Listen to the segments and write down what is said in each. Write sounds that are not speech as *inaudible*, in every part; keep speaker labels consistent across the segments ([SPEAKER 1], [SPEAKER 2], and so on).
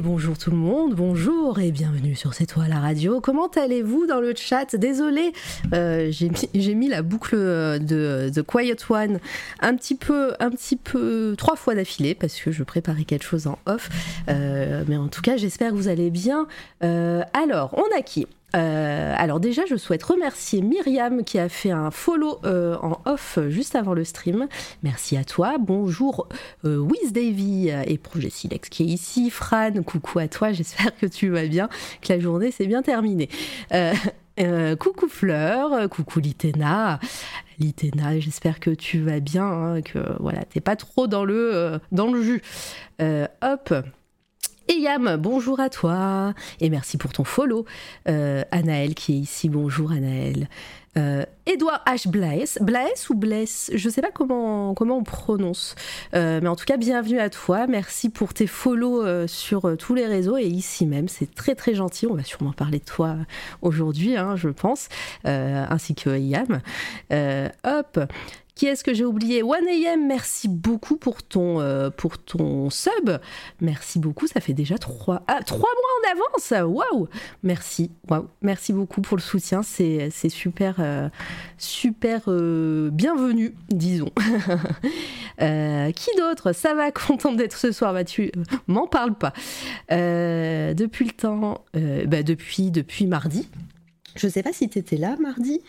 [SPEAKER 1] Bonjour tout le monde, bonjour et bienvenue sur C'est toi la radio. Comment allez-vous dans le chat? Désolé, euh, j'ai mis, la boucle de The Quiet One un petit peu, un petit peu trois fois d'affilée parce que je préparais quelque chose en off. Euh, mais en tout cas, j'espère que vous allez bien. Euh, alors, on a qui? Euh, alors déjà, je souhaite remercier Myriam qui a fait un follow euh, en off juste avant le stream. Merci à toi. Bonjour euh, Davy et Projet Silex qui est ici. Fran, coucou à toi. J'espère que tu vas bien, que la journée s'est bien terminée. Euh, euh, coucou Fleur, coucou Litena. Litena, j'espère que tu vas bien, hein, que voilà, t'es pas trop dans le euh, dans le jus. Euh, hop. Yam, bonjour à toi et merci pour ton follow. Euh, Anaël qui est ici, bonjour Anaël. Euh, Edouard H. Blaes, Blaes ou Blaise, je sais pas comment, comment on prononce, Euh, mais en tout cas bienvenue à toi, merci pour tes follow sur tous les réseaux et ici même, c'est très très gentil, on va sûrement parler de toi aujourd'hui, hein, je pense, ainsi que Yam. Hop, qui est-ce que j'ai oublié? 1AM, merci beaucoup pour ton, euh, pour ton sub. Merci beaucoup, ça fait déjà trois, ah, mois en avance. Waouh Merci, waouh. Merci beaucoup pour le soutien, c'est super, euh, super euh, bienvenu, disons. *laughs* Qui d'autre? Ça va, contente d'être ce soir, bah, tu m'en parles pas. Depuis le temps, bah, depuis, depuis mardi. Je sais pas si tu étais là mardi.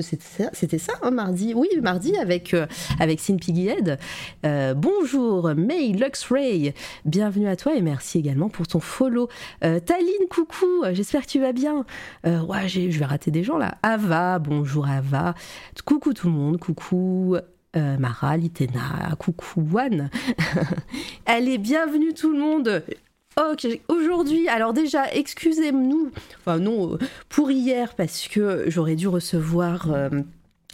[SPEAKER 1] C'était ça, hein, mardi. Oui, mardi avec, euh, avec Sin Piggy Head. Euh, bonjour, May Luxray. Bienvenue à toi et merci également pour ton follow. Euh, Taline, coucou, j'espère que tu vas bien. Euh, ouais, je vais rater des gens là. Ava, bonjour Ava. Coucou tout le monde, coucou. Mara, Litena, coucou One. *laughs* Allez, bienvenue tout le monde. Ok, aujourd'hui, alors déjà, excusez-nous, enfin non, euh, pour hier, parce que j'aurais dû recevoir euh,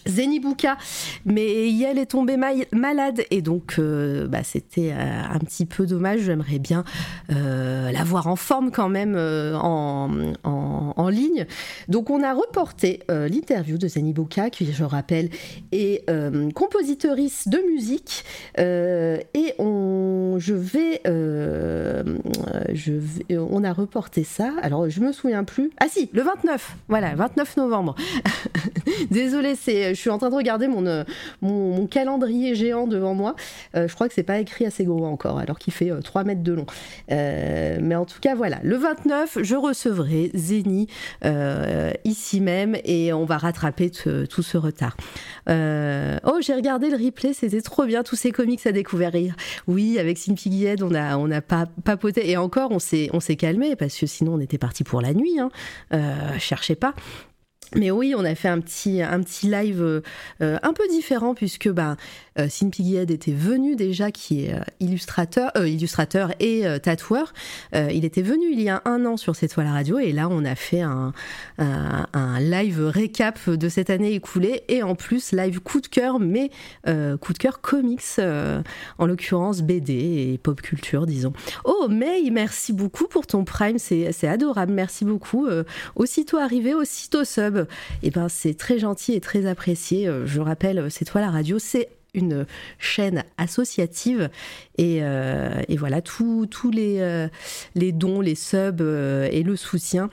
[SPEAKER 1] Zenibuka, mais Yael est tombée ma- malade, et donc euh, bah, c'était euh, un petit peu dommage, j'aimerais bien euh, la voir en forme quand même en, ligne. Donc on a reporté l'interview de Zenibuka, qui je rappelle est compositrice de musique, et on, je a reporté ça. Alors je me souviens plus. Ah si, le 29. Voilà, 29 novembre. *laughs* *laughs* Désolée, c'est, je suis en train de regarder mon, euh, mon, calendrier géant devant moi. Euh, je crois que c'est pas écrit assez gros encore, alors qu'il fait euh, 3 mètres de long. Euh, mais en tout cas, voilà, le 29, je recevrai Zeni ici même et on va rattraper tout ce retard. Oh, j'ai regardé le replay, c'était trop bien, tous ces comics à découvrir. Oui, avec Piggy Head, on a, on a pas papoté et encore, on s'est, calmé parce que sinon on était parti pour la nuit. Hein. Cherchez pas. Mais oui, on a fait un petit, un petit live euh, un peu différent puisque ben, euh, était venu déjà, qui est euh, illustrateur, euh, illustrateur et euh, tatoueur. Il était venu il y a un an sur cette toile radio et là on a fait un, un, live récap de cette année écoulée et en plus live coup de cœur, mais coup de cœur comics, en l'occurrence BD et pop culture, disons. Oh May, merci beaucoup pour ton prime, c'est adorable, merci beaucoup. Aussitôt arrivé, aussitôt sub. Et ben c'est très gentil et très apprécié. Je rappelle, c'est toi la radio, c'est une chaîne associative et, euh, voilà tous les, euh, les dons, les subs euh, et le soutien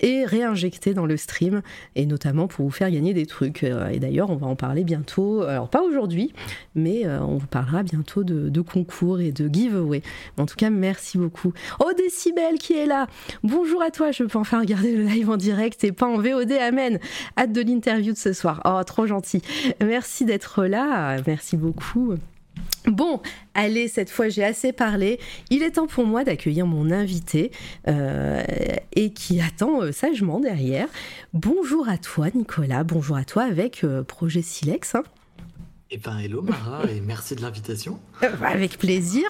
[SPEAKER 1] est réinjecté dans le stream et notamment pour vous faire gagner des trucs. Et d'ailleurs, on va en parler bientôt. Alors pas aujourd'hui, mais on vous parlera bientôt de, de concours et de giveaway. En tout cas, merci beaucoup. Oh Décibel qui est là. Bonjour à toi. Je peux enfin regarder le live en direct et pas en VOD. Amen. Hâte de l'interview de ce soir. Oh, trop gentil. Merci d'être là. Merci beaucoup. Bon, allez, cette fois j'ai assez parlé. Il est temps pour moi d'accueillir mon invité euh, et qui attend euh, sagement derrière. Bonjour à toi Nicolas, bonjour à toi avec euh, Projet Silex. hein.
[SPEAKER 2] Eh ben hello Mara et merci de l'invitation.
[SPEAKER 1] Euh, *laughs* avec plaisir.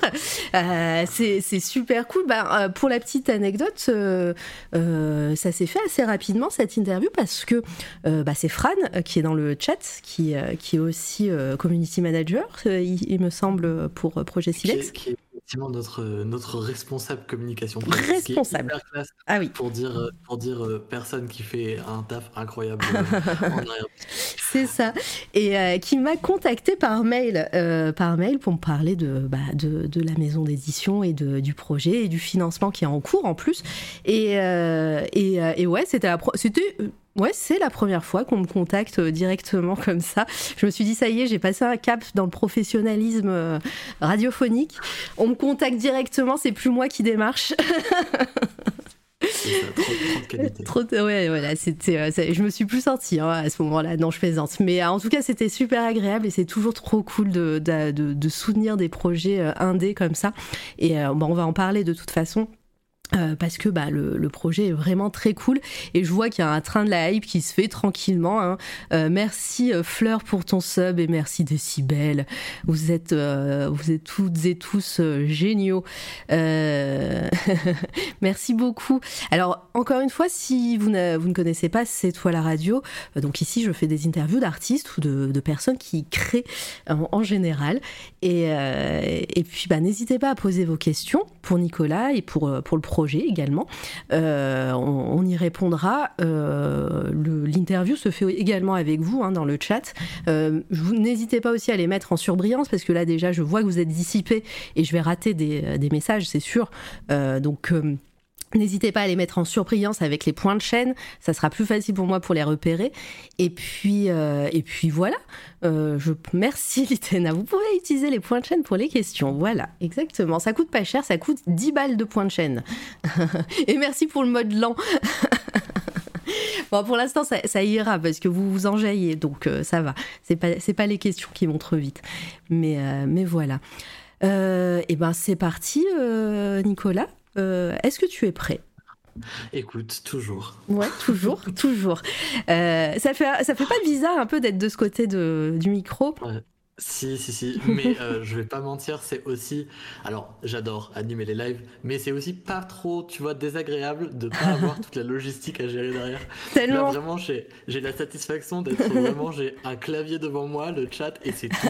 [SPEAKER 1] Euh, c'est super cool. Bah, euh, pour la petite anecdote, euh, euh, ça s'est fait assez rapidement cette interview parce que bah, c'est Fran qui est dans le chat, qui, qui est aussi community manager, il, il me semble, pour Projet
[SPEAKER 2] Qui
[SPEAKER 1] Silex.
[SPEAKER 2] qui est effectivement notre, notre responsable communication.
[SPEAKER 1] Responsable. Ah oui.
[SPEAKER 2] Pour dire, pour dire personne qui fait un taf incroyable *laughs*
[SPEAKER 1] C'est ça. Et euh, qui m'a contacté par mail, euh, par mail pour me parler de, bah, de, de, la maison d'édition et de, du projet et du financement qui est en cours en plus. Et, et, et ouais, c'était c'était Ouais, c'est la première fois qu'on me contacte euh, directement comme ça. Je me suis dit, ça y est, j'ai passé un cap dans le professionnalisme euh, radiophonique. On me contacte directement, c'est plus moi qui démarche. *laughs* euh, je me suis plus sortie hein, à ce moment-là. Non, je plaisante. Mais en tout cas, c'était super agréable et c'est toujours trop cool de, soutenir des projets indés comme ça. Et bon, on va en parler de toute façon. Euh, parce que bah, le, projet est vraiment très cool et je vois qu'il y a un train de la hype qui se fait tranquillement. Hein. Euh, merci euh, Fleur pour ton sub et merci Décibel. Vous êtes, vous êtes toutes et tous géniaux. *laughs* merci beaucoup. Alors encore une fois, si vous ne, vous ne connaissez pas C'est toi la radio, donc ici je fais des interviews d'artistes ou de, personnes qui créent en, en général. Et, et puis bah, n'hésitez pas à poser vos questions pour Nicolas et pour, pour le projet également. Euh, on, y répondra. Euh, L'interview se fait également avec vous hein, dans le chat. Euh, N'hésitez pas aussi à les mettre en surbrillance parce que là déjà je vois que vous êtes dissipé et je vais rater des, des messages, c'est sûr. Euh, donc N'hésitez pas à les mettre en surbrillance avec les points de chaîne, ça sera plus facile pour moi pour les repérer. Et puis, euh, et puis voilà. Euh, je merci *laughs* Litena. Vous pouvez utiliser les points de chaîne pour les questions. Voilà, exactement. Ça coûte pas cher, ça coûte 10 balles de points de chaîne. *laughs* et merci pour le mode lent. *laughs* bon, pour l'instant, ça, ira parce que vous vous enjaillez, donc euh, ça va. C'est pas, pas les questions qui vont trop vite. Mais, mais voilà. Et ben c'est parti, Nicolas. Euh, est-ce que tu es prêt?
[SPEAKER 2] Écoute, toujours.
[SPEAKER 1] Ouais, toujours, *laughs* toujours. Euh, ça fait ça fait pas bizarre un peu d'être de ce côté de, du micro?
[SPEAKER 2] Ouais. Si, si, si, mais *laughs* euh, je vais pas mentir, c'est aussi. Alors, j'adore animer les lives, mais c'est aussi pas trop, tu vois, désagréable de pas *laughs* avoir toute la logistique à gérer derrière.
[SPEAKER 1] Tellement.
[SPEAKER 2] Là, vraiment, j'ai la satisfaction d'être *laughs* vraiment, j'ai un clavier devant moi, le chat, et c'est tout.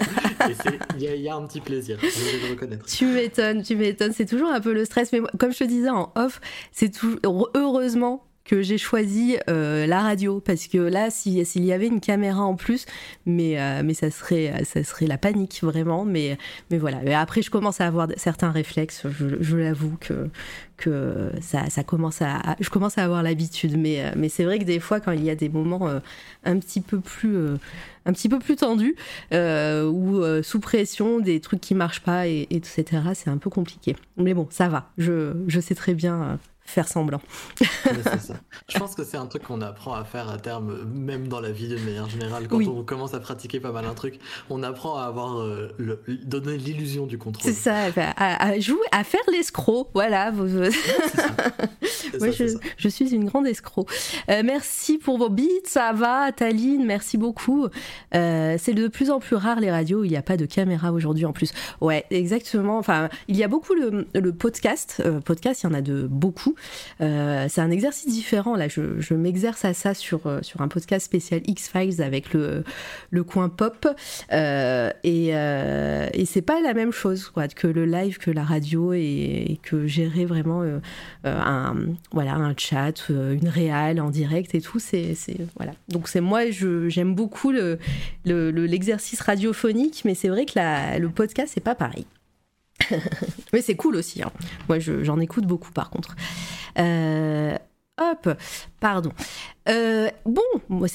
[SPEAKER 2] Et il y, y, a un petit plaisir, je vais le reconnaître.
[SPEAKER 1] Tu m'étonnes, tu m'étonnes. C'est toujours un peu le stress, mais comme je te disais en off, c'est tout. Heureusement, que j'ai choisi euh, la radio. Parce que là s'il si, y avait une caméra en plus mais euh, mais ça serait ça serait la panique vraiment. Mais mais voilà. Et après je commence à avoir certains réflexes. Je, je l'avoue que que ça, ça commence à, à, je commence à avoir l'habitude. Mais euh, mais c'est vrai que des fois quand il y a des moments euh, un petit peu plus euh, un petit peu plus tendus ou sous pression des trucs qui marchent pas et, et etc c'est un peu compliqué. Mais bon ça va. Je je sais très bien faire semblant.
[SPEAKER 2] ça. *laughs* Je pense que c'est un truc qu'on apprend à faire à terme, même dans la vie de manière générale. Quand oui. on commence à pratiquer pas mal un truc, on apprend à avoir euh, le, donner l'illusion du contrôle.
[SPEAKER 1] C'est ça, à, à, jouer, à faire l'escroc. Voilà. Vous... Ouais, *laughs* Moi, je, je, suis une grande escroc. Euh, merci pour vos beats, ça va, Taline, merci beaucoup. Euh, c'est de plus en plus rare les radios, il n'y a pas de caméra aujourd'hui en plus. Ouais, exactement. Enfin, il y a beaucoup le, le podcast. Euh, podcast, il y en a de beaucoup. Euh, c'est un exercice différent. Là, je, m'exerce à ça sur, euh, sur un podcast spécial X-Files avec le, coin pop. Euh, et, et c'est pas la même chose que le live, que la radio et, que gérer vraiment un, chat, une réal en direct et tout. C'est, voilà. Donc, c'est moi, j'aime beaucoup le, le, le, l'exercice radiophonique, mais c'est vrai que le podcast, c'est pas pareil. *laughs* Mais c'est cool aussi. Hein. Moi, je, j'en écoute beaucoup par contre. Euh, hop, pardon. Euh, bon,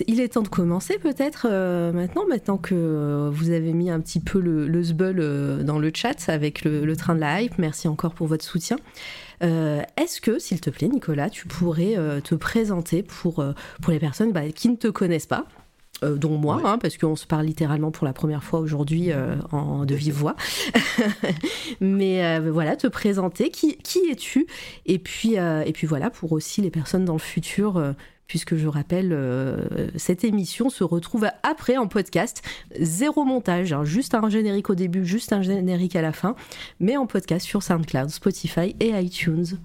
[SPEAKER 1] il est temps de commencer peut-être euh, maintenant, maintenant que vous avez mis un petit peu le, le dans le chat avec le, train de la hype. Merci encore pour votre soutien. Est-ce que, s'il te plaît, Nicolas, tu pourrais te présenter pour, pour les personnes bah, qui ne te connaissent pas euh, dont moi, ouais. hein, parce qu'on se parle littéralement pour la première fois aujourd'hui euh, en de vive voix. *laughs* Mais euh, voilà, te présenter, qui, qui es-tu? Et puis et puis voilà pour aussi les personnes dans le futur. Puisque je rappelle, cette émission se retrouve après en podcast, zéro montage, hein, juste un générique au début, juste un générique à la fin, mais en podcast sur SoundCloud, Spotify et iTunes.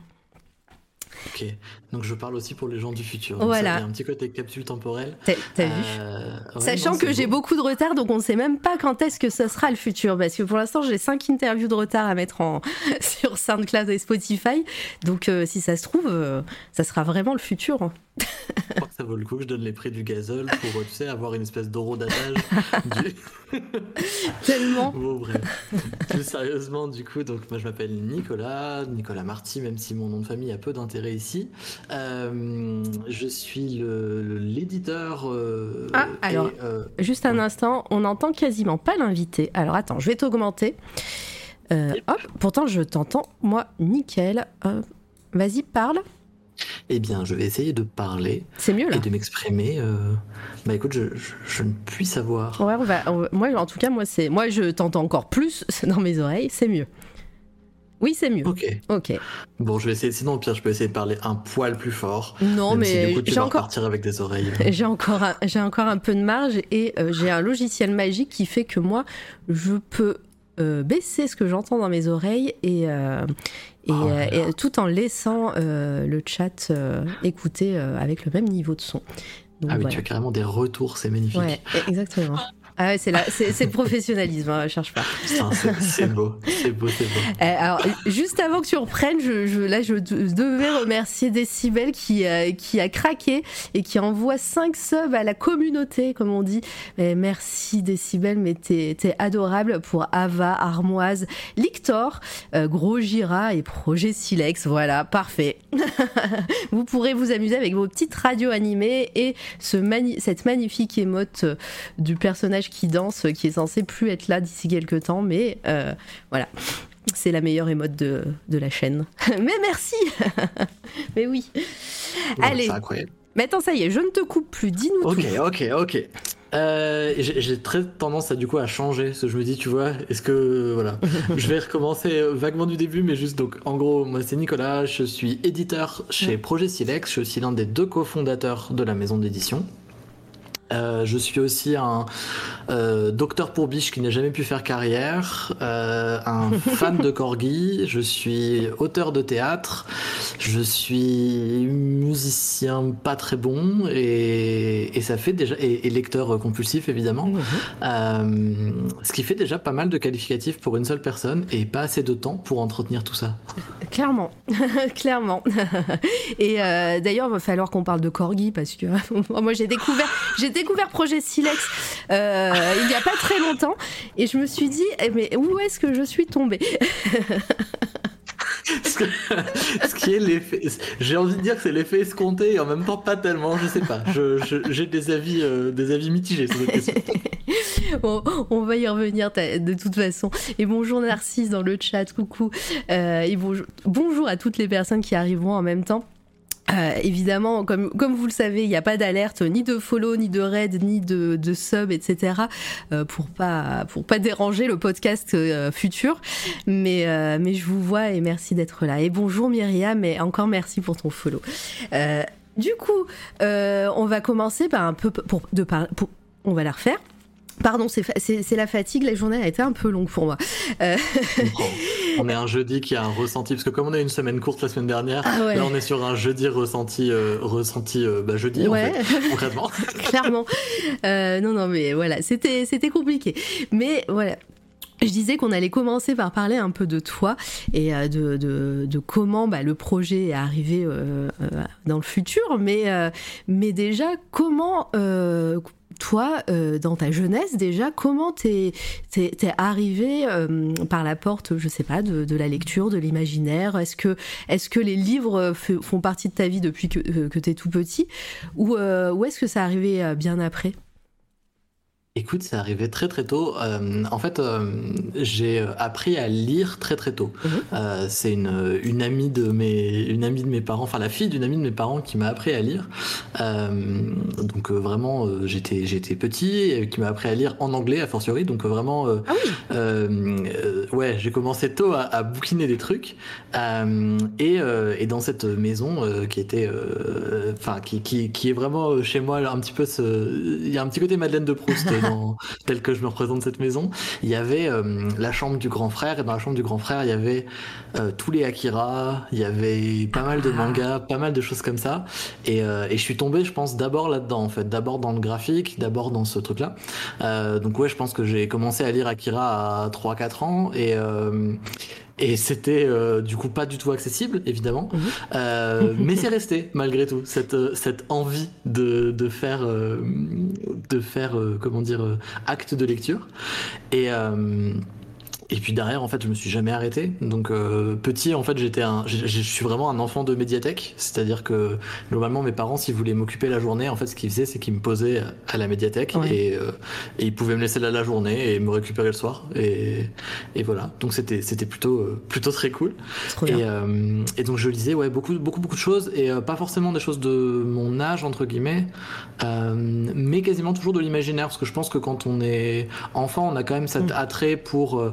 [SPEAKER 2] Ok, donc je parle aussi pour les gens du futur.
[SPEAKER 1] Voilà.
[SPEAKER 2] Il y a un petit côté capsule temporelle.
[SPEAKER 1] T'as vu
[SPEAKER 2] Euh, ouais,
[SPEAKER 1] Sachant
[SPEAKER 2] non,
[SPEAKER 1] que j'ai
[SPEAKER 2] beau.
[SPEAKER 1] beaucoup de retard, donc on ne sait même pas quand est-ce que ce sera le futur. Parce que pour l'instant, j'ai cinq interviews de retard à mettre en... *laughs* sur SoundCloud et Spotify. Donc euh, si ça se trouve, euh, ça sera vraiment le futur.
[SPEAKER 2] Je crois que ça vaut le coup que je donne les prix du gazole pour, tu sais, avoir une espèce d'eurodatage. du... *laughs*
[SPEAKER 1] Tellement.
[SPEAKER 2] Bon, bref. Plus sérieusement, du coup, donc moi je m'appelle Nicolas, Nicolas Marty, même si mon nom de famille a peu d'intérêt ici. Euh, je suis l'éditeur. euh,
[SPEAKER 1] Ah,
[SPEAKER 2] et,
[SPEAKER 1] alors.
[SPEAKER 2] euh,
[SPEAKER 1] Juste un instant, on n'entend quasiment pas l'invité. Alors attends, je vais t'augmenter. Euh, hop, pourtant je t'entends, moi, nickel. Vas-y, parle.
[SPEAKER 2] Eh bien, je vais essayer de parler
[SPEAKER 1] C'est mieux là.
[SPEAKER 2] et de m'exprimer. euh, Bah écoute, je, je- je ne puis savoir.
[SPEAKER 1] Ouais, on va, on va- moi, en tout cas, moi, c'est, moi, je t'entends encore plus *laughs* dans mes oreilles. C'est mieux. Oui, c'est mieux.
[SPEAKER 2] Ok.
[SPEAKER 1] Ok.
[SPEAKER 2] Bon, je vais essayer. Sinon, au pire, je peux essayer de parler un poil plus fort.
[SPEAKER 1] Non,
[SPEAKER 2] si,
[SPEAKER 1] mais
[SPEAKER 2] du coup, tu
[SPEAKER 1] j'ai
[SPEAKER 2] vas
[SPEAKER 1] encore,
[SPEAKER 2] avec des oreilles. *laughs*
[SPEAKER 1] j'ai encore, un, j'ai encore un peu de marge et euh, j'ai un logiciel magique qui fait que moi, je peux euh, baisser ce que j'entends dans mes oreilles et, euh, et,
[SPEAKER 2] Oh
[SPEAKER 1] euh, et tout en laissant euh, le chat écouter avec le même niveau de son. Donc,
[SPEAKER 2] Ah oui,
[SPEAKER 1] voilà.
[SPEAKER 2] tu as carrément des retours, c'est magnifique.
[SPEAKER 1] Ouais, exactement. Ah ouais, c'est là, c'est professionnalisme, hein, cherche pas.
[SPEAKER 2] C'est beau, c'est beau, c'est beau.
[SPEAKER 1] Euh, alors, juste avant que tu reprennes, je, je- là, je de- devais remercier Décibel qui, euh, qui a craqué et qui envoie 5 subs à la communauté, comme on dit. Mais merci Décibel, mais t'es adorable pour Ava, Armoise, Lictor, euh, Gros Gira et Projet Silex. Voilà, parfait. *laughs* vous pourrez vous amuser avec vos petites radios animées et ce mani- cette magnifique émote du personnage qui danse, qui est censé plus être là d'ici quelques temps, mais euh, voilà. C'est la meilleure émote de, de la chaîne. *laughs* Mais merci *laughs* Mais oui
[SPEAKER 2] Ouais,
[SPEAKER 1] Allez. Mais attends, ça y est, je ne te coupe plus, dis-nous
[SPEAKER 2] Ok,
[SPEAKER 1] tout.
[SPEAKER 2] ok, ok. Euh, j'ai très tendance à du coup à changer. Parce que je me dis, tu vois, est-ce que voilà, *laughs* je vais recommencer euh, vaguement du début, mais juste donc, en gros, moi c'est Nicolas, je suis éditeur chez Projet Silex. Je suis aussi l'un des deux cofondateurs de la maison d'édition. Euh, je suis aussi un euh, docteur pour biche qui n'a jamais pu faire carrière, euh, un *laughs* fan de corgi, je suis auteur de théâtre, je suis musicien pas très bon et, et ça fait déjà et, et lecteur compulsif évidemment,
[SPEAKER 1] Mhm.
[SPEAKER 2] Ce qui fait déjà pas mal de qualificatifs pour une seule personne et pas assez de temps pour entretenir tout ça.
[SPEAKER 1] Clairement, *laughs* clairement. *laughs* Et d'ailleurs, il va falloir qu'on parle de corgi parce que moi j'ai découvert, j'ai découvert Projet Silex euh, il n'y a pas très longtemps et je me suis dit, eh, mais où est-ce que je suis tombée?
[SPEAKER 2] Ce, que- ce qui est l'effet, j'ai envie de dire que c'est l'effet escompté et en même temps pas tellement, je sais pas. J'ai des avis, euh, des avis mitigés sur cette question. *laughs*
[SPEAKER 1] Bon, on va y revenir de toute façon. Et bonjour Narcisse dans le chat, coucou. Euh, et bonjour, bonjour à toutes les personnes qui arriveront en même temps. Euh, évidemment, comme, comme vous le savez, il n'y a pas d'alerte, ni de follow, ni de raid, ni de, de sub, etc. euh, pour pas pour pas déranger le podcast euh, futur. Mais euh, mais je vous vois et merci d'être là. Et bonjour Myriam, et encore merci pour ton follow. Euh, du coup, on va commencer par un peu pour de par, pour- on va la refaire. Pardon, c'est la fatigue. La journée a été un peu longue pour moi. Euh.
[SPEAKER 2] On est un jeudi qui a un ressenti, parce que comme on a eu une semaine courte la semaine dernière,
[SPEAKER 1] Ah ouais.
[SPEAKER 2] là on est sur un jeudi ressenti, euh, ressenti euh, bah, jeudi
[SPEAKER 1] Ouais.
[SPEAKER 2] en fait, concrètement. *laughs*
[SPEAKER 1] clairement. Non, non, mais voilà, c'était, compliqué. Mais voilà. Je disais qu'on allait commencer par parler un peu de toi et de, de, de comment bah, le projet est arrivé euh, dans le futur, mais, euh, mais déjà, comment euh, toi, euh, dans ta jeunesse, déjà, comment t'es, arrivé euh, par la porte, je sais pas, de, la lecture, de l'imaginaire? Est-ce que, les livres font partie de ta vie depuis que, euh, t'es tout petit? Ou, ou est-ce que ça arrivait bien après?
[SPEAKER 2] Écoute, c'est arrivé très très tôt. Euh, en fait, euh, j'ai appris à lire très très tôt.
[SPEAKER 1] Mhm.
[SPEAKER 2] Euh, c'est une, une amie de mes une amie de mes parents, enfin la fille d'une amie de mes parents qui m'a appris à lire. Euh, donc euh, vraiment, euh, j'étais j'étais petit, et qui m'a appris à lire en anglais a fortiori. Donc vraiment, euh,
[SPEAKER 1] Ah oui
[SPEAKER 2] ouais, j'ai commencé tôt à, à bouquiner des trucs. Euh, et, euh, et dans cette maison euh, qui était, euh, enfin qui, qui, qui est vraiment chez moi un petit peu, il y a un petit côté Madeleine de Proust *laughs* dans, tel que je me représente cette maison, il y avait la chambre du grand frère et dans la chambre du grand frère il y avait tous les Akira, il y avait pas mal de ah. mangas, pas mal de choses comme ça et, et je suis tombé je pense d'abord là-dedans en fait, d'abord dans le graphique, d'abord dans ce truc là. donc ouais je pense que j'ai commencé à lire Akira à 3-4 ans et et c'était euh, du coup pas du tout accessible, évidemment. Mhm. Euh, mais c'est resté, *laughs* malgré tout, cette, euh, cette envie de, de faire, de faire comment dire, acte de lecture. Et, et puis derrière, en fait, je me suis jamais arrêté. Donc euh, petit, en fait, j'étais un, je suis vraiment un enfant de médiathèque. C'est-à-dire que globalement, mes parents, s'ils voulaient m'occuper la journée, en fait, ce qu'ils faisaient, c'est qu'ils me posaient à la médiathèque et, euh, et, ils pouvaient me laisser là la journée et me récupérer le soir. Et, et voilà. Donc c'était c'était plutôt euh, plutôt très cool. Et, euh, et, donc je lisais ouais beaucoup beaucoup beaucoup de choses et euh, pas forcément des choses de mon âge entre guillemets, mais quasiment toujours de l'imaginaire parce que je pense que quand on est enfant, on a quand même cet mm. attrait pour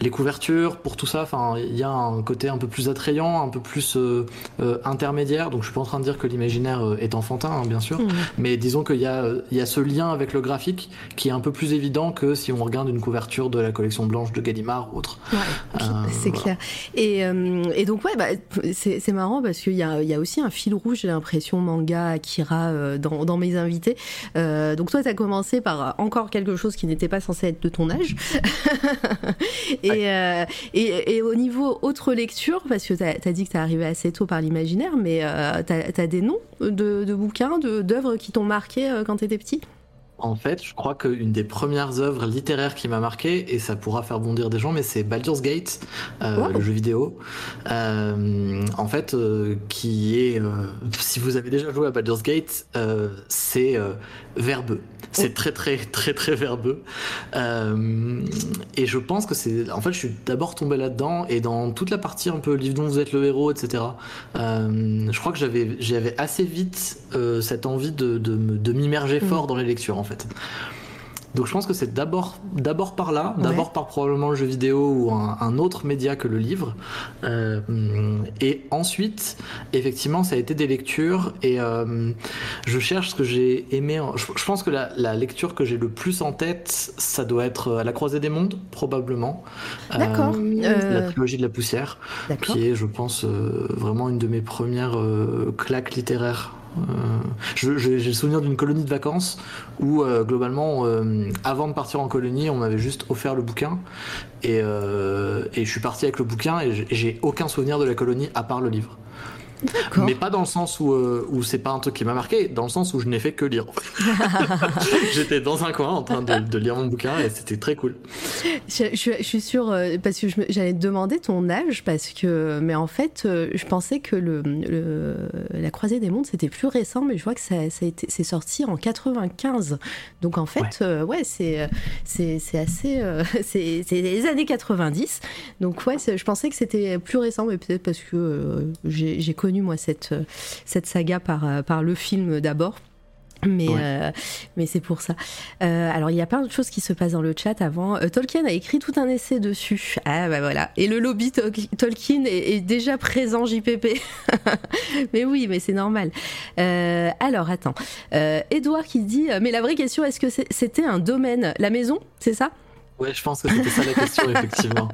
[SPEAKER 2] les couvertures, pour tout ça. Enfin, il y a un côté un peu plus attrayant, un peu plus euh, euh, intermédiaire. Donc, je suis pas en train de dire que l'imaginaire euh, est enfantin, hein, bien sûr, mmh. mais disons qu'il y a, il y a ce lien avec le graphique qui est un peu plus évident que si on regarde une couverture de la collection blanche de Gallimard ou autre.
[SPEAKER 1] c'est clair. Et, et, donc, ouais, bah, c'est marrant parce qu'il y a, il y a aussi un fil rouge, j'ai l'impression, manga, Akira, dans, dans mes invités. donc, toi, tu as commencé par encore quelque chose qui n'était pas censé être de ton âge. Euh, et, et, au niveau autre lecture, parce que tu as, dit que tu es arrivé assez tôt par l'imaginaire, mais euh, tu as, des noms de, de bouquins, d'œuvres qui t'ont marqué euh, quand tu étais petit?
[SPEAKER 2] En fait, je crois qu'une des premières œuvres littéraires qui m'a marqué, et ça pourra faire bondir des gens, mais c'est Baldur's Gate, le jeu vidéo. en fait, qui est, si vous avez déjà joué à Baldur's Gate, c'est verbeux. C'est très très très très verbeux. Euh, et je pense que c'est. En fait, je suis d'abord tombé là-dedans et dans toute la partie un peu livre dont vous êtes le héros, etc. Euh, je crois que j'avais assez vite euh, cette envie de, de, m'immerger mm. fort dans les lectures en fait. Donc je pense que c'est d'abord d'abord par là, d'abord par probablement le jeu vidéo ou un, autre média que le livre, euh, et ensuite effectivement ça a été des lectures et euh, je cherche ce que j'ai aimé. Je, pense que la, lecture que j'ai le plus en tête, ça doit être à la croisée des mondes probablement.
[SPEAKER 1] D'accord.
[SPEAKER 2] La trilogie de la poussière, qui est je pense vraiment une de mes premières claques littéraires euh, j'ai le souvenir d'une colonie de vacances où euh, globalement, euh, avant de partir en colonie, on m'avait juste offert le bouquin et, et je suis parti avec le bouquin et j'ai aucun souvenir de la colonie à part le livre. Mais pas dans le sens où, euh, où c'est pas un truc qui m'a marqué, dans le sens où je n'ai fait que lire. *laughs* J'étais dans un coin en train de, lire mon bouquin et c'était très cool.
[SPEAKER 1] Je, je, suis sûre, euh, parce que j'allais te demander ton âge, parce que, mais en fait, euh, je pensais que le, La Croisée des Mondes c'était plus récent, mais je vois que ça, ça c'est sorti en 95. Donc en fait, ouais, c'est, c'est, assez. *laughs* c'est, les années 90. Donc ouais, je pensais que c'était plus récent, mais peut-être parce que j'ai connu moi cette, cette saga par, euh, par le film d'abord. Mais, euh, mais c'est pour ça. Euh, alors, il y a plein de choses qui se passent dans le chat avant. Tolkien a écrit tout un essai dessus. Ah, bah voilà. Et le lobby Tolkien est, déjà présent, JPP. *laughs* mais oui, mais c'est normal. alors, attends. Edouard qui dit Mais la vraie question, est-ce que c'était un domaine? La maison, c'est ça?
[SPEAKER 2] Ouais, je pense que c'était ça la question, effectivement.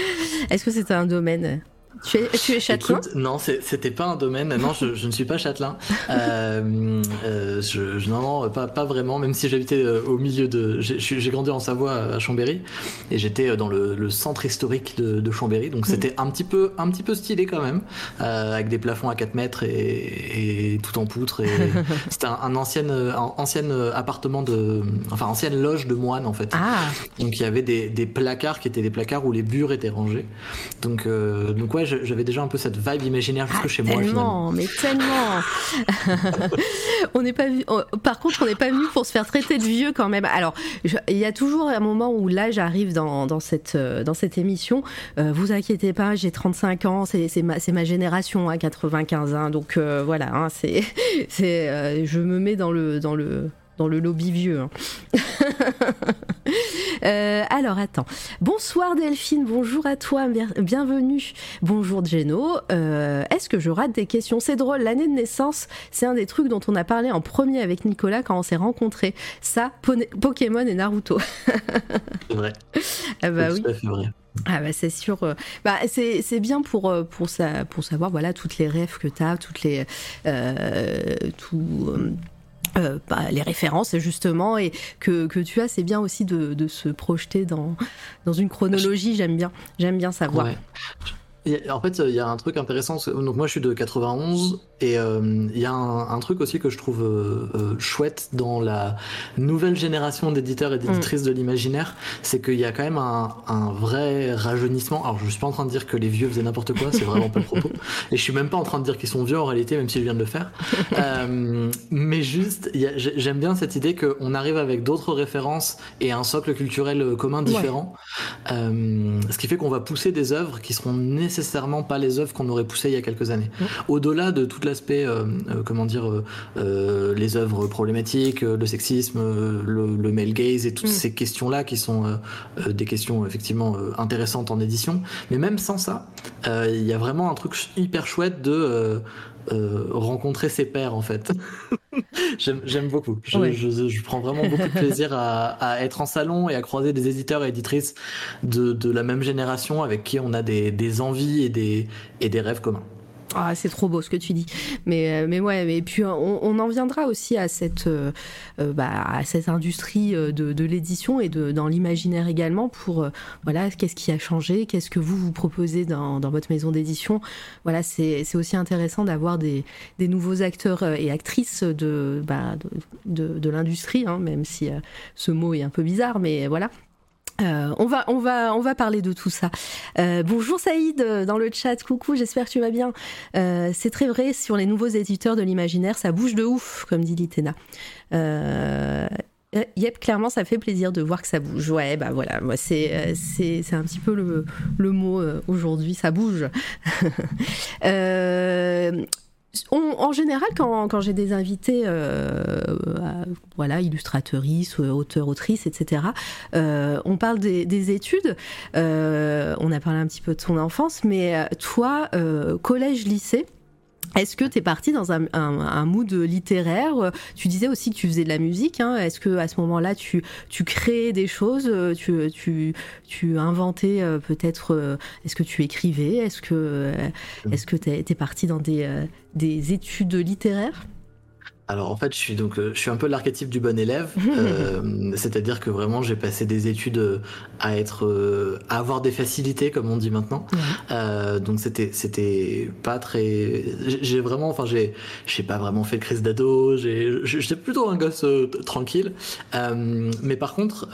[SPEAKER 2] *laughs*
[SPEAKER 1] est-ce que c'était un domaine? Tu es, tu es châtelain?
[SPEAKER 2] Non, c'était pas un domaine. Non, je, je, ne suis pas châtelain. *laughs* Euh, euh, je, non, non, pas, pas vraiment. Même si j'habitais euh, au milieu de. J'ai grandi en Savoie, à Chambéry, et j'étais euh, dans le, le, centre historique de, de Chambéry. Donc c'était un petit peu, un petit peu stylé quand même, euh, avec des plafonds à 4 mètres et, et tout en poutre. *laughs* C'était un, un ancien, un, ancien appartement de, enfin ancienne loge de moines en fait.
[SPEAKER 1] Ah.
[SPEAKER 2] Donc il y avait des, des placards qui étaient des placards où les bures étaient rangés. Donc donc ouais j'avais déjà un peu cette vibe imaginaire jusque ah, chez
[SPEAKER 1] moi. Tellement, mais tellement. *laughs* on n'est pas vu. Par contre, on n'est pas venu pour se faire traiter de vieux quand même. Alors, il y a toujours un moment où l'âge arrive dans, dans, cette, euh, dans cette émission. Euh, vous inquiétez pas, j'ai 35 ans, c'est ma, ma génération, hein, 95. Hein, donc euh, voilà, hein, c'est, *laughs* c'est, je me mets dans le, dans le dans le lobby vieux. Hein. *laughs* Euh, alors attends. Bonsoir Delphine, bonjour à toi, bienvenue. Bonjour Geno. Euh, est-ce que je rate des questions? C'est drôle, l'année de naissance, c'est un des trucs dont on a parlé en premier avec Nicolas quand on s'est rencontrés. Ça, Pokémon et Naruto. *laughs*
[SPEAKER 2] c'est vrai.
[SPEAKER 1] Ah bah oui.
[SPEAKER 2] vrai.
[SPEAKER 1] Ah bah c'est sûr. Euh, bah c'est bien pour pour ça pour savoir voilà toutes les rêves que tu as, toutes les tout euh, bah, les références justement et que, que tu as c'est bien aussi de, de, se projeter dans, dans une chronologie j'aime bien j'aime bien savoir
[SPEAKER 2] en fait, il y a un truc intéressant. Donc moi, je suis de 91 et euh, il y a un, truc aussi que je trouve euh, euh, chouette dans la nouvelle génération d'éditeurs et d'éditrices mm. de l'imaginaire, c'est qu'il y a quand même un, vrai rajeunissement. Alors, je suis pas en train de dire que les vieux faisaient n'importe quoi, c'est vraiment pas le propos. *laughs* Et je suis même pas en train de dire qu'ils sont vieux en réalité, même si je viens de le faire. *laughs* mais juste, j'aime bien cette idée qu'on arrive avec d'autres références et un socle culturel commun différent, ce qui fait qu'on va pousser des œuvres qui seront nécessaires nécessairement pas les œuvres qu'on aurait poussées il y a quelques années. Au-delà de tout l'aspect, euh, euh, comment dire, euh, les œuvres problématiques, le sexisme, le, male gaze et toutes mm. ces questions-là qui sont des questions effectivement intéressantes en édition. Mais même sans ça, il y a vraiment un truc hyper chouette de rencontrer ses pairs en fait. *laughs* J'aime beaucoup. Je, prends vraiment beaucoup de plaisir à, être en salon et à croiser des éditeurs et éditrices de, la même génération avec qui on a des, des envies et des, et des rêves communs.
[SPEAKER 1] Ah, c'est trop beau ce que tu dis. Mais, euh, mais ouais, mais puis on, en viendra aussi à cette, euh, euh, bah, à cette industrie de, l'édition et dans l'imaginaire également pour, voilà, qu'est-ce qui a changé, qu'est-ce que vous vous proposez dans, votre maison d'édition. Voilà, c'est aussi intéressant d'avoir des, des, nouveaux acteurs et actrices de, bah, de l'industrie, hein, même si ce mot est un peu bizarre, mais voilà. Euh, on va, on va, on va parler de tout ça. Euh, bonjour Saïd euh, dans le chat. Coucou, j'espère que tu vas bien. c'est très vrai sur les nouveaux éditeurs de l'imaginaire, ça bouge de ouf, comme dit Litena. Yep, clairement, ça fait plaisir de voir que ça bouge. Ouais, bah voilà, moi c'est c'est un petit peu le, le mot aujourd'hui, ça bouge. *laughs* en général, quand, j'ai des invités, euh, voilà, illustratrices, auteurs, autrices, etc., euh, on parle des, études. Euh, on a parlé un petit peu de ton enfance, mais toi, collège, lycée, est-ce que tu es parti dans un, mood littéraire? Tu disais aussi que tu faisais de la musique. Hein. Est-ce que à ce moment-là, tu, tu créais des choses? Tu, tu, tu inventais peut-être Est-ce que tu écrivais? Est-ce que est-ce que tu es, parti dans des, des études littéraires?
[SPEAKER 2] Alors en fait, je suis donc euh, je suis un peu l'archétype du bon élève, *laughs* euh, c'est-à-dire que vraiment j'ai passé des études euh, à être à avoir des facilités comme on dit maintenant. donc c'était c'était pas très j'ai vraiment enfin j'ai j'ai pas vraiment fait de crise d'ado, j'ai j'étais plutôt un gosse tranquille. mais par contre,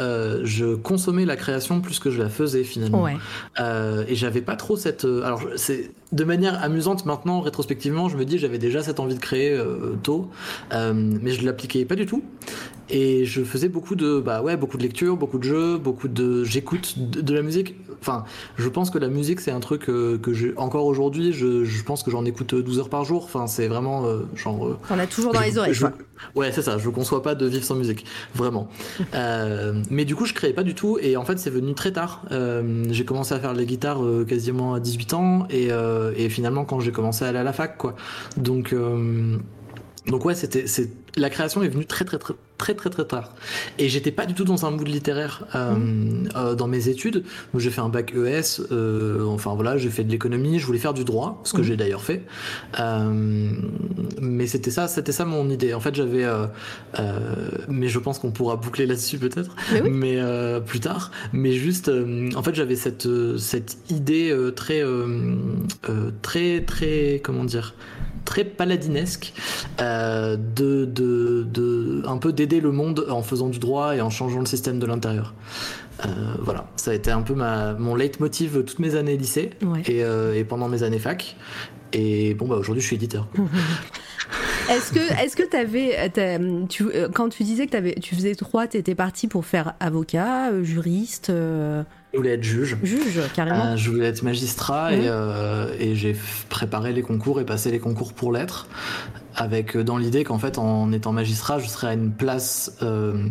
[SPEAKER 2] je consommais la création plus que je la faisais finalement. et j'avais pas trop cette alors c'est de manière amusante maintenant, rétrospectivement, je me dis j'avais déjà cette envie de créer euh, tôt, euh, mais je l'appliquais pas du tout. Et je faisais beaucoup de, bah ouais, beaucoup de lectures, beaucoup de jeux, beaucoup de, j'écoute de, la musique. Enfin, je pense que la musique c'est un truc euh, que j'ai encore aujourd'hui. Je, je, pense que j'en écoute 12 heures par jour. Enfin, c'est vraiment genre.
[SPEAKER 1] On a toujours dans les oreilles.
[SPEAKER 2] ouais, c'est ça. Je conçois pas de vivre sans musique, vraiment. *laughs* mais du coup, je créais pas du tout. Et en fait, c'est venu très tard. j'ai commencé à faire les guitares quasiment à 18 ans et euh, et finalement quand j'ai commencé à aller à la fac quoi. Donc euh, donc ouais, c'était c'est la création est venue très très très très très très tard. Et j'étais pas du tout dans un mood littéraire euh, mmh. dans mes études. J'ai fait un bac ES, enfin voilà, j'ai fait de l'économie, je voulais faire du droit, ce que mmh. j'ai d'ailleurs fait. mais c'était ça, c'était ça mon idée. En fait, j'avais, mais je pense qu'on pourra boucler là-dessus peut-être, mais, plus tard. Mais juste, en fait, j'avais cette cette idée très très très comment dire très paladinesque euh, de, de, de, un peu d'aider le monde en faisant du droit et en changeant le système de l'intérieur. Euh, voilà, ça a été un peu ma, mon leitmotiv toutes mes années lycée et, euh, et, pendant mes années fac. Et bon, bah aujourd'hui, je suis éditeur. *laughs*
[SPEAKER 1] est-ce que, est-ce que avais, tu, quand tu disais que avais, tu faisais droit, tu étais parti pour faire avocat, juriste
[SPEAKER 2] Je voulais être juge.
[SPEAKER 1] Juge, carrément.
[SPEAKER 2] Euh, je voulais être magistrat et, euh, et j'ai préparé les concours et passé les concours pour l'être, avec euh, dans l'idée qu'en fait, en étant magistrat, je serais à une place. euh,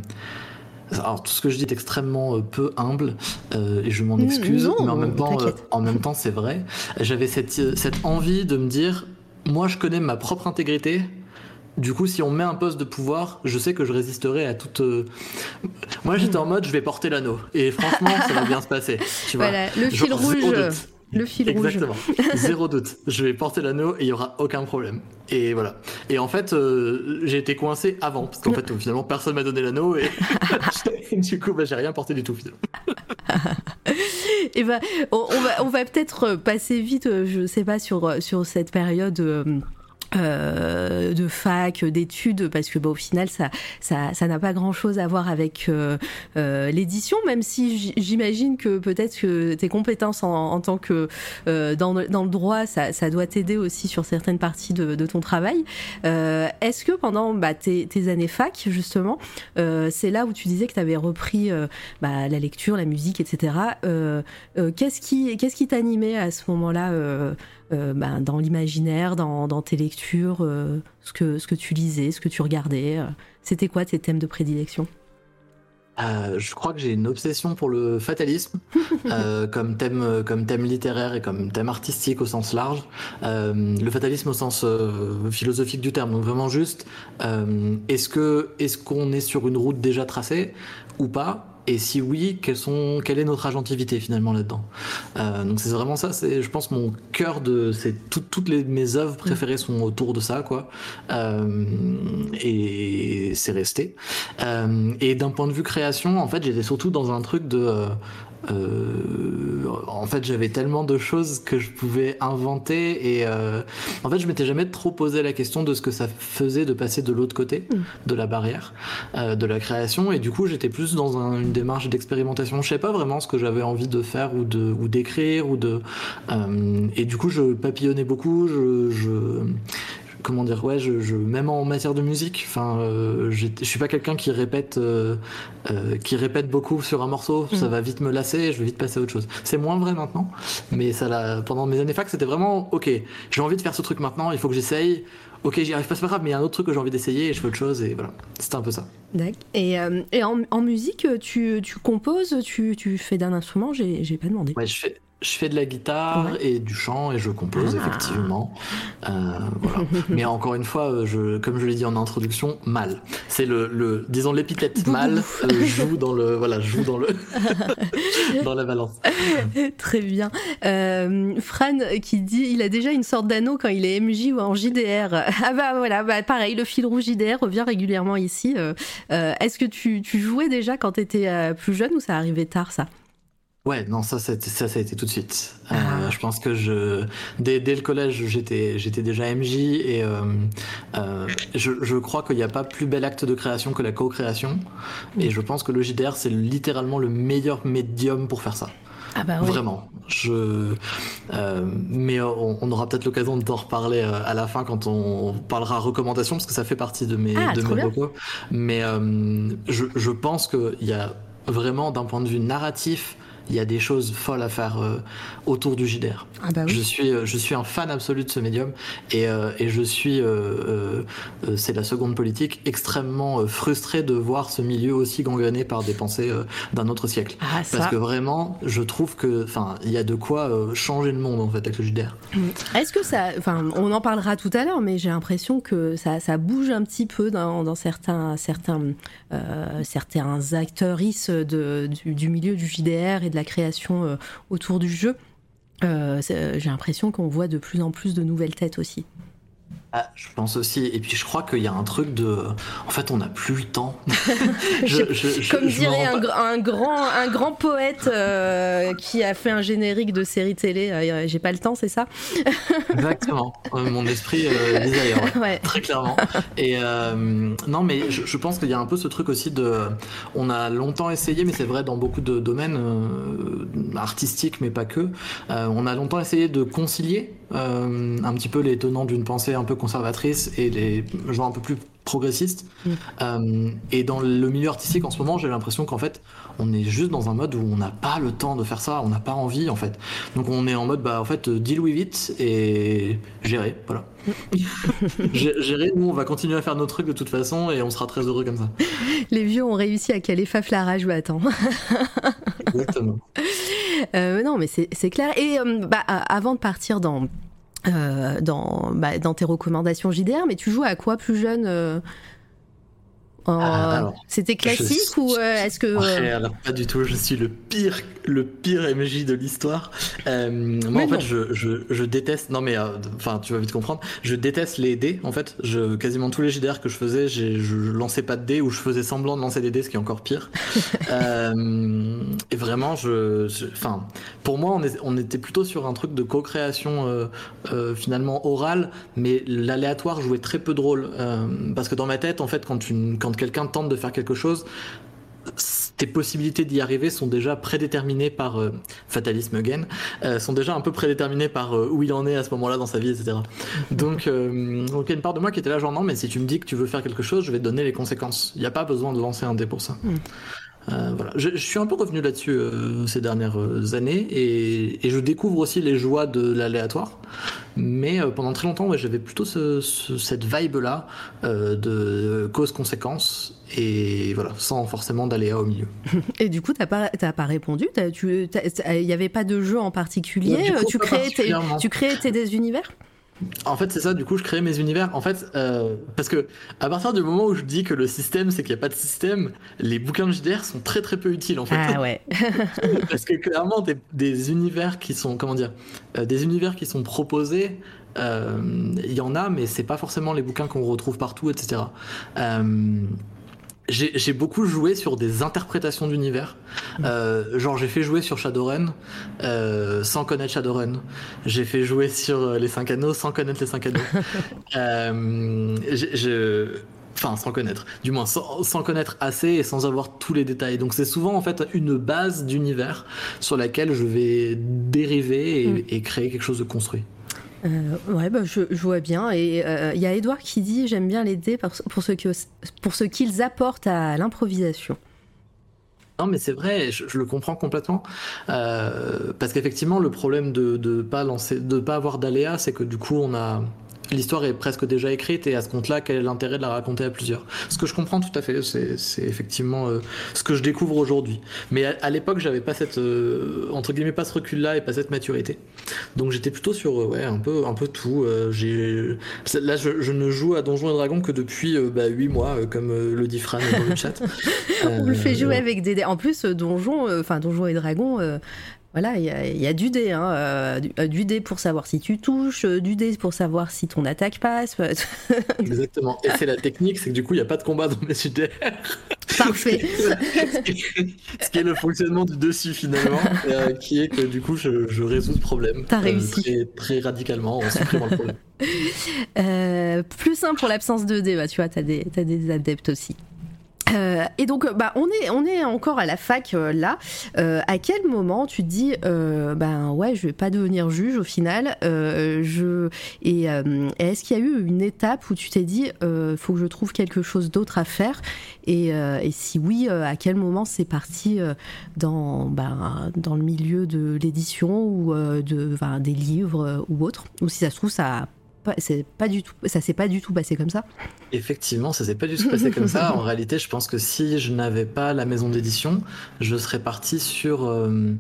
[SPEAKER 2] alors tout ce que je dis est extrêmement euh, peu humble euh, et je m'en excuse,
[SPEAKER 1] non,
[SPEAKER 2] mais en même temps, euh, en même temps, c'est vrai. J'avais cette, cette envie de me dire, moi, je connais ma propre intégrité. Du coup, si on met un poste de pouvoir, je sais que je résisterai à toute. euh, Moi, j'étais en mode, je vais porter l'anneau. Et franchement, ça va bien se passer. Tu vois.
[SPEAKER 1] Voilà, le
[SPEAKER 2] Genre,
[SPEAKER 1] fil rouge. Le fil rouge.
[SPEAKER 2] Exactement. Zéro doute. Je vais porter l'anneau et il y aura aucun problème. Et voilà. Et en fait, euh, j'ai été coincé avant parce qu'en fait, *laughs* finalement, personne m'a donné l'anneau et *laughs* du coup, bah, j'ai rien porté du tout finalement. *laughs*
[SPEAKER 1] Et ben, on, on va, on va peut-être passer vite, euh, je sais pas, sur, sur cette période. euh, euh, de fac, d'études, parce que bah, au final, ça, ça, n'a pas grand-chose à voir avec euh, euh, l'édition, même si j'imagine que peut-être que tes compétences en, en tant que euh, dans, dans le droit, ça, ça doit t'aider aussi sur certaines parties de, de ton travail. Euh, Est-ce que pendant bah, tes, tes années fac, justement, c'est là où tu disais que tu avais repris bah, la lecture, la musique, etc. Qu'est-ce qui qu'est-ce qui t'animait à ce moment-là euh, bah, dans l'imaginaire, dans, dans tes lectures, euh, ce, que, ce que tu lisais, ce que tu regardais euh, C'était quoi tes thèmes de prédilection?
[SPEAKER 2] Je crois que j'ai une obsession pour le fatalisme *laughs* comme thème comme thème littéraire et comme thème artistique au sens large. Le fatalisme au sens philosophique du terme. Donc vraiment juste, est-ce que est-ce qu'on est sur une route déjà tracée ou pas? Et si oui, quelles sont, quelle est notre agentivité finalement là-dedans Euh, Donc c'est vraiment ça. C'est, je pense, mon cœur de, c'est tout- toutes les mes œuvres préférées sont autour de ça, quoi. Euh, et c'est resté. Euh, et d'un point de vue création, en fait, j'étais surtout dans un truc de. Euh, en fait, j'avais tellement de choses que je pouvais inventer et euh, en fait, je m'étais jamais trop posé la question de ce que ça faisait de passer de l'autre côté de la barrière euh, de la création et du coup, j'étais plus dans un- une démarche d'expérimentation. Je sais pas vraiment ce que j'avais envie de faire ou de ou d'écrire ou de euh, et du coup, je papillonnais beaucoup. Je, je comment dire ouais je, je même en matière de musique enfin euh, je suis pas quelqu'un qui répète euh, euh, qui répète beaucoup sur un morceau ça va vite me lasser et je vais vite passer à autre chose c'est moins vrai maintenant mais ça l'a pendant mes années fac c'était vraiment ok j'ai envie de faire ce truc maintenant il faut que j'essaye ok j'y arrive pas c'est pas grave mais il y a un autre truc que j'ai envie d'essayer et je fais autre chose et voilà c'était un peu ça
[SPEAKER 1] D'accord. Et, euh, et en, en musique, tu, tu composes, tu, tu fais d'un instrument J'ai j'ai pas demandé.
[SPEAKER 2] ouais je fais je fais de la guitare
[SPEAKER 1] Ouais.
[SPEAKER 2] et du chant et je compose
[SPEAKER 1] Ah.
[SPEAKER 2] effectivement. Euh, voilà. *laughs* Mais encore une fois, euh, je, comme je l'ai dit en introduction, mal. C'est le, le, disons l'épithète mal euh, joue dans le, voilà, joue dans le, *laughs* dans la balance.
[SPEAKER 1] Très bien. Euh, Fran qui dit il a déjà une sorte d'anneau quand il est MJ ou en JDR. Ah bah voilà, bah pareil, le fil rouge JDR revient régulièrement ici. Est-ce que tu, tu jouais déjà quand tu étais plus jeune ou ça arrivait tard ça?
[SPEAKER 2] Ouais, non, ça, ça, ça, ça a été tout de suite. Euh,
[SPEAKER 1] Ah.
[SPEAKER 2] je pense que je, dès, dès le collège, j'étais, j'étais déjà MJ et euh, euh, je, je crois qu'il n'y a pas plus bel acte de création que la co-création. Et je pense que le JDR, c'est littéralement le meilleur médium pour faire ça.
[SPEAKER 1] Ah bah ouais.
[SPEAKER 2] Vraiment. Je, euh, mais on, on aura peut-être l'occasion d'en reparler euh, à la fin quand on parlera recommandations parce que ça fait partie de mes,
[SPEAKER 1] Ah,
[SPEAKER 2] de mes recos. Mais euh, je, je pense qu'il y a vraiment, d'un point de vue narratif, il y a des choses folles à faire euh, autour du JDR.
[SPEAKER 1] Ah bah oui.
[SPEAKER 2] Je suis, euh, je suis un fan absolu de ce médium et, euh, et je suis, euh, c'est la seconde politique, extrêmement frustré de voir ce milieu aussi gangréné par des pensées d'un autre siècle.
[SPEAKER 1] Ah ça.
[SPEAKER 2] Parce que vraiment, je trouve que, enfin, il y a de quoi changer le monde en fait avec le JDR.
[SPEAKER 1] Est-ce que ça, enfin, on en parlera tout à l'heure, mais j'ai l'impression que ça, ça bouge un petit peu dans, dans certains, certains, certains acteuristes de, du, du milieu du JDR et de la création euh, autour du jeu. Euh, c'est- j'ai l'impression qu'on voit de plus en plus de nouvelles têtes aussi.
[SPEAKER 2] Ah, je pense aussi. Et puis je crois qu'il y a un truc de, en fait, on n'a plus le temps. *laughs*
[SPEAKER 1] Je-
[SPEAKER 2] je-
[SPEAKER 1] Comme
[SPEAKER 2] je me
[SPEAKER 1] dirait un,
[SPEAKER 2] pas-
[SPEAKER 1] gr- un grand, un grand poète euh, qui a fait un générique de série télé. euh, j'ai pas le temps, c'est ça? *laughs*
[SPEAKER 2] Exactement. Euh, mon esprit euh, dit ailleurs. ouais.
[SPEAKER 1] Ouais.
[SPEAKER 2] Très clairement. Et euh, non, mais je, pense qu'il y a un peu ce truc aussi de. On a longtemps essayé, mais c'est vrai dans beaucoup de domaines euh, artistiques, mais pas que. euh, on a longtemps essayé de concilier un petit peu les tenants d'une pensée un peu conservatrice et les gens un peu plus progressistes. Mm. et dans le milieu artistique en ce moment, j'ai l'impression qu'en fait, on est juste dans un mode où on n'a pas le temps de faire ça, on n'a pas envie en fait. Donc on est en mode bah en fait deal with it et gérer, voilà. *laughs* gérer, nous on va continuer à faire nos trucs de toute façon et on sera très heureux comme ça.
[SPEAKER 1] Les vieux ont réussi à caler Faflarage ou attends.
[SPEAKER 2] Exactement. *laughs*
[SPEAKER 1] Euh, non mais c'est clair. Et euh, bah, avant de partir dans euh, dans, bah, dans tes recommandations JDR, mais tu joues à quoi plus jeune ah, C'était classique ou euh, est-ce que
[SPEAKER 2] euh, alors pas du tout. Je suis le pire, le pire MJ de l'histoire. Euh, moi, en fait, je, je, je, déteste. Non, mais enfin, tu vas vite comprendre. Je déteste les dés. En fait, je quasiment tous les JDR que je faisais, je lançais pas de dés ou je faisais semblant de lancer des dés, ce qui est encore pire. *laughs* et vraiment, je, enfin, pour moi, on, est, on, était plutôt sur un truc de co-création finalement orale, mais l'aléatoire jouait très peu de rôle parce que dans ma tête, en fait, quand tu quand quelqu'un tente de faire quelque chose, tes possibilités d'y arriver sont déjà prédéterminées par euh, fatalisme again, euh, sont déjà un peu prédéterminées par euh, où il en est à ce moment-là dans sa vie, etc. Donc, donc il y a une part de moi qui était là genre non, mais si tu me dis que tu veux faire quelque chose, je vais te donner les conséquences. Il n'y a pas besoin de lancer un dé pour ça. Mm. Voilà. Je, suis un peu revenu là-dessus ces dernières années et, je découvre aussi les joies de l'aléatoire. Mais pendant très longtemps, j'avais plutôt cette vibe-là de cause-conséquence et voilà, sans forcément d'aller au milieu.
[SPEAKER 1] Et du coup, t'as pas, pas répondu? Il n'y avait pas de jeu en particulier? Tu, créais tes, tu créais tes des univers
[SPEAKER 2] en fait, c'est ça. Du coup, je crée mes univers. En fait, euh, parce que à partir du moment où je dis que le système, c'est qu'il n'y a pas de système, les bouquins de JDR sont très très peu utiles en fait.
[SPEAKER 1] Ah ouais. *laughs*
[SPEAKER 2] parce que clairement, des, univers qui sont, comment dire, euh, des univers qui sont proposés, euh, il y en a, mais c'est pas forcément les bouquins qu'on retrouve partout, etc j'ai beaucoup joué sur des interprétations d'univers. Mm. Euh, genre, j'ai fait jouer sur Shadowrun euh, sans connaître Shadowrun. J'ai fait jouer sur euh, les 5 anneaux sans connaître les 5 anneaux. *laughs* euh, je, enfin, sans connaître. Du moins, sans, connaître assez et sans avoir tous les détails. Donc, c'est souvent en fait une base d'univers sur laquelle je vais dériver et, mm. et créer quelque chose de construit.
[SPEAKER 1] Euh, ouais, bah, je, vois bien. Et il euh, y a Edouard qui dit J'aime bien les dés pour, ce qu'ils apportent à l'improvisation.
[SPEAKER 2] Non, mais c'est vrai, je, le comprends complètement. Euh, parce qu'effectivement, le problème de ne pas, de pas avoir d'aléas, c'est que du coup, on a l'histoire est presque déjà écrite et à ce compte-là, quel est l'intérêt de la raconter à plusieurs Ce que je comprends tout à fait, c'est effectivement euh, ce que je découvre aujourd'hui. Mais à, l'époque, j'avais pas cette euh, entre guillemets pas ce recul-là et pas cette maturité. Donc j'étais plutôt sur euh, ouais un peu un peu tout. j'ai là, je, ne joue à Donjons et Dragons que depuis bah, 8 mois, comme le dit Fran dans le chat. *laughs*
[SPEAKER 1] On le fait jouer avec des en plus Donjons, enfin Donjons et Dragons voilà, il y, a du dé, hein, euh, euh, du, dé pour savoir si tu touches, euh, du dé pour savoir si ton attaque passe. *laughs*
[SPEAKER 2] Exactement. Et c'est la technique, c'est que du coup, il n'y a pas de combat dans mes JDR.
[SPEAKER 1] Parfait. *laughs*
[SPEAKER 2] ce qui est le fonctionnement du dessus finalement, qui est que du coup, je, résous ce problème.
[SPEAKER 1] T'as réussi.
[SPEAKER 2] Très, radicalement en supprimant le
[SPEAKER 1] problème. *laughs* plus simple pour l'absence de dé, bah, tu vois, t'as des, as des adeptes aussi. Euh, et donc, bah, on est, on est encore à la fac euh, là. Euh, à quel moment tu te dis, ben ouais, je vais pas devenir juge au final. je et est-ce qu'il y a eu une étape où tu t'es dit, faut que je trouve quelque chose d'autre à faire? Et, et, si oui, à quel moment c'est parti dans, ben, dans le milieu de l'édition ou de, des livres ou autre Ou si ça se trouve, ça c'est pas du tout, ça s'est pas du tout passé comme ça.
[SPEAKER 2] Effectivement, ça s'est pas du tout passé comme ça. *laughs* En réalité, je pense que si je n'avais pas la maison d'édition, je serais parti sur. Euh,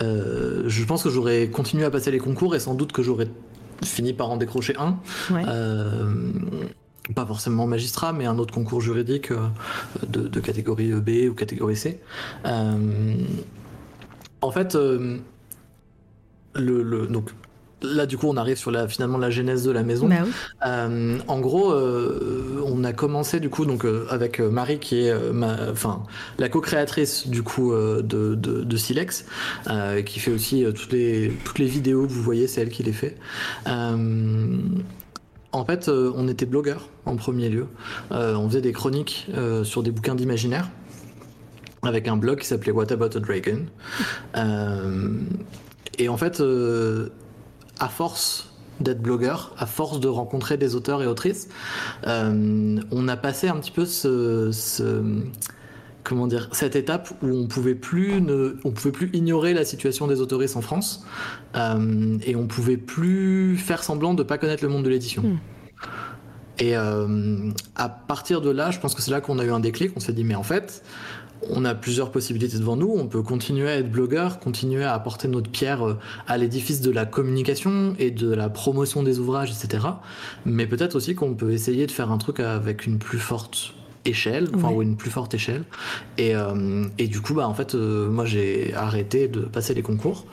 [SPEAKER 2] euh, je pense que j'aurais continué à passer les concours et sans doute que j'aurais fini par en décrocher un. Euh, pas forcément magistrat, mais un autre concours juridique de, de, catégorie B ou catégorie C. en fait, le, le, donc là du coup on arrive sur la finalement la genèse de la maison.
[SPEAKER 1] Bah
[SPEAKER 2] euh, en gros, euh, on a commencé du coup donc euh, avec Marie qui est enfin la co-créatrice du coup de, de, Silex, qui fait aussi toutes les toutes les vidéos que vous voyez, c'est elle qui les fait. en fait, on était blogueurs en premier lieu. on faisait des chroniques sur des bouquins d'imaginaire avec un blog qui s'appelait What About a Dragon. et en fait, à force d'être blogueur, à force de rencontrer des auteurs et autrices, on a passé un petit peu ce, comment dire cette étape où on pouvait plus ne, on pouvait plus ignorer la situation des autoristes en France et on pouvait plus faire semblant de pas connaître le monde de l'édition. Hmm. Et à partir de là, je pense que c'est là qu'on a eu un déclic. On s'est dit mais en fait, on a plusieurs possibilités devant nous. On peut continuer à être blogueur, continuer à apporter notre pierre euh, à l'édifice de la communication et de la promotion des ouvrages, etc. Mais peut-être aussi qu'on peut essayer de faire un truc avec une plus forte échelle, enfin, ou une plus forte échelle. Et, euh, et du coup, bah, en fait, euh, moi, j'ai arrêté de passer les concours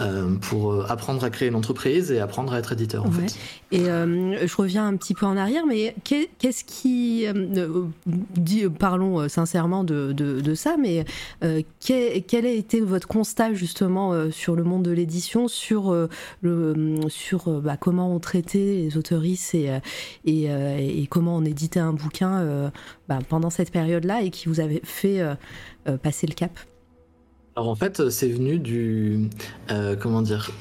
[SPEAKER 2] euh, pour apprendre à créer une entreprise et apprendre à être éditeur, en fait.
[SPEAKER 1] Et je reviens un petit peu en arrière, mais qu'est-ce qui. dit, parlons sincèrement de, de, ça, mais quel, a été votre constat, justement, sur le monde de l'édition, sur, le, sur bah, comment on traitait les autoristes et, et, et, comment on éditait un bouquin bah, pendant cette période-là et qui vous avait fait euh, euh, passer le cap?
[SPEAKER 2] Alors en fait, c'est venu du. Euh, comment dire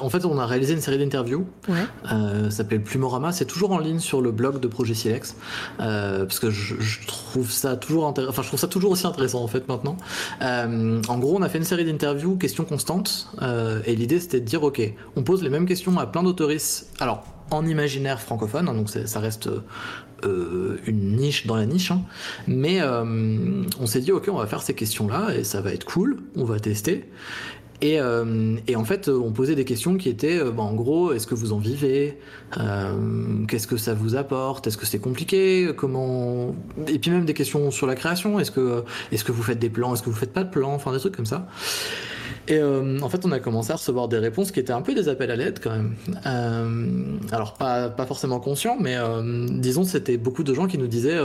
[SPEAKER 2] en fait, on a réalisé une série d'interviews. Ouais. ça s'appelle Plumorama. C'est toujours en ligne sur le blog de Projet Silex. parce que je, trouve ça toujours Enfin, je trouve ça toujours aussi intéressant, en fait, maintenant. en gros, on a fait une série d'interviews, questions constantes. et l'idée, c'était de dire, OK, on pose les mêmes questions à plein d'autoristes. Alors, en imaginaire francophone, hein, donc ça reste euh, une niche dans la niche, hein. mais euh, on s'est dit ok on va faire ces questions-là et ça va être cool, on va tester. Et, euh, en fait, on posait des questions qui étaient, bah, en gros, est-ce que vous en vivez? Qu'est-ce que ça vous apporte? Est-ce que c'est compliqué? Comment Et puis même des questions sur la création. Est-ce que, est-ce que vous faites des plans? Est-ce que vous faites pas de plans? Enfin, des trucs comme ça. Et euh, en fait, on a commencé à recevoir des réponses qui étaient un peu des appels à l'aide quand même. Euh, alors, pas, forcément conscients, mais euh, disons, c'était beaucoup de gens qui nous disaient.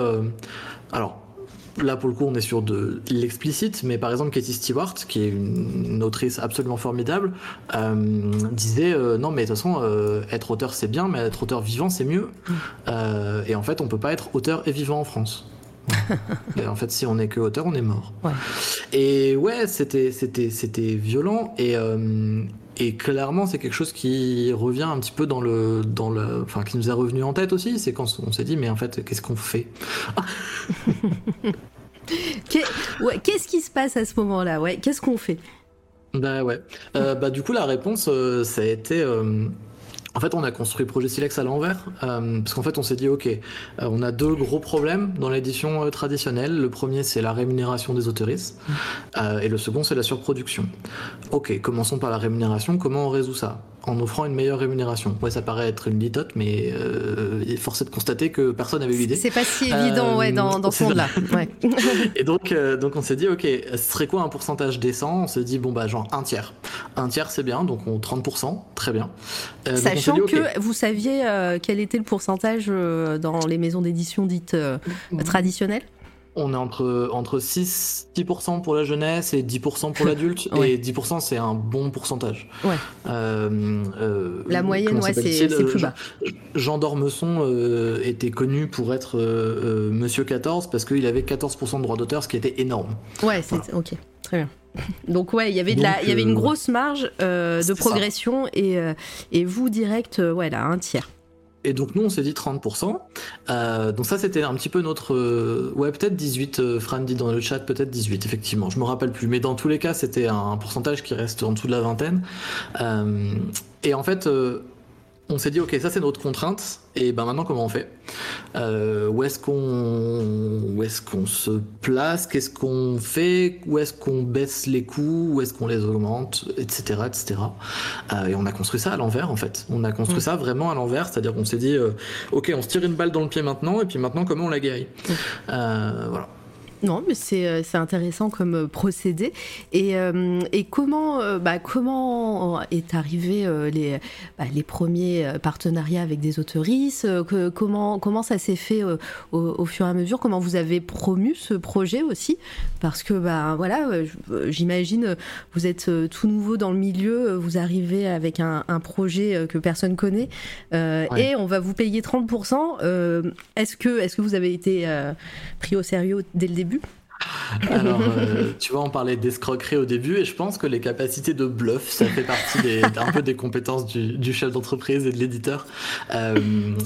[SPEAKER 2] alors, là pour le coup on est sur de l'explicite, mais par exemple Katie Stewart, qui est une, autrice absolument formidable, disait non mais de toute façon être auteur c'est bien, mais être auteur vivant c'est mieux. Et en fait on peut pas être auteur et vivant en France *laughs* en fait, si on est que auteur, on est mort. Et ouais, c'était c'était c'était violent et euh, et clairement, c'est quelque chose qui revient un petit peu dans le dans le enfin qui nous est revenu en tête aussi. C'est quand on s'est dit mais en fait, qu'est-ce qu'on fait *laughs*
[SPEAKER 1] Qu'est-ce qui se passe à ce moment-là? Ouais, qu'est-ce qu'on fait?
[SPEAKER 2] Bah ouais. Euh, bah du coup, la réponse, euh, ça a été en fait, on a construit Projet Silex à l'envers, euh, parce qu'en fait, on s'est dit, ok, euh, on a deux gros problèmes dans l'édition euh, traditionnelle. Le premier, c'est la rémunération des autoristes, et le second, c'est la surproduction. Ok, commençons par la rémunération. Comment on résout ça? En offrant une meilleure rémunération. Ouais, ça paraît être une litote, mais euh, il est forcé de constater que personne n'avait eu l'idée.
[SPEAKER 1] C'est pas si évident, ouais, dans, dans ce monde-là. Ouais. *laughs*
[SPEAKER 2] et donc, donc on s'est dit, ok, ce serait quoi un pourcentage décent? On s'est dit, bon bah genre un tiers. Un tiers, c'est bien, donc on 30%, très bien.
[SPEAKER 1] Sachant que vous saviez euh, quel était le pourcentage euh, dans les maisons d'édition dites euh, mmh. traditionnelles?
[SPEAKER 2] On est entre, entre 6, 10% pour la jeunesse et 10% pour l'adulte. *laughs* Et 10%, c'est un bon pourcentage.
[SPEAKER 1] Ouais. la moyenne, ouais, c'est plus bas.
[SPEAKER 2] Jean d'Ormesson était connu pour être Monsieur 14 parce qu'il avait 14% de droits d'auteur, ce qui était énorme.
[SPEAKER 1] Ouais, c'est ok. Très bien. *laughs* Donc ouais, il y avait de la, il y avait une euh, grosse marge euh, de progression et, euh, et vous direct, ouais là, un tiers.
[SPEAKER 2] Et donc nous on s'est dit 30%. donc ça c'était un petit peu notre... ouais peut-être 18, Fran dit dans le chat, peut-être 18 effectivement, je me rappelle plus. Mais dans tous les cas c'était un pourcentage qui reste en dessous de la vingtaine. et en fait on s'est dit ok ça c'est notre contrainte. Et ben maintenant comment on fait? Euh, où est-ce qu'on où est-ce qu'on se place? Qu'est-ce qu'on fait? Où est-ce qu'on baisse les coûts? Où est-ce qu'on les augmente? Etc etc. Euh, et on a construit ça à l'envers en fait. On a construit mm. ça vraiment à l'envers. C'est-à-dire qu'on s'est dit euh, ok on se tire une balle dans le pied maintenant. Et puis maintenant comment on la guérit? Mm. voilà
[SPEAKER 1] non, mais c'est euh, intéressant comme euh, procédé. Et, euh, et comment, bah, comment est arrivé les, bah, les premiers partenariats avec des autoristes comment, comment ça s'est fait au, fur et à mesure? Comment vous avez promu ce projet aussi? Parce que, bah, voilà, j'imagine, vous êtes tout nouveau dans le milieu, vous arrivez avec un, projet que personne connaît, et on va vous payer 30%. Est-ce que, est -ce que vous avez été pris au sérieux dès le début? début.
[SPEAKER 2] Alors, euh, tu vois, on parlait d'escroquerie au début, et je pense que les capacités de bluff, ça fait partie des, un peu des compétences du, du chef d'entreprise et de l'éditeur. Euh,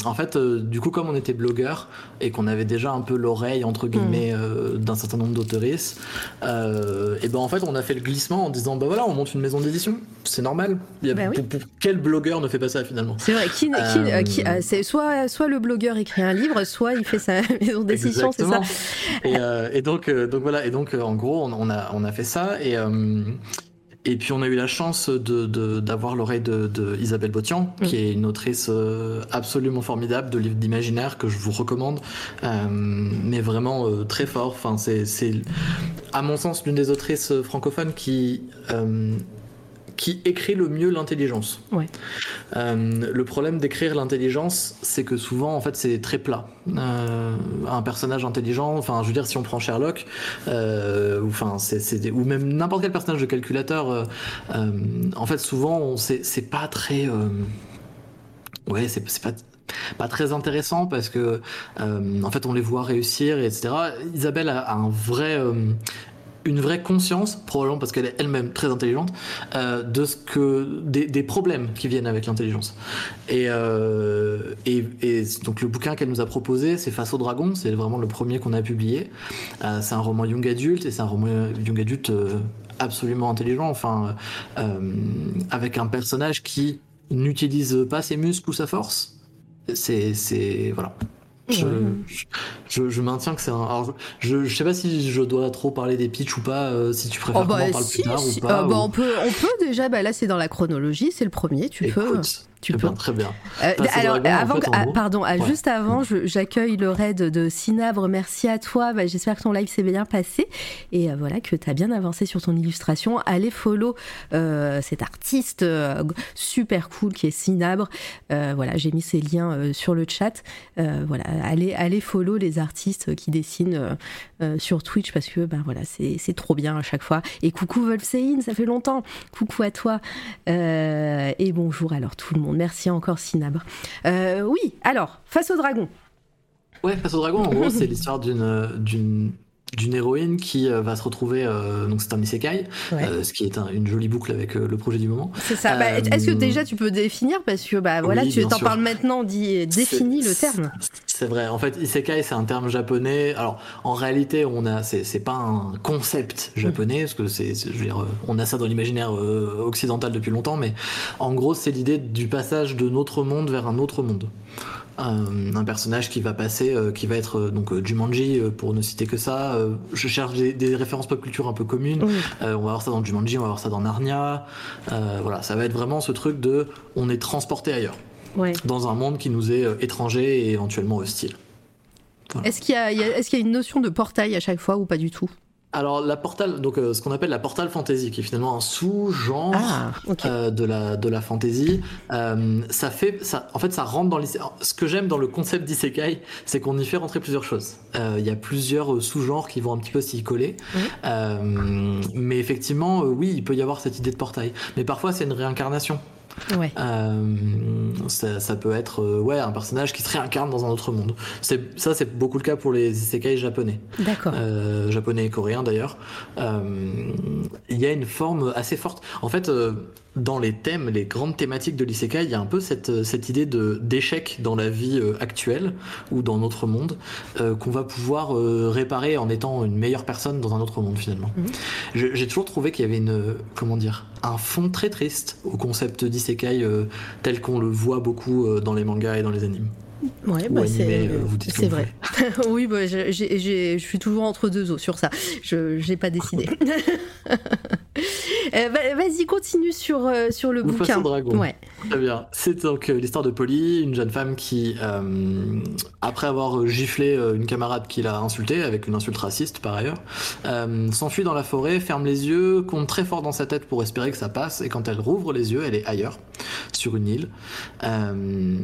[SPEAKER 2] en fait, euh, du coup, comme on était blogueur et qu'on avait déjà un peu l'oreille entre guillemets euh, d'un certain nombre d'auteuristes, euh, et ben en fait, on a fait le glissement en disant bah voilà, on monte une maison d'édition, c'est normal. Il y a,
[SPEAKER 1] Bah oui.
[SPEAKER 2] pour- pour- quel blogueur ne fait pas ça finalement?
[SPEAKER 1] C'est vrai, qui, c'est soit, soit le blogueur écrit un livre, soit il fait sa *laughs* maison d'édition, c'est ça.
[SPEAKER 2] Et, et donc, donc voilà. Et donc, euh, en gros, on, on a, on a fait ça et. euh, et puis on a eu la chance de, de- d'avoir l'oreille de, de Isabelle Botian, qui est une autrice euh, absolument formidable de livres d'imaginaire que je vous recommande, euh, mais vraiment euh, très fort. Enfin, c'est, c'est, à mon sens, l'une des autrices francophones qui, euh, qui écrit le mieux l'intelligence.
[SPEAKER 1] Ouais.
[SPEAKER 2] Euh, le problème d'écrire l'intelligence, c'est que souvent, en fait, c'est très plat. Euh, un personnage intelligent, enfin, je veux dire, si on prend Sherlock, euh, ou, enfin, c'est, ou même n'importe quel personnage de calculateur, en fait, souvent, c'est, pas très. ouais, c'est, pas pas très intéressant parce que euh, en fait on les voit réussir et etc Isabelle a, a un vrai euh, une vraie conscience probablement parce qu'elle est elle-même très intelligente euh, de ce que des, des problèmes qui viennent avec l'intelligence. Et, euh, et, et donc le bouquin qu'elle nous a proposé c'est Face au dragon c'est vraiment le premier qu'on a publié. Euh, c'est un roman young adulte et c'est un roman young adulte absolument intelligent enfin avec un personnage qui n'utilise pas ses muscles ou sa force. C'est voilà je, maintiens que c'est un alors, je, je sais pas si je dois trop parler des pitchs ou pas euh, si tu préfères
[SPEAKER 1] Oh,
[SPEAKER 2] qu'on
[SPEAKER 1] bah,
[SPEAKER 2] en parle
[SPEAKER 1] si,
[SPEAKER 2] plus tard
[SPEAKER 1] si.
[SPEAKER 2] ou pas
[SPEAKER 1] Euh, bah, on, peut, on peut déjà, bah, là c'est dans la chronologie, c'est le premier, tu peux. Tu
[SPEAKER 2] eh
[SPEAKER 1] peux.
[SPEAKER 2] ben, très bien
[SPEAKER 1] Euh, alors,
[SPEAKER 2] dragon,
[SPEAKER 1] avant,
[SPEAKER 2] en
[SPEAKER 1] ah, pardon, ah,
[SPEAKER 2] Ouais.
[SPEAKER 1] juste avant, j'accueille le raid de Cinabre. Merci à toi. Bah, J'espère que ton live s'est bien passé et euh, voilà que tu as bien avancé sur ton illustration. Allez follow euh, cet artiste super cool qui est Cinabre. Voilà, j'ai mis ses liens sur le chat. Voilà, allez, allez follow les artistes qui dessinent sur Twitch parce que ben voilà, c'est c'est trop bien à chaque fois. Et coucou Wolfsein, ça fait longtemps. Coucou à toi. Et bonjour alors tout le monde. Merci encore Cinabre. Euh, oui, alors, face au dragon.
[SPEAKER 2] ouais face au dragon en gros c'est l'histoire d'une euh, d'une héroïne qui euh, va se retrouver euh, donc c'est un isekai
[SPEAKER 1] Ouais.
[SPEAKER 2] euh, ce qui est un- une jolie boucle avec euh, le projet du moment
[SPEAKER 1] C'est ça. Bah, Est-ce que déjà tu peux définir parce que bah voilà,
[SPEAKER 2] oui,
[SPEAKER 1] tu t'en parles maintenant, dis, définis le terme.
[SPEAKER 2] C'est vrai. En fait, isekai, c'est un terme japonais. Alors, en réalité, on a, c'est, pas un concept japonais, parce que c'est, je veux dire, on a ça dans l'imaginaire occidental depuis longtemps, mais en gros, c'est l'idée du passage de notre monde vers un autre monde. Un personnage qui va passer, euh, qui va être euh, donc euh, Jumanji, euh, pour ne citer que ça. Je cherche des, des références pop culture un peu communes.
[SPEAKER 1] Oui.
[SPEAKER 2] On va voir ça dans Jumanji, on va voir ça dans Narnia. Voilà, ça va être vraiment ce truc de, on est transporté ailleurs
[SPEAKER 1] Ouais.
[SPEAKER 2] dans un monde qui nous est étranger et éventuellement hostile.
[SPEAKER 1] Est-ce qu'il y, qu'il y a une notion de portail à chaque fois ou pas du tout?
[SPEAKER 2] Alors la portal, donc euh, ce qu'on appelle la portal fantasy, qui est finalement un sous-genre
[SPEAKER 1] Ah,
[SPEAKER 2] euh, de la de la fantasy, euh, ça fait, ça, en fait, ça rentre dans Ce que j'aime dans le concept d'isekai, c'est qu'on y fait rentrer plusieurs choses. Il y a plusieurs sous-genres qui vont un petit peu s'y coller,
[SPEAKER 1] Mhm.
[SPEAKER 2] Mais effectivement, oui, il peut y avoir cette idée de portail. Mais parfois, c'est une réincarnation.
[SPEAKER 1] Ouais.
[SPEAKER 2] Euh, ça, ça peut être euh, ouais un personnage qui se réincarne dans un autre monde. C'est ça, c'est beaucoup le cas pour les isekai japonais.
[SPEAKER 1] D'accord.
[SPEAKER 2] euh, japonais et coréen d'ailleurs, euh, il y a une forme assez forte. En fait, euh, dans les thèmes, les grandes thématiques de l'isekai, il y a un peu cette, cette idée de d'échec dans la vie euh, actuelle ou dans notre monde euh, qu'on va pouvoir euh, réparer en étant une meilleure personne dans un autre monde finalement.
[SPEAKER 1] Mhm.
[SPEAKER 2] J'ai toujours trouvé qu'il y avait une comment dire un fond très triste au concept d'isekai euh, tel qu'on le voit beaucoup euh, dans les mangas et dans les animes.
[SPEAKER 1] Ouais,
[SPEAKER 2] ou
[SPEAKER 1] bah, c'est
[SPEAKER 2] euh,
[SPEAKER 1] vrai. *laughs* oui, bah, je suis toujours entre deux eaux sur ça. Je n'ai pas décidé. *laughs* *laughs* Euh, va- Vas-y, continue sur, euh, sur le bouquin.
[SPEAKER 2] dragon.
[SPEAKER 1] Ouais.
[SPEAKER 2] Très bien. C'est donc euh, l'histoire de Polly, une jeune femme qui, après avoir giflé une camarade qui l'a insultée, avec une insulte raciste par ailleurs, s'enfuit dans la forêt, ferme les yeux, compte très fort dans sa tête pour espérer que ça passe, et quand elle rouvre les yeux, elle est ailleurs, sur une île, euh,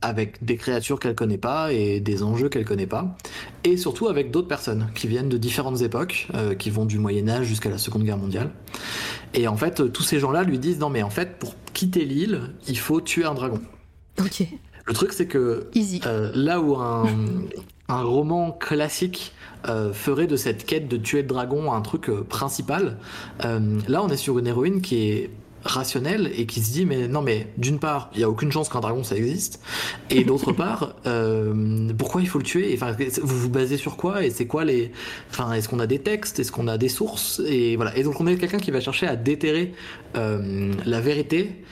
[SPEAKER 2] avec des créatures qu'elle connaît pas et des enjeux qu'elle connaît pas, et surtout avec d'autres personnes qui viennent de différentes époques, euh, qui vont du Moyen Âge jusqu'à la Seconde Guerre mondiale. Et en fait, tous ces gens-là lui disent non mais en fait pour quitter l'île, il faut tuer un dragon.
[SPEAKER 1] Ok.
[SPEAKER 2] Le truc, c'est que
[SPEAKER 1] Easy.
[SPEAKER 2] euh, là où un, *laughs* un roman classique euh, ferait de cette quête de tuer le dragon un truc principal, là on est sur une héroïne qui est rationnelle et qui se dit mais non mais d'une part il y a aucune chance qu'un dragon ça existe. Et d'autre *laughs* part euh, pourquoi il faut le tuer? Enfin vous vous basez sur quoi? Et c'est quoi les enfin est-ce qu'on a des textes? Est-ce qu'on a des sources? Et voilà. Et donc on est quelqu'un qui va chercher à déterrer euh, la vérité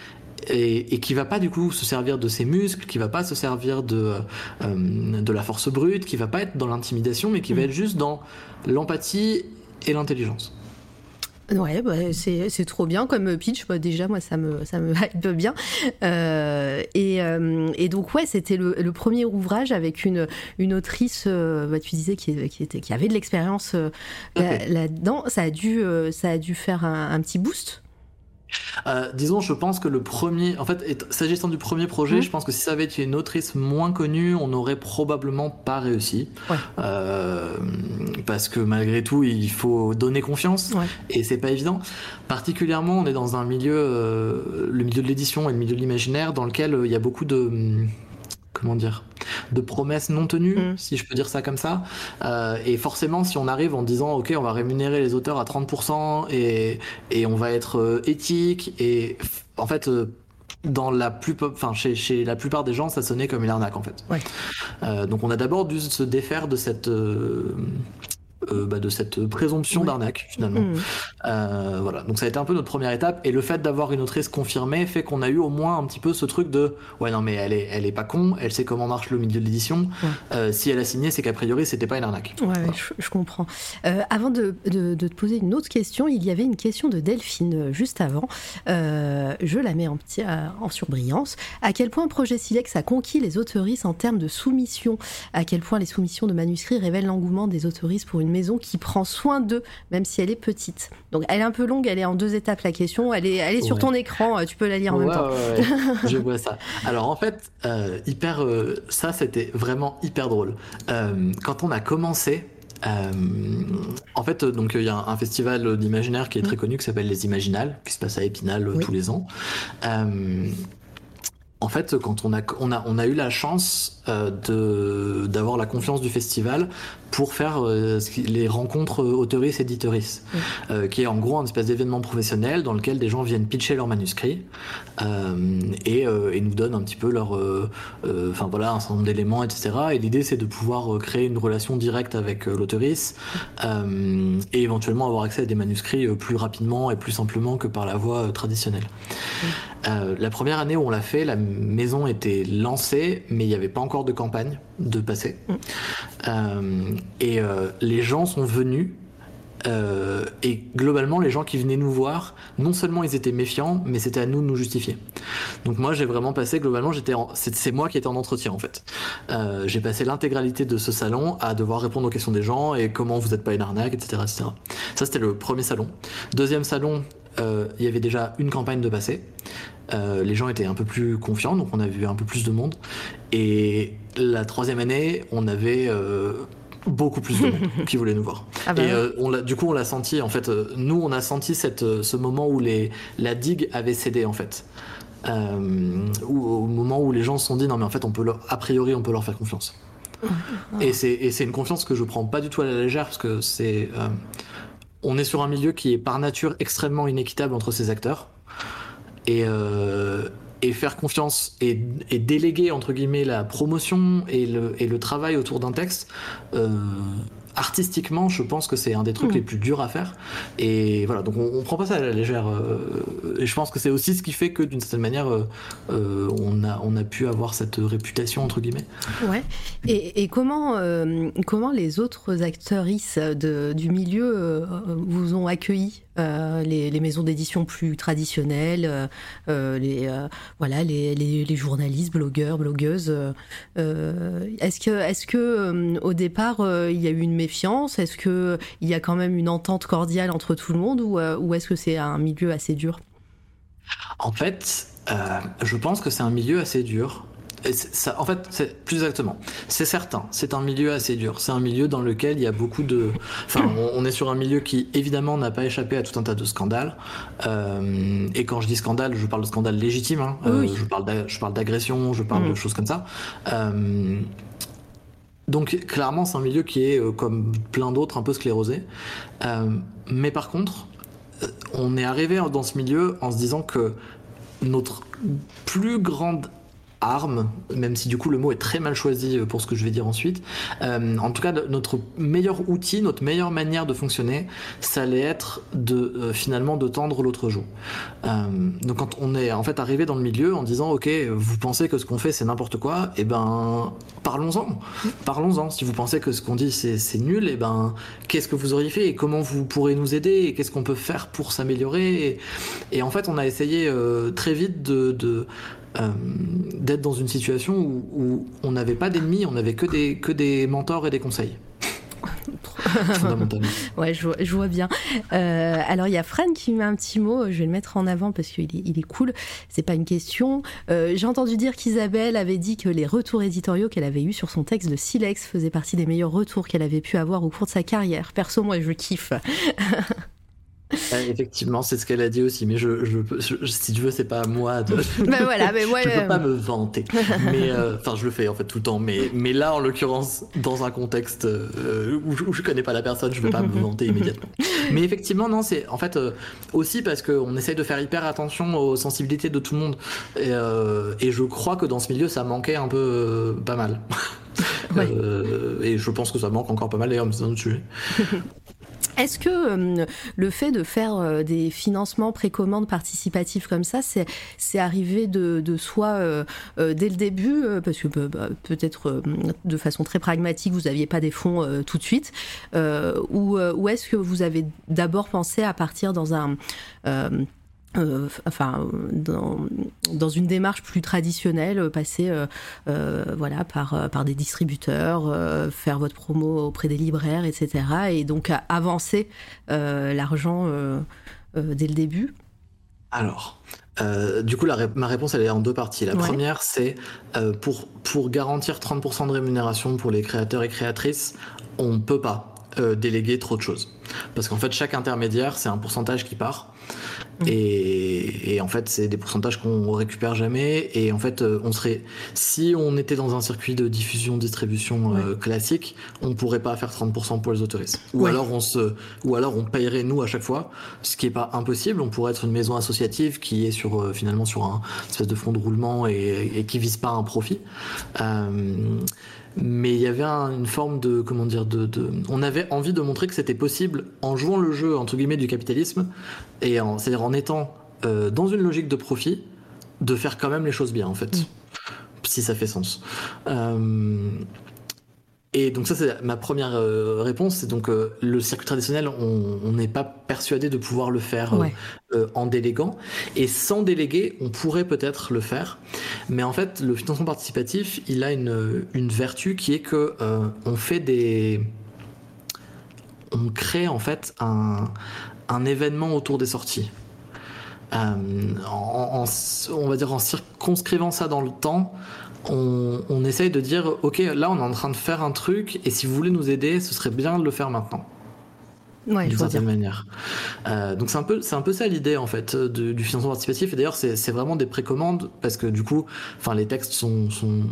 [SPEAKER 2] et, et qui va pas du coup se servir de ses muscles, qui va pas se servir de euh, de la force brute, qui va pas être dans l'intimidation, mais qui va être juste dans l'empathie et l'intelligence.
[SPEAKER 1] Ouais, bah, c'est trop bien comme pitch. Bah, déjà, moi, ça me, ça me *laughs* hype bien. Euh, et, euh, et donc, ouais, c'était le, le premier ouvrage avec une, une autrice, euh, bah, tu disais, qui, qui, était, qui avait de l'expérience euh, là- là-dedans. ça, a dû, euh, ça a dû faire un, un petit boost.
[SPEAKER 2] Euh, disons, je pense que le premier, en fait, s'agissant du premier projet,
[SPEAKER 1] Mhm.
[SPEAKER 2] je pense que si ça avait été une autrice moins connue, on n'aurait probablement pas réussi.
[SPEAKER 1] Ouais.
[SPEAKER 2] Euh, parce que malgré tout, il faut donner confiance.
[SPEAKER 1] Ouais.
[SPEAKER 2] et c'est pas évident. Particulièrement, on est dans un milieu, euh, le milieu de l'édition et le milieu de l'imaginaire, dans lequel euh, il y a beaucoup de hum, comment dire, de promesses non tenues,
[SPEAKER 1] Mm.
[SPEAKER 2] si je peux dire ça comme ça. Euh, et forcément, si on arrive en disant, ok, on va rémunérer les auteurs à 30% et et on va être euh, éthique et en fait. euh, dans la plupart, enfin chez, chez la plupart des gens, ça sonnait comme une arnaque en fait.
[SPEAKER 1] Ouais.
[SPEAKER 2] Donc on a d'abord dû se défaire de cette euh, bah, de cette présomption d'arnaque finalement.
[SPEAKER 1] Mm.
[SPEAKER 2] Euh, voilà, donc ça a été un peu notre première étape et le fait d'avoir une autrice confirmée fait qu'on a eu au moins un petit peu ce truc de ouais non mais elle est elle est pas con, elle sait comment marche le milieu de l'édition.
[SPEAKER 1] Ouais.
[SPEAKER 2] Euh, si elle a signé, c'est qu'a priori c'était pas une arnaque.
[SPEAKER 1] Ouais, je, je comprends. Avant de, de- de te poser une autre question, il y avait une question de Delphine juste avant. Je la mets en, petit, en surbrillance. À quel point Projet Silex a conquis les autoristes en termes de soumission? À quel point les soumissions de manuscrits révèlent l'engouement des autoristes pour une maison qui prend soin d'eux, même si elle est petite Donc elle est un peu longue, elle est en deux étapes la question. Elle est, elle est sur
[SPEAKER 2] Ouais.
[SPEAKER 1] ton écran, euh, tu peux la lire en même temps.
[SPEAKER 2] ouais, je vois ça. Alors en fait, euh, hyper, euh, ça c'était vraiment hyper drôle. Euh, quand on a commencé, euh, en fait, donc il y a un, festival d'imaginaire qui est très connu qui s'appelle les Imaginales, qui se passe à Épinal
[SPEAKER 1] Oui.
[SPEAKER 2] tous les ans. Euh, en fait, quand on a, on a, on a eu la chance euh, d'avoir la confiance du festival pour faire euh, les rencontres autoristes éditeuristes,
[SPEAKER 1] Oui.
[SPEAKER 2] euh, qui est en gros un espèce d'événement professionnel dans lequel des gens viennent pitcher leurs manuscrits euh, et, euh, et nous donnent un petit peu leur, euh, euh, enfin voilà, un certain nombre d'éléments, etc. Et l'idée c'est de pouvoir euh, créer une relation directe avec euh, l'autoriste euh, et éventuellement avoir accès à des manuscrits euh, plus rapidement et plus simplement que par la voie euh, traditionnelle. Euh, la première année où on l'a fait, la maison était lancée, mais il n'y avait pas encore de campagne de passer.
[SPEAKER 1] Mm.
[SPEAKER 2] Euh, et euh, les gens sont venus. euh, et globalement, les gens qui venaient nous voir, non seulement ils étaient méfiants, mais c'était à nous de nous justifier. Donc moi, j'ai vraiment passé globalement, j'étais, en- c'est moi qui étais en entretien en fait. J'ai passé l'intégralité de ce salon à devoir répondre aux questions des gens et comment vous n'êtes pas une arnaque, etc., etc. Ça, c'était le premier salon. Deuxième salon, il y avait déjà une campagne de passé. Euh, les gens étaient un peu plus confiants, donc on a vu un peu plus de monde. Et la troisième année, on avait euh, beaucoup plus de monde *laughs* qui voulait nous voir.
[SPEAKER 1] Ah bah
[SPEAKER 2] et euh, on l'a, du coup, on l'a senti. En fait, nous, on a senti cette, ce moment où les, la digue avait cédé, en fait. Où- au moment où les gens se sont dit non mais en fait on peut leur, a priori on peut leur faire confiance et c'est et c'est une confiance que je prends pas du tout à la légère parce que c'est on est sur un milieu qui est par nature extrêmement inéquitable entre ses acteurs et euh, et faire confiance et, et déléguer entre guillemets la promotion et le, et le travail autour d'un texte euh, artistiquement je pense que c'est un des trucs
[SPEAKER 1] Mm.
[SPEAKER 2] les plus durs à faire et voilà donc on, on prend pas ça à la légère euh, et je pense que c'est aussi ce qui fait que d'une certaine manière euh, euh, on a on a pu avoir cette réputation entre guillemets
[SPEAKER 1] Ouais. Et, et comment, comment les autres actrices de, du milieu vous ont accueilli? Euh, les, maisons d'édition plus traditionnelles, euh, euh, les, voilà, les, journalistes, blogueurs, blogueuses. est-ce que, est-ce que au départ il y a eu une méfiance? Est-ce que il y a quand même une entente cordiale entre tout le monde ou, est-ce que c'est un milieu assez dur?
[SPEAKER 2] En fait, je pense que c'est un milieu assez dur. Ça, en fait, plus exactement. C'est certain, c'est un milieu assez dur. C'est un milieu dans lequel il y a beaucoup de. Enfin, *coughs* on, est sur un milieu qui évidemment n'a pas échappé à tout un tas de scandales. Euh, et quand je dis scandale, je parle de scandale légitime. Hein. Euh, je parle d'agression, je parle de mm. choses comme ça. Euh, donc clairement, c'est un milieu qui est, comme plein d'autres, un peu sclérosé. mais par contre, on est arrivé dans ce milieu en se disant que notre plus grande arme, même si du coup le mot est très mal choisi euh, pour ce que je vais dire ensuite. Euh, en tout cas, notre meilleur outil, notre meilleure manière de fonctionner, ça allait être de euh, finalement de tendre l'autre joue. donc quand on est en fait arrivé dans le milieu en disant ok, vous pensez que ce qu'on fait c'est n'importe quoi, et eh ben parlons-en, parlons-en. Si vous pensez que ce qu'on dit c'est nul, et eh ben qu'est-ce que vous auriez fait et comment vous pourrez nous aider et qu'est-ce qu'on peut faire pour s'améliorer et, en fait on a essayé très vite de euh, d'être dans une situation où, on n'avait pas d'ennemis, on n'avait que des, que des mentors et des conseils. *laughs*
[SPEAKER 1] ouais, je vois, bien. Euh, alors, il y a Fran qui met un petit mot, je vais le mettre en avant parce qu'il est, il est cool. C'est pas une question. Euh, j'ai entendu dire qu'Isabelle avait dit que les retours éditoriaux qu'elle avait eus sur son texte de Silex faisaient partie des meilleurs retours qu'elle avait pu avoir au cours de sa carrière. Perso, moi, je kiffe. *laughs* *laughs*
[SPEAKER 2] effectivement, c'est ce qu'elle a dit aussi, mais je, si tu veux, c'est pas à moi de. *laughs*
[SPEAKER 1] Ben voilà, *laughs* mais moi,
[SPEAKER 2] je peux pas me vanter. Mais euh, enfin, je le fais en fait tout le temps. Mais, mais là, en l'occurrence, dans un contexte euh, où, je connais pas la personne, je vais pas me vanter immédiatement. Mais effectivement, non, c'est en fait euh, aussi parce qu'on essaye de faire hyper attention aux sensibilités de tout le monde. Et, et je crois que dans ce milieu, ça manquait un peu pas mal. et je pense que ça manque encore pas mal d'ailleurs, mais c'est un autre sujet.
[SPEAKER 1] Est-ce que euh, le fait de faire euh, des financements précommandes participatifs comme ça, c'est arrivé de, soi euh, dès le début Parce que bah, bah, peut-être de façon très pragmatique, vous n'aviez pas des fonds tout de suite. ou, ou est-ce que vous avez d'abord pensé à partir dans un euh, enfin, dans, dans, une démarche plus traditionnelle, euh, passer euh, voilà, par, par des distributeurs, faire votre promo auprès des libraires, etc. Et donc avancer l'argent dès le début
[SPEAKER 2] Alors, du coup, la, ma réponse elle est en deux parties. La première, c'est pour, pour garantir 30% de rémunération pour les créateurs et créatrices, on ne peut pas déléguer trop de choses. Parce qu'en fait, chaque intermédiaire, c'est un pourcentage qui part. Mm. Et, en fait, c'est des pourcentages qu'on récupère jamais. Et en fait, euh, on serait, si on était dans un circuit de diffusion, distribution euh, classique, on pourrait pas faire 30% pour les autoristes. Ou alors on se, ou alors on payerait nous à chaque fois, ce qui est pas impossible. On pourrait être une maison associative qui est sur euh, finalement sur un espèce de fonds de roulement et, et qui vise pas un profit. Mais il y avait une forme de comment dire de, de, on avait envie de montrer que c'était possible en jouant le jeu entre guillemets du capitalisme et c'est-à-dire en étant euh, dans une logique de profit, de faire quand même les choses bien en fait, mm. si ça fait sens. Euh, et donc ça c'est ma première euh, réponse, c'est donc le circuit traditionnel, on n'est pas persuadé de pouvoir le faire en déléguant, et sans déléguer, on pourrait peut-être le faire, mais en fait le financement participatif, il a une, une vertu qui est que on fait des on crée en fait un, un événement autour des sorties. Euh, en, on va dire en circonscrivant ça dans le temps, on, on, essaye de dire ok là on est en train de faire un truc et si vous voulez nous aider ce serait bien de le faire maintenant
[SPEAKER 1] ouais, d'une certaine
[SPEAKER 2] manière. Euh, donc c'est un peu c'est un peu ça l'idée en fait du financement participatif. Et d'ailleurs c'est vraiment des précommandes parce que du coup enfin les textes sont, sont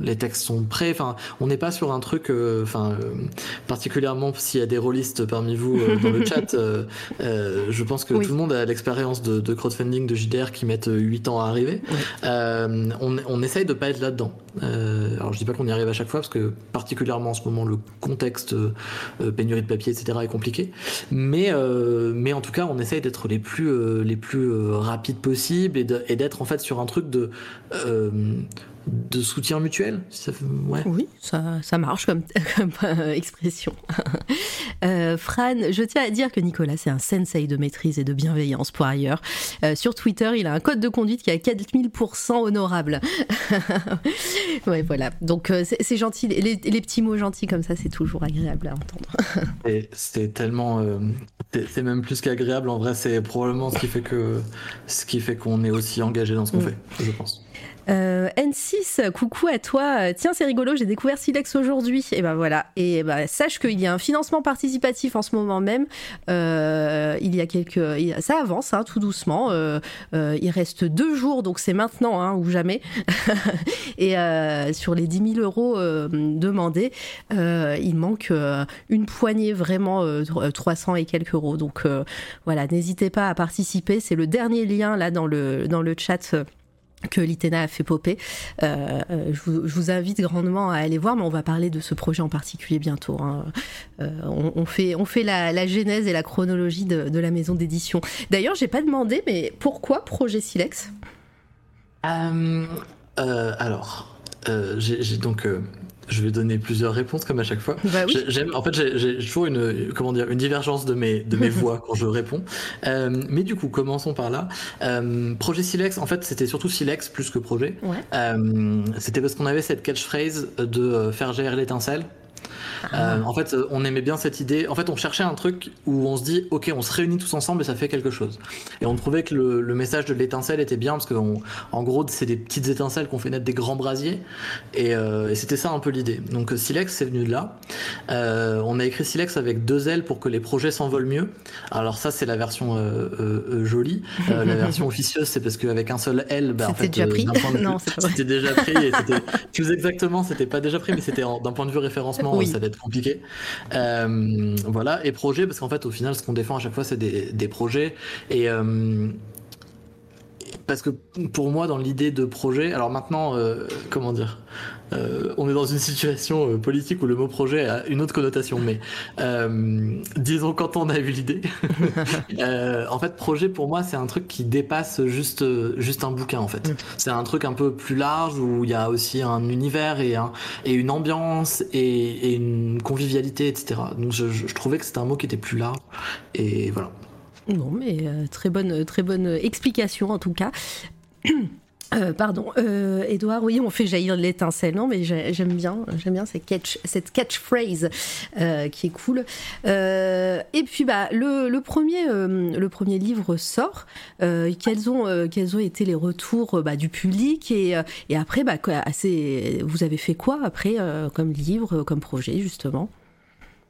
[SPEAKER 2] les textes sont prêts. Enfin on n'est pas sur un truc euh, enfin euh, particulièrement s'il y a des rôlistes parmi vous euh, dans le chat je pense que tout le monde a l'expérience de, de, crowdfunding de JDR qui mettent 8 ans à arriver. On, on essaye de pas être là-dedans. Alors je dis pas qu'on y arrive à chaque fois parce que particulièrement en ce moment le contexte pénurie de papier etc est compliqué mais, euh, mais en tout cas, on essaye d'être les plus, euh, les plus euh, rapides possibles et d'être en fait sur un truc de de soutien mutuel
[SPEAKER 1] Oui, ça, ça marche comme, *laughs* expression. *laughs* Fran, je tiens à dire que Nicolas, c'est un sensei de maîtrise et de bienveillance pour ailleurs. sur Twitter, il a un code de conduite qui est à 4000% honorable. *laughs* ouais, voilà. Donc, c'est gentil. Les, les, petits mots gentils comme ça, c'est toujours agréable à entendre.
[SPEAKER 2] c'est tellement. c'est même plus qu'agréable. En vrai, c'est probablement ce qui fait que ce qui fait qu'on est aussi engagé dans ce qu'on mm. fait, je pense.
[SPEAKER 1] Euh, N6, coucou à toi. Tiens, c'est rigolo, j'ai découvert Silex aujourd'hui. Et ben voilà. Et ben, sache qu'il y a un financement participatif en ce moment même. Euh, il y a quelques, ça avance hein, tout doucement. Euh, il reste deux jours, donc c'est maintenant hein, ou jamais. *laughs* et sur les 10 000 euros demandés, il manque une poignée vraiment 300 et quelques euros. Donc voilà, n'hésitez pas à participer. C'est le dernier lien là dans le dans le chat que l'ITENA a fait popper. Euh, euh, je, vous, invite grandement à aller voir, mais on va parler de ce projet en particulier bientôt. Hein. Euh, on, fait, on fait la, genèse et la chronologie de, la maison d'édition. D'ailleurs, j'ai pas demandé, mais pourquoi Projet Silex?
[SPEAKER 2] Alors, j'ai donc je vais donner plusieurs réponses comme à chaque fois.
[SPEAKER 1] Bah
[SPEAKER 2] j'aime, en fait, j'ai toujours une, comment dire, une divergence de mes, de mes *laughs* voix quand je réponds. Euh, mais du coup, commençons par là. Euh, projet Silex, en fait, c'était surtout Silex plus que projet. Euh, c'était parce qu'on avait cette catchphrase de faire gérer l'étincelle. Euh, en fait, on aimait bien cette idée. En fait, on cherchait un truc où on se dit, ok, on se réunit tous ensemble et ça fait quelque chose. Et on trouvait que le, message de l'étincelle était bien parce qu'en en gros, c'est des petites étincelles qu'on fait naître des grands brasiers. Euh, et, c'était ça un peu l'idée. Donc Silex, c'est venu de là. Euh, on a écrit Silex avec deux L pour que les projets s'envolent mieux. Alors ça, c'est la version jolie. la *laughs* version officieuse, c'est parce qu'avec un seul L,
[SPEAKER 1] bah, en fait, déjà pris. *laughs*
[SPEAKER 2] non, c'était déjà pris. Et plus exactement, c'était pas déjà pris, mais c'était d'un point de vue référencement, ça allait être compliqué. Euh, voilà, et projet, parce qu'en fait, au final, ce qu'on défend à chaque fois, c'est des, projets. Et. Euh, parce que pour moi, dans l'idée de projet, alors maintenant, euh, comment dire, euh, on est dans une situation euh, politique où le mot projet a une autre connotation, mais euh, disons quand on a eu l'idée. *laughs* en fait, projet pour moi, c'est un truc qui dépasse juste juste un bouquin en fait. C'est un truc un peu plus large où il y a aussi un univers et un et une ambiance et, une convivialité, etc. Donc je, je trouvais que c'était un mot qui était plus large et voilà.
[SPEAKER 1] Non, mais très bonne très bonne explication en tout cas. *clears throat* Euh, pardon, euh, Edouard, oui, on fait jaillir l'étincelle, non, mais j'aime bien, j'aime bien cette, catch, cette catchphrase euh, qui est cool. et puis, bah, le, premier, le premier livre sort. quels ont, quels ont été les retours bah, du public et, et après, bah, assez, vous avez fait quoi après comme livre, comme projet justement?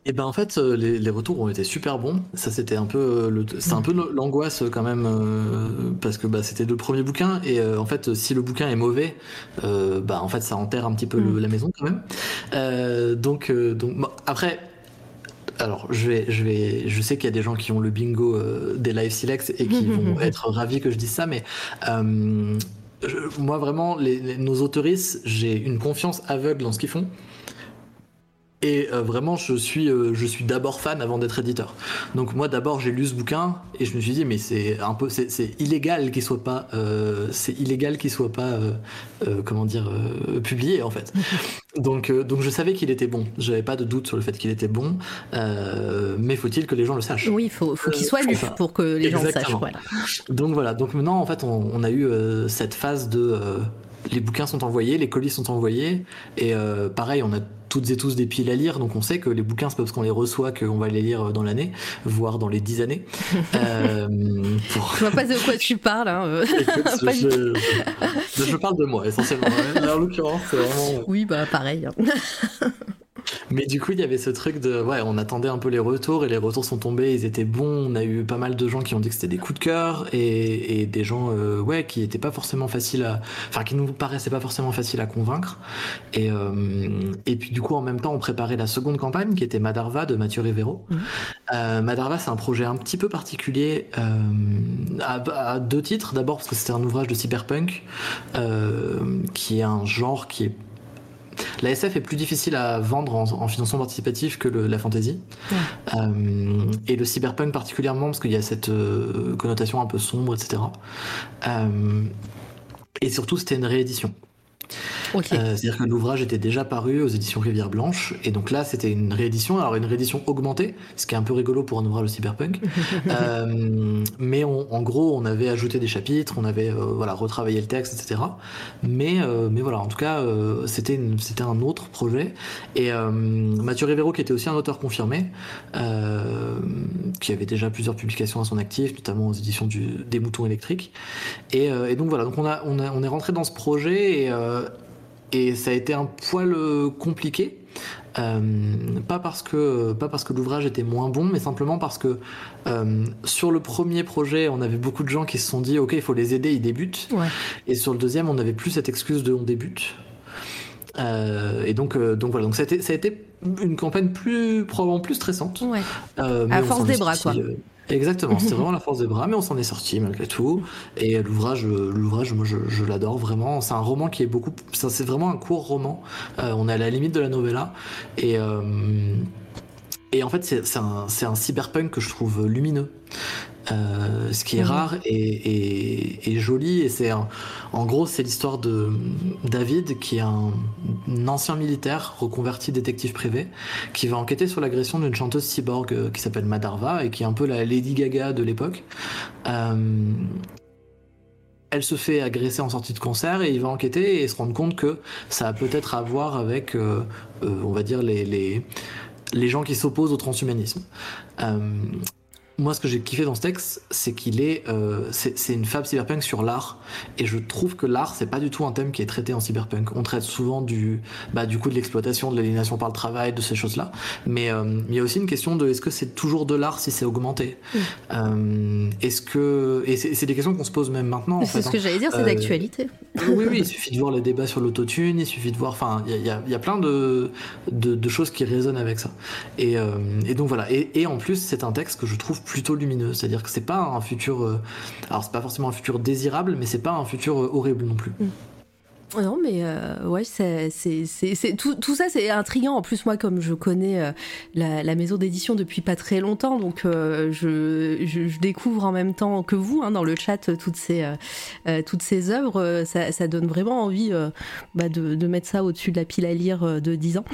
[SPEAKER 2] Et ben en fait, euh, les, retours ont été super bons. Ça c'était un peu, euh, le, c'est un peu l'angoisse quand même euh, parce que bah, c'était le premier bouquin et en fait si le bouquin est mauvais, bah en fait ça enterre un petit peu mm. la maison quand même. donc donc après. Alors, je vais, je vais, je sais qu'il y a des gens qui ont le bingo des live silex et qui *laughs* vont être ravis que je dise ça, mais moi vraiment, les, nos autoristes, j'ai une confiance aveugle dans ce qu'ils font. Et euh, vraiment, je suis, euh, je suis d'abord fan avant d'être éditeur. Donc moi, d'abord, j'ai lu ce bouquin et je me suis dit, mais c'est un peu, c'est illégal qu'il soit pas, euh, c'est illégal qu'il soit pas, comment dire, publié en fait. *laughs* donc, donc je savais qu'il était bon. J'avais pas de doute sur le fait qu'il était bon, mais faut-il que les gens le sachent?
[SPEAKER 1] Oui, il faut, faut qu'il soit lu pour que les gens le sachent. Voilà.
[SPEAKER 2] Donc voilà. Donc maintenant, en fait, on, on a eu cette phase de les bouquins sont envoyés, les colis sont envoyés, et pareil, on a toutes et tous des piles à lire, donc on sait que les bouquins, c'est pas parce qu'on les reçoit qu'on va les lire dans l'année, voire dans les dix années. *laughs*
[SPEAKER 1] euh, Je vois pas de quoi tu parles. Hein. *laughs*
[SPEAKER 2] je, parle de moi essentiellement. en l'occurrence, c'est vraiment.
[SPEAKER 1] Oui, bah pareil. Hein. *laughs*
[SPEAKER 2] Mais du coup, il y avait ce truc de. Ouais, on attendait un peu les retours et les retours sont tombés, ils étaient bons. On a eu pas mal de gens qui ont dit que c'était des coups de cœur et, et des gens, euh, ouais, qui étaient pas forcément faciles à. Enfin, qui nous paraissaient pas forcément faciles à convaincre. Et, euh, et puis, du coup, en même temps, on préparait la seconde campagne qui était Madarva de Mathieu Rivero. Mmh. Euh, Madarva, c'est un projet un petit peu particulier euh, à, à, deux titres. D'abord, parce que c'était un ouvrage de cyberpunk euh, qui est un genre qui est la SF est plus difficile à vendre en, financement participatif que la fantasy. Euh, et le cyberpunk particulièrement, parce qu'il y a cette euh, connotation un peu sombre, etc. Euh, et surtout, c'était une réédition. Euh, C'est-à-dire que l'ouvrage était déjà paru aux éditions Rivière Blanche, et donc là c'était une réédition, alors une réédition augmentée, ce qui est un peu rigolo pour un ouvrage de cyberpunk. *laughs* Euh, mais on- en gros, on avait ajouté des chapitres, on avait euh, voilà retravaillé le texte, etc. Mais mais voilà, en tout cas, c'était c'était un autre projet. Et Mathieu Rivero, qui était aussi un auteur confirmé, qui avait déjà plusieurs publications à son actif, notamment aux éditions du, des Moutons électriques. Et, et donc voilà, donc on a on a on est rentré dans ce projet et et ça a été un poil euh, compliqué. Euh, pas parce que pas parce que l'ouvrage était moins bon, mais simplement parce que euh, sur le premier projet, on avait beaucoup de gens qui se sont dit ok, il faut les aider, ils débutent.
[SPEAKER 1] Ouais.
[SPEAKER 2] Et sur le deuxième, on n'avait plus cette excuse de on débute. Euh, et donc euh, donc voilà, donc ça a été, ça a été une campagne plus probablement plus stressante.
[SPEAKER 1] Ouais.
[SPEAKER 2] Euh,
[SPEAKER 1] À force des bras,
[SPEAKER 2] euh, Exactement, c'était vraiment la force des bras, mais on s'en est sorti malgré tout. Et l'ouvrage, l'ouvrage, moi, je, je l'adore vraiment. C'est un roman qui est beaucoup, ça, c'est vraiment un court roman. Euh, on est à la limite de la novella, et euh, et en fait, c'est un, cyberpunk que je trouve lumineux. Euh, ce qui est
[SPEAKER 1] Mhm.
[SPEAKER 2] rare et, et, et joli et c'est en gros c'est l'histoire de David qui est un, un ancien militaire reconverti détective privé qui va enquêter sur l'agression d'une chanteuse cyborg euh, qui s'appelle Madarva et qui est un peu la Lady Gaga de l'époque. Euh, elle se fait agresser en sortie de concert et il va enquêter et se rendre compte que ça a peut-être à voir avec, euh, on va dire, les, les, les gens qui s'opposent au transhumanisme. Moi, ce que j'ai kiffé dans ce texte, c'est qu'il est, euh, c'est une fable cyberpunk sur l'art, et je trouve que l'art, c'est pas du tout un thème qui est traité en cyberpunk. On traite souvent du, bah, du coup de l'exploitation, de l'aliénation par le travail, de ces choses-là, mais euh, il y a aussi une question de est-ce que c'est toujours de l'art si c'est augmenté? Euh, Est-ce que, et c'est des questions qu'on se pose même maintenant. En
[SPEAKER 1] C'est ce que
[SPEAKER 2] hein.
[SPEAKER 1] j'allais dire, c'est d'actualité.
[SPEAKER 2] oui, oui, il suffit de voir les débats sur l'autotune, il suffit de voir. Enfin, il y a, y y plein de, de, de choses qui résonnent avec ça. Et, et donc voilà. Et, et en plus, c'est un texte que je trouve plutôt lumineux. C'est-à-dire que c'est pas un futur. euh, alors, c'est pas forcément un futur désirable, mais c'est pas un futur euh, horrible non plus.
[SPEAKER 1] Non, mais euh, ouais, c'est, tout, tout ça, c'est intriguant. En plus, moi, comme je connais euh, la, la maison d'édition depuis pas très longtemps, donc euh, je, je, je découvre en même temps que vous, hein, dans le chat, toutes ces, euh, euh, toutes ces œuvres. euh, Ça, ça donne vraiment envie bah, de, de mettre ça au-dessus de la pile à lire de 10 ans.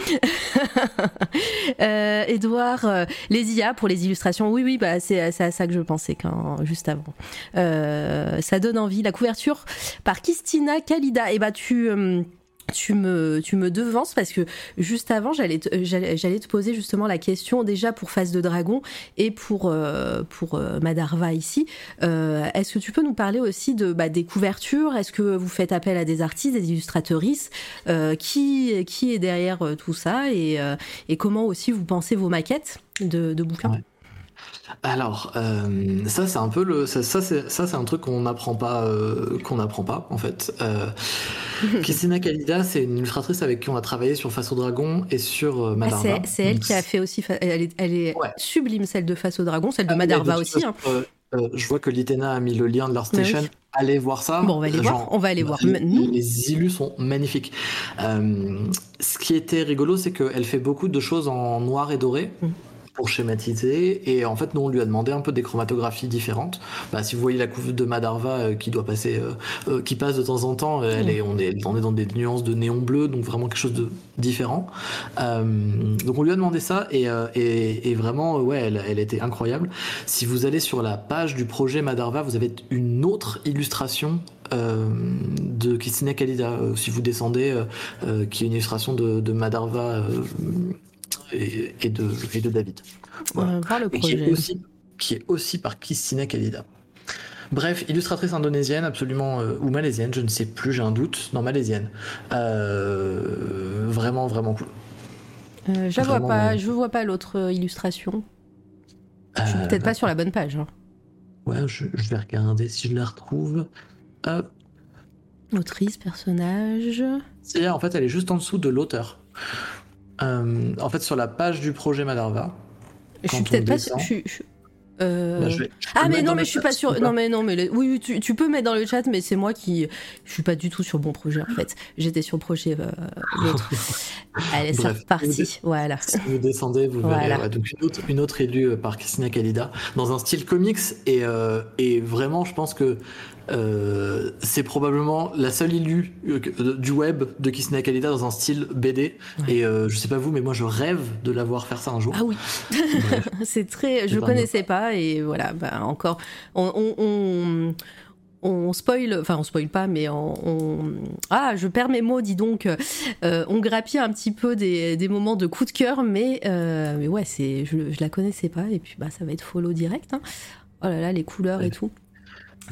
[SPEAKER 1] *laughs* Edouard, les IA pour les illustrations, oui, oui, bah, c'est, à ça que je pensais quand, juste avant. Ça donne envie. La couverture par Christina Kalida. Et bah tu euh, tu me, tu me devances parce que juste avant, j'allais te, j'allais, te poser justement la question déjà pour Face de Dragon et pour, euh, pour euh, Madarva ici. Est-ce que tu peux nous parler aussi de, bah, des couvertures? Est-ce que vous faites appel à des artistes, des illustratrices? Qui, qui est derrière tout ça? Et, et comment aussi vous pensez vos maquettes de, de bouquins?
[SPEAKER 2] Alors, euh, ça c'est un peu le, ça, ça, c'est ça c'est un truc qu'on n'apprend pas, euh, qu'on n'apprend pas en fait. Euh, *laughs* Christina Kalida, c'est une illustratrice avec qui on a travaillé sur Face au Dragon et sur euh,
[SPEAKER 1] Ah,
[SPEAKER 2] Madarva.
[SPEAKER 1] c'est, c'est elle qui a fait aussi. fa- Elle est, elle est
[SPEAKER 2] Ouais.
[SPEAKER 1] sublime, celle de Face au Dragon, celle de
[SPEAKER 2] Ah,
[SPEAKER 1] Madarva aussi. hein.
[SPEAKER 2] façon, je vois que Litena a mis le lien de l'ArtStation.
[SPEAKER 1] oui.
[SPEAKER 2] Allez voir ça.
[SPEAKER 1] Bon, on va aller
[SPEAKER 2] Genre,
[SPEAKER 1] voir. On va aller voir.
[SPEAKER 2] Les, les illus sont magnifiques. Euh, ce qui était rigolo, c'est qu'elle fait beaucoup de choses en noir et doré.
[SPEAKER 1] Mm.
[SPEAKER 2] Pour schématiser, et en fait, nous on lui a demandé un peu des chromatographies différentes. Bah, si vous voyez la couve de Madarva euh, qui doit passer, euh, euh, qui passe de temps en temps, euh, elle
[SPEAKER 1] Mm.
[SPEAKER 2] est, on, est, on est dans des nuances de néon bleu, donc vraiment quelque chose de différent. Euh, donc on lui a demandé ça, et, euh, et, et vraiment, ouais, elle, elle était incroyable. Si vous allez sur la page du projet Madarva, vous avez une autre illustration euh, de Christina Kalida. Euh, si vous descendez, qui est une illustration de, de Madarva euh, et, et de, et de David. Voilà.
[SPEAKER 1] le
[SPEAKER 2] Et qui est,
[SPEAKER 1] projet.
[SPEAKER 2] aussi, qui est aussi par Christina Kalida. Bref, illustratrice indonésienne, absolument, euh, ou malaisienne, je ne sais plus, j'ai un doute. Non, malaisienne. Euh, vraiment, vraiment cool.
[SPEAKER 1] Euh, je la vois
[SPEAKER 2] Vraiment,
[SPEAKER 1] pas, je vois pas l'autre illustration. Je suis peut-être pas sur la bonne page. hein.
[SPEAKER 2] Ouais, je, je vais regarder si je la retrouve. Hop.
[SPEAKER 1] Autrice, personnage.
[SPEAKER 2] C'est en fait, elle est juste en dessous de l'auteur. Euh, en fait, sur la page du projet Madarva.
[SPEAKER 1] Je suis peut-être pas
[SPEAKER 2] descend.
[SPEAKER 1] je suis- je- euh,
[SPEAKER 2] Bah, je vais- je peux
[SPEAKER 1] Ah mais non mais je suis
[SPEAKER 2] chat,
[SPEAKER 1] pas
[SPEAKER 2] tu
[SPEAKER 1] Non mais non mais le- oui tu, tu peux mettre dans le chat mais c'est moi qui je suis pas du tout sur bon projet en fait. J'étais sur le projet euh, l'autre. *laughs* Allez, c'est reparti. Voilà.
[SPEAKER 2] Si vous descendez, vous verrez
[SPEAKER 1] Voilà.
[SPEAKER 2] ouais, donc une autre, une autre élue euh, par Christina Kalida dans un style comics et, euh, et vraiment je pense que euh, c'est probablement la seule élue euh, euh, du web de Christina Kalida dans un style BD et euh, je sais pas vous mais moi je rêve de la voir faire ça un jour.
[SPEAKER 1] Ah oui, *laughs* c'est très. Je
[SPEAKER 2] pas
[SPEAKER 1] connaissais pas et voilà. Bah, encore, on, on, on, on spoil, enfin on spoil pas, mais on, on- ah, je perds mes mots, dis donc. Euh, on grappille un petit peu des, des moments de coup de cœur, mais euh, mais ouais, c'est, je, je la connaissais pas et puis bah ça va être follow direct. hein. Oh là là, les couleurs et tout,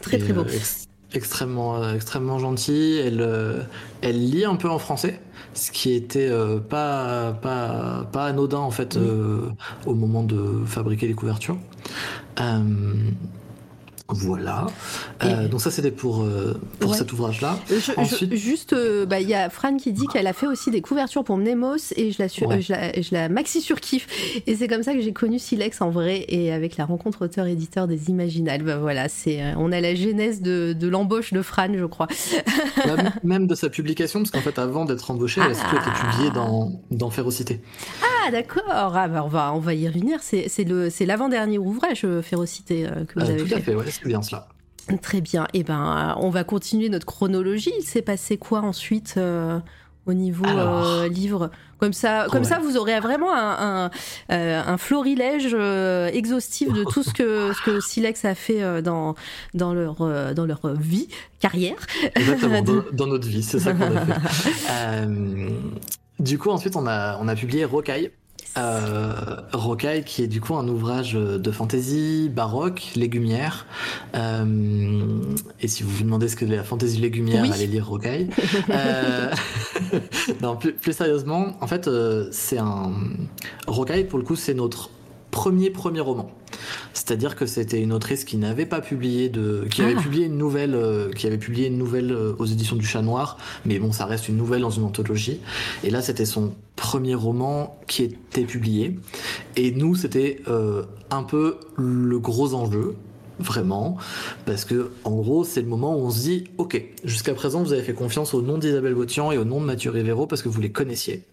[SPEAKER 1] très
[SPEAKER 2] Et,
[SPEAKER 1] très beau.
[SPEAKER 2] euh, ex- extrêmement, euh, extrêmement gentille. Elle, euh, elle lit un peu en français, ce qui était pas, pas, pas anodin en fait
[SPEAKER 1] Oui.
[SPEAKER 2] au moment de fabriquer les couvertures. Voilà. Euh, donc ça c'était pour, euh, pour
[SPEAKER 1] Ouais.
[SPEAKER 2] cet ouvrage-là. Ensuite-
[SPEAKER 1] juste, euh, bah, il y a Fran qui dit qu'elle a fait aussi des couvertures pour Mnemos et je la, sur-
[SPEAKER 2] Ouais.
[SPEAKER 1] je la, je la maxi surkiffe. Et c'est comme ça que j'ai connu Silex en vrai et avec la rencontre auteur-éditeur des Imaginales. Bah, voilà, c'est, on a la genèse de, de l'embauche de Fran, je crois.
[SPEAKER 2] Même- de sa publication, parce qu'en fait avant d'être embauchée, elle a surtout été
[SPEAKER 1] Ah.
[SPEAKER 2] publiée dans, dans Férocité.
[SPEAKER 1] Ah d'accord, ah, bah, on, va, on va y revenir. C'est, l'avant-dernier ouvrage, euh, Férocité, euh, que vous
[SPEAKER 2] Euh,
[SPEAKER 1] avez
[SPEAKER 2] tout à
[SPEAKER 1] fait.
[SPEAKER 2] ouais, c'est bien cela.
[SPEAKER 1] Très bien. Et ben, euh, on va continuer notre chronologie. Il s'est passé quoi ensuite euh, au niveau
[SPEAKER 2] Alors.
[SPEAKER 1] euh, livre? Comme ça, comme
[SPEAKER 2] Ouais.
[SPEAKER 1] ça, vous aurez vraiment un, un, un florilège exhaustif de tout ce que ce que Silex a fait dans dans leur dans leur vie, carrière.
[SPEAKER 2] Exactement, *laughs* dans, dans notre vie, c'est ça qu'on a fait. *laughs* Euh, du coup, ensuite, on a, on a publié Rocaille. Euh, Rocaille, qui est du coup un ouvrage de fantaisie baroque, légumière. Euh, et si vous vous demandez ce que la fantaisie légumière,
[SPEAKER 1] Oui.
[SPEAKER 2] allez lire Rocaille. Euh, *laughs* *laughs* non, plus, plus sérieusement, en fait, c'est un. Rocaille, pour le coup, c'est notre premier premier roman. C'est-à-dire que c'était une autrice qui n'avait pas publié de, qui avait
[SPEAKER 1] Ah.
[SPEAKER 2] publié une nouvelle, euh, qui avait publié une nouvelle euh, aux éditions du Chat Noir, mais bon, ça reste une nouvelle dans une anthologie. Et là, c'était son premier roman qui était publié. Et nous, c'était euh, un peu le gros enjeu. Vraiment, parce que en gros, c'est le moment où on se dit, ok, jusqu'à présent, vous avez fait confiance au nom d'Isabelle Botian et au nom de Mathieu Rivero parce que vous les connaissiez.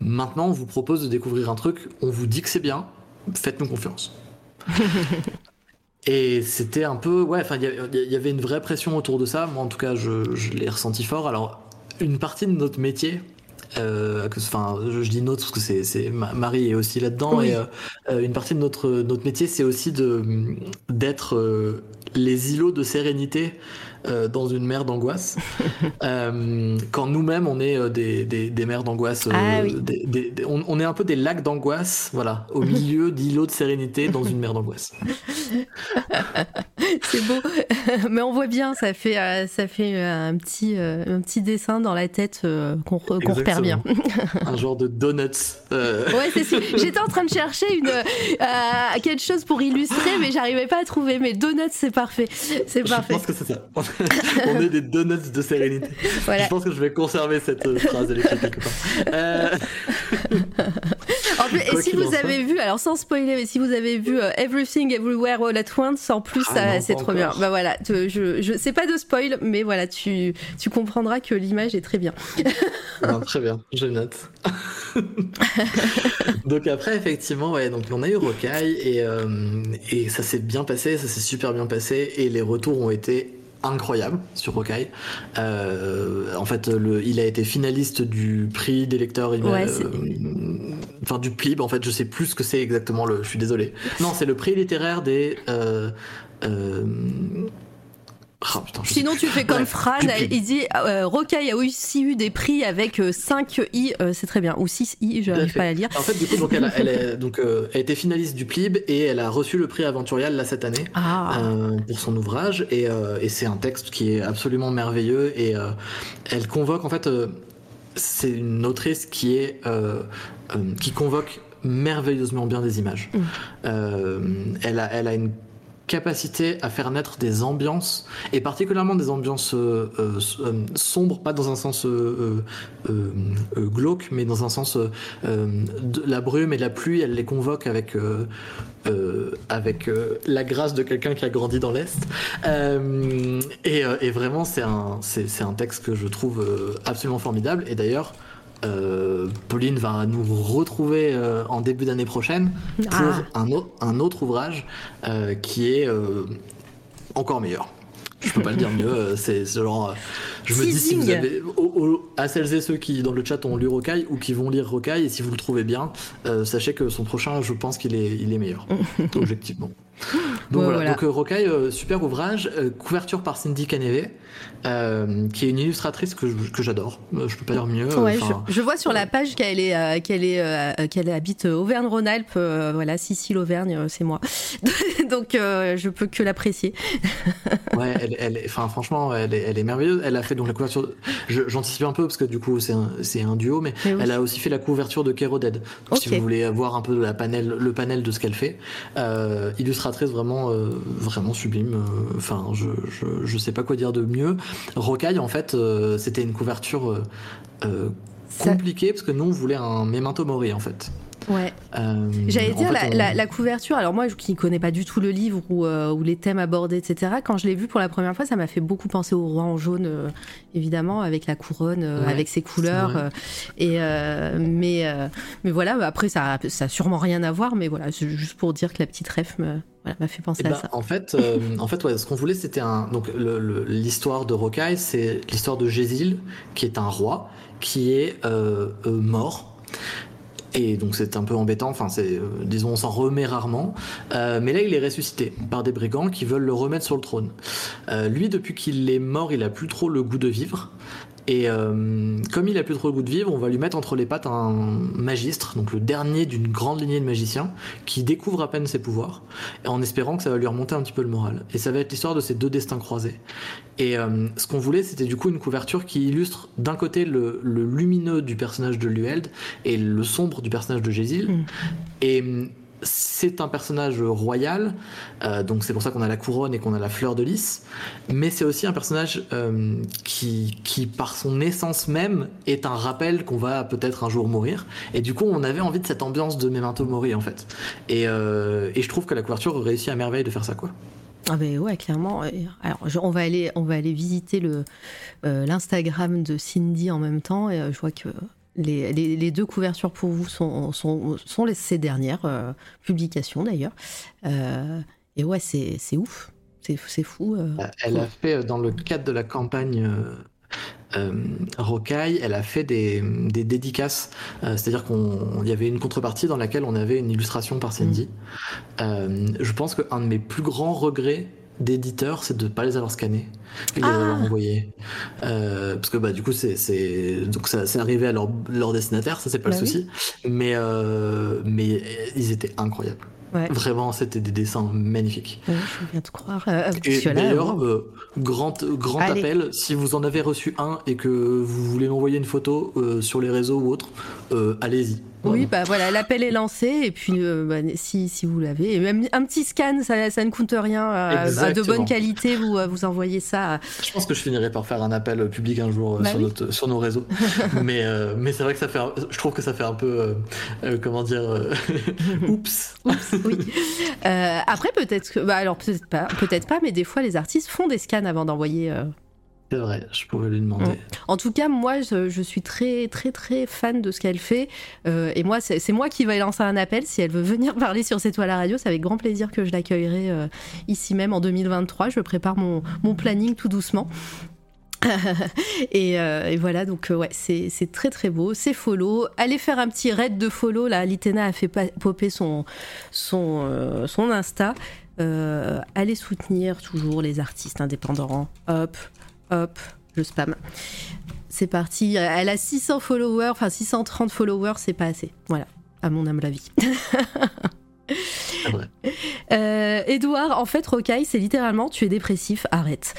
[SPEAKER 2] Maintenant, on vous propose de découvrir un truc, on vous dit que c'est bien, faites-nous confiance. *laughs* Et c'était un peu, ouais, enfin, il y avait une vraie pression autour de ça. Moi, en tout cas, je, je l'ai ressenti fort. Alors, une partie de notre métier, euh, enfin, je, je dis notre parce que c'est, c'est Ma- Marie est aussi là-dedans.
[SPEAKER 1] Oui.
[SPEAKER 2] Et euh, euh, une partie de notre notre métier, c'est aussi de d'être euh, les îlots de sérénité euh, dans une mer d'angoisse. *laughs* Euh, quand nous-mêmes, on est euh, des, des, des mers d'angoisse,
[SPEAKER 1] Ah oui.
[SPEAKER 2] des- on, on est un peu des lacs d'angoisse, voilà, au milieu *laughs* d'îlots de sérénité dans une mer d'angoisse. *laughs*
[SPEAKER 1] C'est beau, mais on voit bien, ça fait ça fait un petit un petit dessin dans la tête qu'on re- qu'on repère bien.
[SPEAKER 2] un genre de donuts.
[SPEAKER 1] Ouais, c'est sûr. J'étais en train de chercher une quelque chose pour illustrer, mais j'arrivais pas à trouver. Mais donuts, c'est parfait, c'est
[SPEAKER 2] Je
[SPEAKER 1] parfait.
[SPEAKER 2] pense que c'est ça. *laughs* on est des donuts de sérénité.
[SPEAKER 1] Voilà.
[SPEAKER 2] Je pense que je vais conserver cette euh, phrase, part. Euh, *laughs*
[SPEAKER 1] En plus, et si vous
[SPEAKER 2] soit.
[SPEAKER 1] avez vu, alors sans spoiler, mais si vous avez vu euh, Everything Everywhere All at Once, en plus,
[SPEAKER 2] Ah non,
[SPEAKER 1] c'est trop bien. Bah voilà, te- je, je, c'est pas de spoil, mais voilà, tu, tu comprendras que l'image est très bien. *laughs*
[SPEAKER 2] non, très bien, je note. donc après, effectivement, ouais, donc on a eu Rocaille et, euh, et ça s'est bien passé, ça s'est super bien passé et les retours ont été incroyables sur Rocaille. Euh, en fait, le, il a été finaliste du prix des lecteurs, il
[SPEAKER 1] Ouais,
[SPEAKER 2] euh, enfin du PLIB. En fait, je sais plus ce que c'est exactement. Le, je suis désolé. Non, c'est le prix littéraire des. Euh, euh, ah, putain,
[SPEAKER 1] Sinon, tu fais comme Fran, elle- il dit euh, Rocaille a aussi eu des prix avec 5 i, euh, c'est très bien, ou 6 i, je n'arrive pas à la lire.
[SPEAKER 2] En fait, du coup, donc, elle, a, elle est- *laughs* donc, euh, elle été finaliste du PLIB et elle a reçu le prix Aventurial là cette année.
[SPEAKER 1] Ah,
[SPEAKER 2] euh, pour son ouvrage. Et, euh, et c'est un texte qui est absolument merveilleux et euh, elle convoque en fait euh, c'est une autrice qui est euh, euh, qui convoque merveilleusement bien des images.
[SPEAKER 1] Mm.
[SPEAKER 2] Euh, elle a elle a une capacité à faire naître des ambiances et particulièrement des ambiances euh, euh, euh, sombres pas dans un sens glauque mais dans un sens de la brume et la pluie elle les convoque avec avec la grâce de quelqu'un qui a grandi dans l'Est. Et, et vraiment, c'est un, c'est, un texte que je trouve absolument formidable. Et d'ailleurs, euh, Pauline va nous retrouver euh, en début d'année prochaine pour
[SPEAKER 1] Ah.
[SPEAKER 2] un, au- un autre ouvrage euh, qui est encore meilleur. Je peux pas le dire mieux, c'est c'est genre. Je me dis si vous avez. à celles et ceux qui dans le chat ont lu Rocaille ou qui vont lire Rocaille, et si vous le trouvez bien, sachez que son prochain, je pense qu'il est, il est meilleur, *laughs* objectivement. Donc
[SPEAKER 1] Ouais,
[SPEAKER 2] voilà,
[SPEAKER 1] voilà.
[SPEAKER 2] donc Rocaille, super ouvrage, couverture par Cindy Caneve, euh, qui est une illustratrice que, que j'adore. Euh, je peux pas dire mieux.
[SPEAKER 1] Ouais, je, vois sur la page qu'elle est, euh, qu'elle est, euh, qu'elle habite Auvergne-Rhône-Alpes. voilà, Sicile Auvergne, c'est moi. *laughs* Donc, je peux que l'apprécier. *laughs*
[SPEAKER 2] Ouais, elle, elle, enfin, franchement, elle est, elle est merveilleuse. Elle a fait donc la couverture. J'anticipe un peu parce que du coup, c'est un, c'est un duo, mais
[SPEAKER 1] Mais oui.
[SPEAKER 2] elle a aussi fait la couverture de Kero Dead. Donc, Si vous voulez voir un peu la panel, le panel de ce qu'elle fait, illustratrice vraiment, vraiment sublime. Enfin, je, je, je sais pas quoi dire de mieux. Rocaille, en fait, euh, c'était une couverture euh, euh, compliquée parce que nous, on voulait un Memento Mori, en fait.
[SPEAKER 1] Ouais.
[SPEAKER 2] Euh,
[SPEAKER 1] J'allais dire
[SPEAKER 2] fait,
[SPEAKER 1] la,
[SPEAKER 2] on-
[SPEAKER 1] la- la couverture. Alors moi, qui connais pas du tout le livre ou, euh, ou les thèmes abordés, etc. Quand je l'ai vu pour la première fois, ça m'a fait beaucoup penser au roi en jaune, euh, évidemment, avec la couronne,
[SPEAKER 2] Ouais,
[SPEAKER 1] avec ses couleurs. et mais mais voilà. Après, ça a, ça a sûrement rien à voir, mais voilà, c'est juste pour dire que la petite ref me voilà, m'a fait penser
[SPEAKER 2] Eh
[SPEAKER 1] à
[SPEAKER 2] ben,
[SPEAKER 1] ça.
[SPEAKER 2] en fait, euh, en fait, ouais, ce qu'on voulait, c'était un. Donc, l'histoire de Rocaille, c'est l'histoire de Gésil, qui est un roi, qui est euh, euh, mort. Et donc c'est un peu embêtant, enfin c'est, euh, disons, on s'en remet rarement. Euh, mais là, il est ressuscité par des brigands qui veulent le remettre sur le trône. Euh, lui, depuis qu'il est mort, il a plus trop le goût de vivre. Et euh, comme il a plus trop le goût de vivre, on va lui mettre entre les pattes un magistre, donc le dernier d'une grande lignée de magiciens, qui découvre à peine ses pouvoirs, en espérant que ça va lui remonter un petit peu le moral. Et ça va être l'histoire de ces deux destins croisés. Et euh, ce qu'on voulait, c'était du coup une couverture qui illustre d'un côté le, le lumineux du personnage de Lueld et le sombre du personnage de Gésil.
[SPEAKER 1] Mm.
[SPEAKER 2] Et c'est un personnage royal, euh, donc c'est pour ça qu'on a la couronne et qu'on a la fleur de lys, mais c'est aussi un personnage euh, qui, qui, par son essence même, est un rappel qu'on va peut-être un jour mourir. Et du coup, on avait envie de cette ambiance de Memento Mori, en fait. Et, euh, et je trouve que la couverture réussit à merveille de faire ça, quoi.
[SPEAKER 1] Ah ben ouais, clairement. Alors, on va aller, on va aller visiter l'Instagram de Cindy en même temps. Et je vois que les, les- les deux couvertures pour vous sont sont, sont les, ces dernières euh, publications d'ailleurs. Euh, et ouais, c'est ouf. C'est fou. euh.
[SPEAKER 2] Elle a fait, dans le cadre de la campagne Rocaille, elle a fait des, des dédicaces. C'est-à-dire qu'il y avait une contrepartie dans laquelle on avait une illustration par Cindy. Euh, je pense qu'un de mes plus grands regrets d'éditeur, c'est de ne pas les avoir scannés et de les
[SPEAKER 1] Ah.
[SPEAKER 2] avoir envoyés. Euh, parce que bah, du coup, c'est- c'est donc ça c'est arrivé à leur, leur destinataire, ça c'est pas
[SPEAKER 1] Bah
[SPEAKER 2] le souci. Mais, euh, mais ils étaient incroyables.
[SPEAKER 1] Ouais.
[SPEAKER 2] Vraiment, c'était des dessins magnifiques.
[SPEAKER 1] Ouais, je viens de croire. Euh,
[SPEAKER 2] Et d'ailleurs,
[SPEAKER 1] wow.
[SPEAKER 2] euh, grand, grand
[SPEAKER 1] Allez.
[SPEAKER 2] appel, si vous en avez reçu un et que vous voulez m'envoyer une photo euh, sur les réseaux ou autre, allez-y.
[SPEAKER 1] Oui, bah voilà, l'appel est lancé et puis euh, bah, si, si vous l'avez, et même un petit scan, ça, ça ne coûte rien, de bonne qualité, vous, euh, vous envoyez ça. à-
[SPEAKER 2] Je pense que je finirai par faire un appel public un jour euh,
[SPEAKER 1] Bah
[SPEAKER 2] sur,
[SPEAKER 1] oui.
[SPEAKER 2] notre- sur nos réseaux. *laughs* mais euh, mais c'est vrai que ça fait, un- je trouve que ça fait un peu, euh, comment dire, *laughs* oups.
[SPEAKER 1] Oups, oui. Après, peut-être que, bah alors peut-être pas, peut-être pas, mais des fois les artistes font des scans avant d'envoyer.
[SPEAKER 2] C'est vrai, je pourrais lui demander.
[SPEAKER 1] Ouais. En tout cas, moi, je, suis très, très, très fan de ce qu'elle fait. Euh, et moi, c'est c'est moi qui vais lancer un appel. Si elle veut venir *laughs* parler sur cette toile à radio, c'est avec grand plaisir que je l'accueillerai euh, ici même en 2023. Je prépare mon, planning tout doucement. *laughs* et, euh, et voilà, donc ouais, c'est c'est très très beau, c'est follow. Allez faire un petit raid de follow. Là, Litena a fait popper son, son, son Insta. Euh, allez soutenir toujours les artistes indépendants. Hop, hop, je spam. C'est parti. Elle a 600 followers, enfin 630 followers, c'est pas assez. Voilà, à mon âme la vie. Euh, Edouard, en fait, Rocaille, c'est littéralement tu es dépressif, arrête.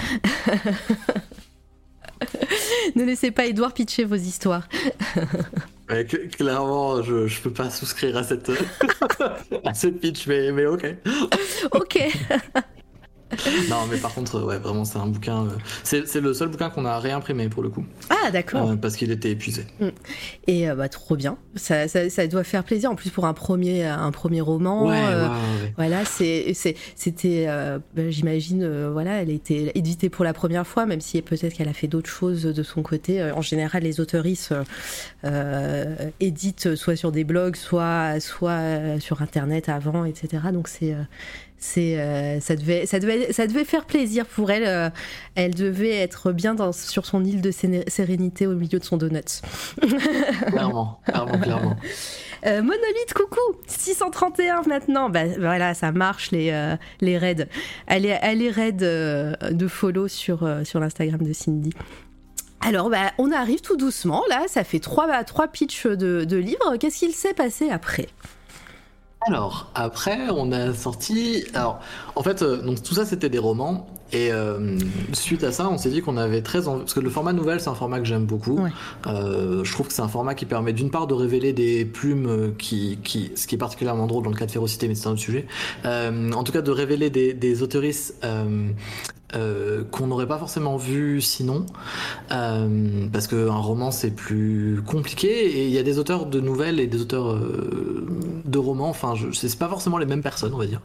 [SPEAKER 1] *laughs* ne laissez pas Edouard pitcher vos histoires. *laughs*
[SPEAKER 2] Ouais, clairement, je, je peux pas souscrire à cette, *laughs* à pitch, mais, mais ok.
[SPEAKER 1] Ok. *laughs*
[SPEAKER 2] non, mais par contre, ouais, vraiment, c'est un bouquin. euh, c'est le seul bouquin qu'on a réimprimé pour le coup,
[SPEAKER 1] Ah, d'accord.
[SPEAKER 2] euh, parce qu'il était épuisé.
[SPEAKER 1] Et euh, bah, trop bien. Ça, ça, ça doit faire plaisir. En plus, pour un premier, un premier roman.
[SPEAKER 2] Ouais,
[SPEAKER 1] euh,
[SPEAKER 2] ouais, ouais.
[SPEAKER 1] Voilà, c'était, euh, bah, j'imagine, euh, voilà, elle était éditée pour la première fois, même si peut-être qu'elle a fait d'autres choses de son côté. Euh, En général, les auteurices euh, euh, éditent soit sur des blogs, soit, soit euh, sur Internet avant, etc. Donc c'est, euh, c'est, euh, ça devait, ça devait, ça devait faire plaisir pour elle. euh, elle devait être bien dans, sur son île de sérénité au milieu de son donut. *laughs*
[SPEAKER 2] Clairement, clairement, clairement.
[SPEAKER 1] Euh, Monolith, coucou 631 maintenant. Bah, voilà, ça marche les, euh, les raids. Allez, allez raid euh, de follow sur, sur l'Instagram de Cindy. Alors, bah, on arrive tout doucement, là. Ça fait trois, trois pitchs de, de livres. Qu'est-ce qu'il s'est passé après?
[SPEAKER 2] Alors, après, on a sorti. Alors, en fait, euh, donc tout ça, c'était des romans. Et euh, suite à ça, on s'est dit qu'on avait très envie. Parce que le format nouvelle, c'est un format que j'aime beaucoup.
[SPEAKER 1] Ouais.
[SPEAKER 2] Euh, je trouve que c'est un format qui permet d'une part de révéler des plumes euh, qui, qui. Ce qui est particulièrement drôle dans le cas de Férocité, mais c'est un autre sujet. Euh, en tout cas, de révéler des, des autoristes. euh, qu'on n'aurait pas forcément vu sinon, euh, parce qu'un roman c'est plus compliqué et il y a des auteurs de nouvelles et des auteurs euh, de romans, enfin c'est pas forcément les mêmes personnes on va dire.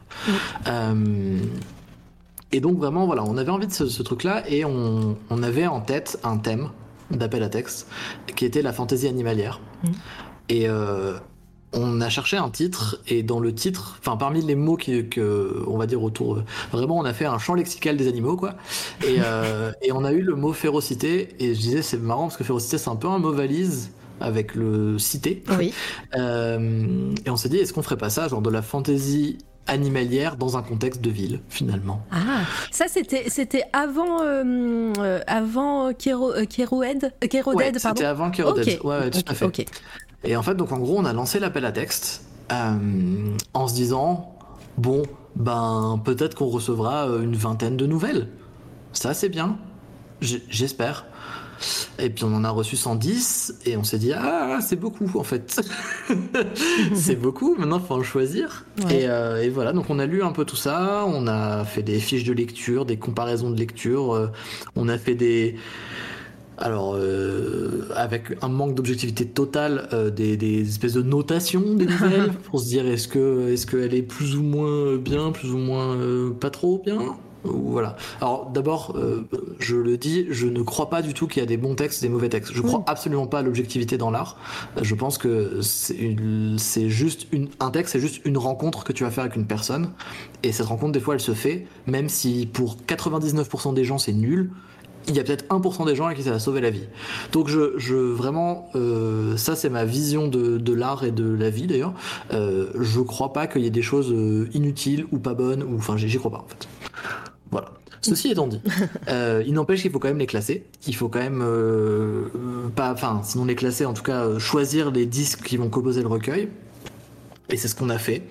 [SPEAKER 2] Et donc vraiment voilà, on avait envie de ce, ce truc-là et on, on avait en tête un thème d'appel à texte qui était la fantaisie animalière.
[SPEAKER 1] Mhm.
[SPEAKER 2] Et euh, on a cherché un titre et dans le titre, enfin parmi les mots qui, que on va dire autour, vraiment on a fait un champ lexical des animaux quoi. Et, euh, et on a eu le mot férocité et je disais c'est marrant parce que férocité c'est un peu un mot valise avec le cité.
[SPEAKER 1] Oui.
[SPEAKER 2] Euh, et on s'est dit est-ce qu'on ferait pas ça genre de la fantaisie animalière dans un contexte de ville finalement.
[SPEAKER 1] Ah, ça c'était c'était avant euh, euh, avant Kero, euh,
[SPEAKER 2] Ouais,
[SPEAKER 1] pardon.
[SPEAKER 2] c'était avant Keroudet.
[SPEAKER 1] Ok.
[SPEAKER 2] Ouais, ouais, tout à fait. Et en fait, donc en gros, on a lancé l'appel à texte en se disant bon, ben peut-être qu'on recevra une vingtaine de nouvelles. Ça, c'est bien. J'espère. Et puis on en a reçu 110 et on s'est dit ah c'est beaucoup en fait *laughs* c'est beaucoup maintenant faut en choisir
[SPEAKER 1] Ouais.
[SPEAKER 2] et, euh, et voilà donc on a lu un peu tout ça on a fait des fiches de lecture des comparaisons de lecture euh, on a fait des alors, euh, avec un manque d'objectivité totale, euh, des, des espèces de notations des nouvelles *laughs* pour se dire est-ce que est-ce qu'elle est plus ou moins bien, plus ou moins euh, pas trop bien? Voilà. Alors d'abord, euh, je le dis, je ne crois pas du tout qu'il y a des bons textes des mauvais textes. Je crois absolument pas à l'objectivité dans l'art. Euh, Je pense que c'est juste une, un texte, c'est juste une rencontre que tu vas faire avec une personne. Et cette rencontre, des fois, elle se fait, même si pour 99% des gens c'est nul il y a peut-être 1% des gens à qui ça va sauver la vie. Donc je, je vraiment, euh, ça c'est ma vision de, de l'art et de la vie d'ailleurs. Euh, je crois pas qu'il y ait des choses euh, inutiles ou pas bonnes, ou enfin j'y crois pas en fait. Voilà. Ceci étant dit, *laughs* euh, il n'empêche qu'il faut quand même les classer. Il faut quand même euh, euh, pas, enfin sinon les classer, en tout cas euh, choisir les disques qui vont composer le recueil. Et c'est ce qu'on a fait,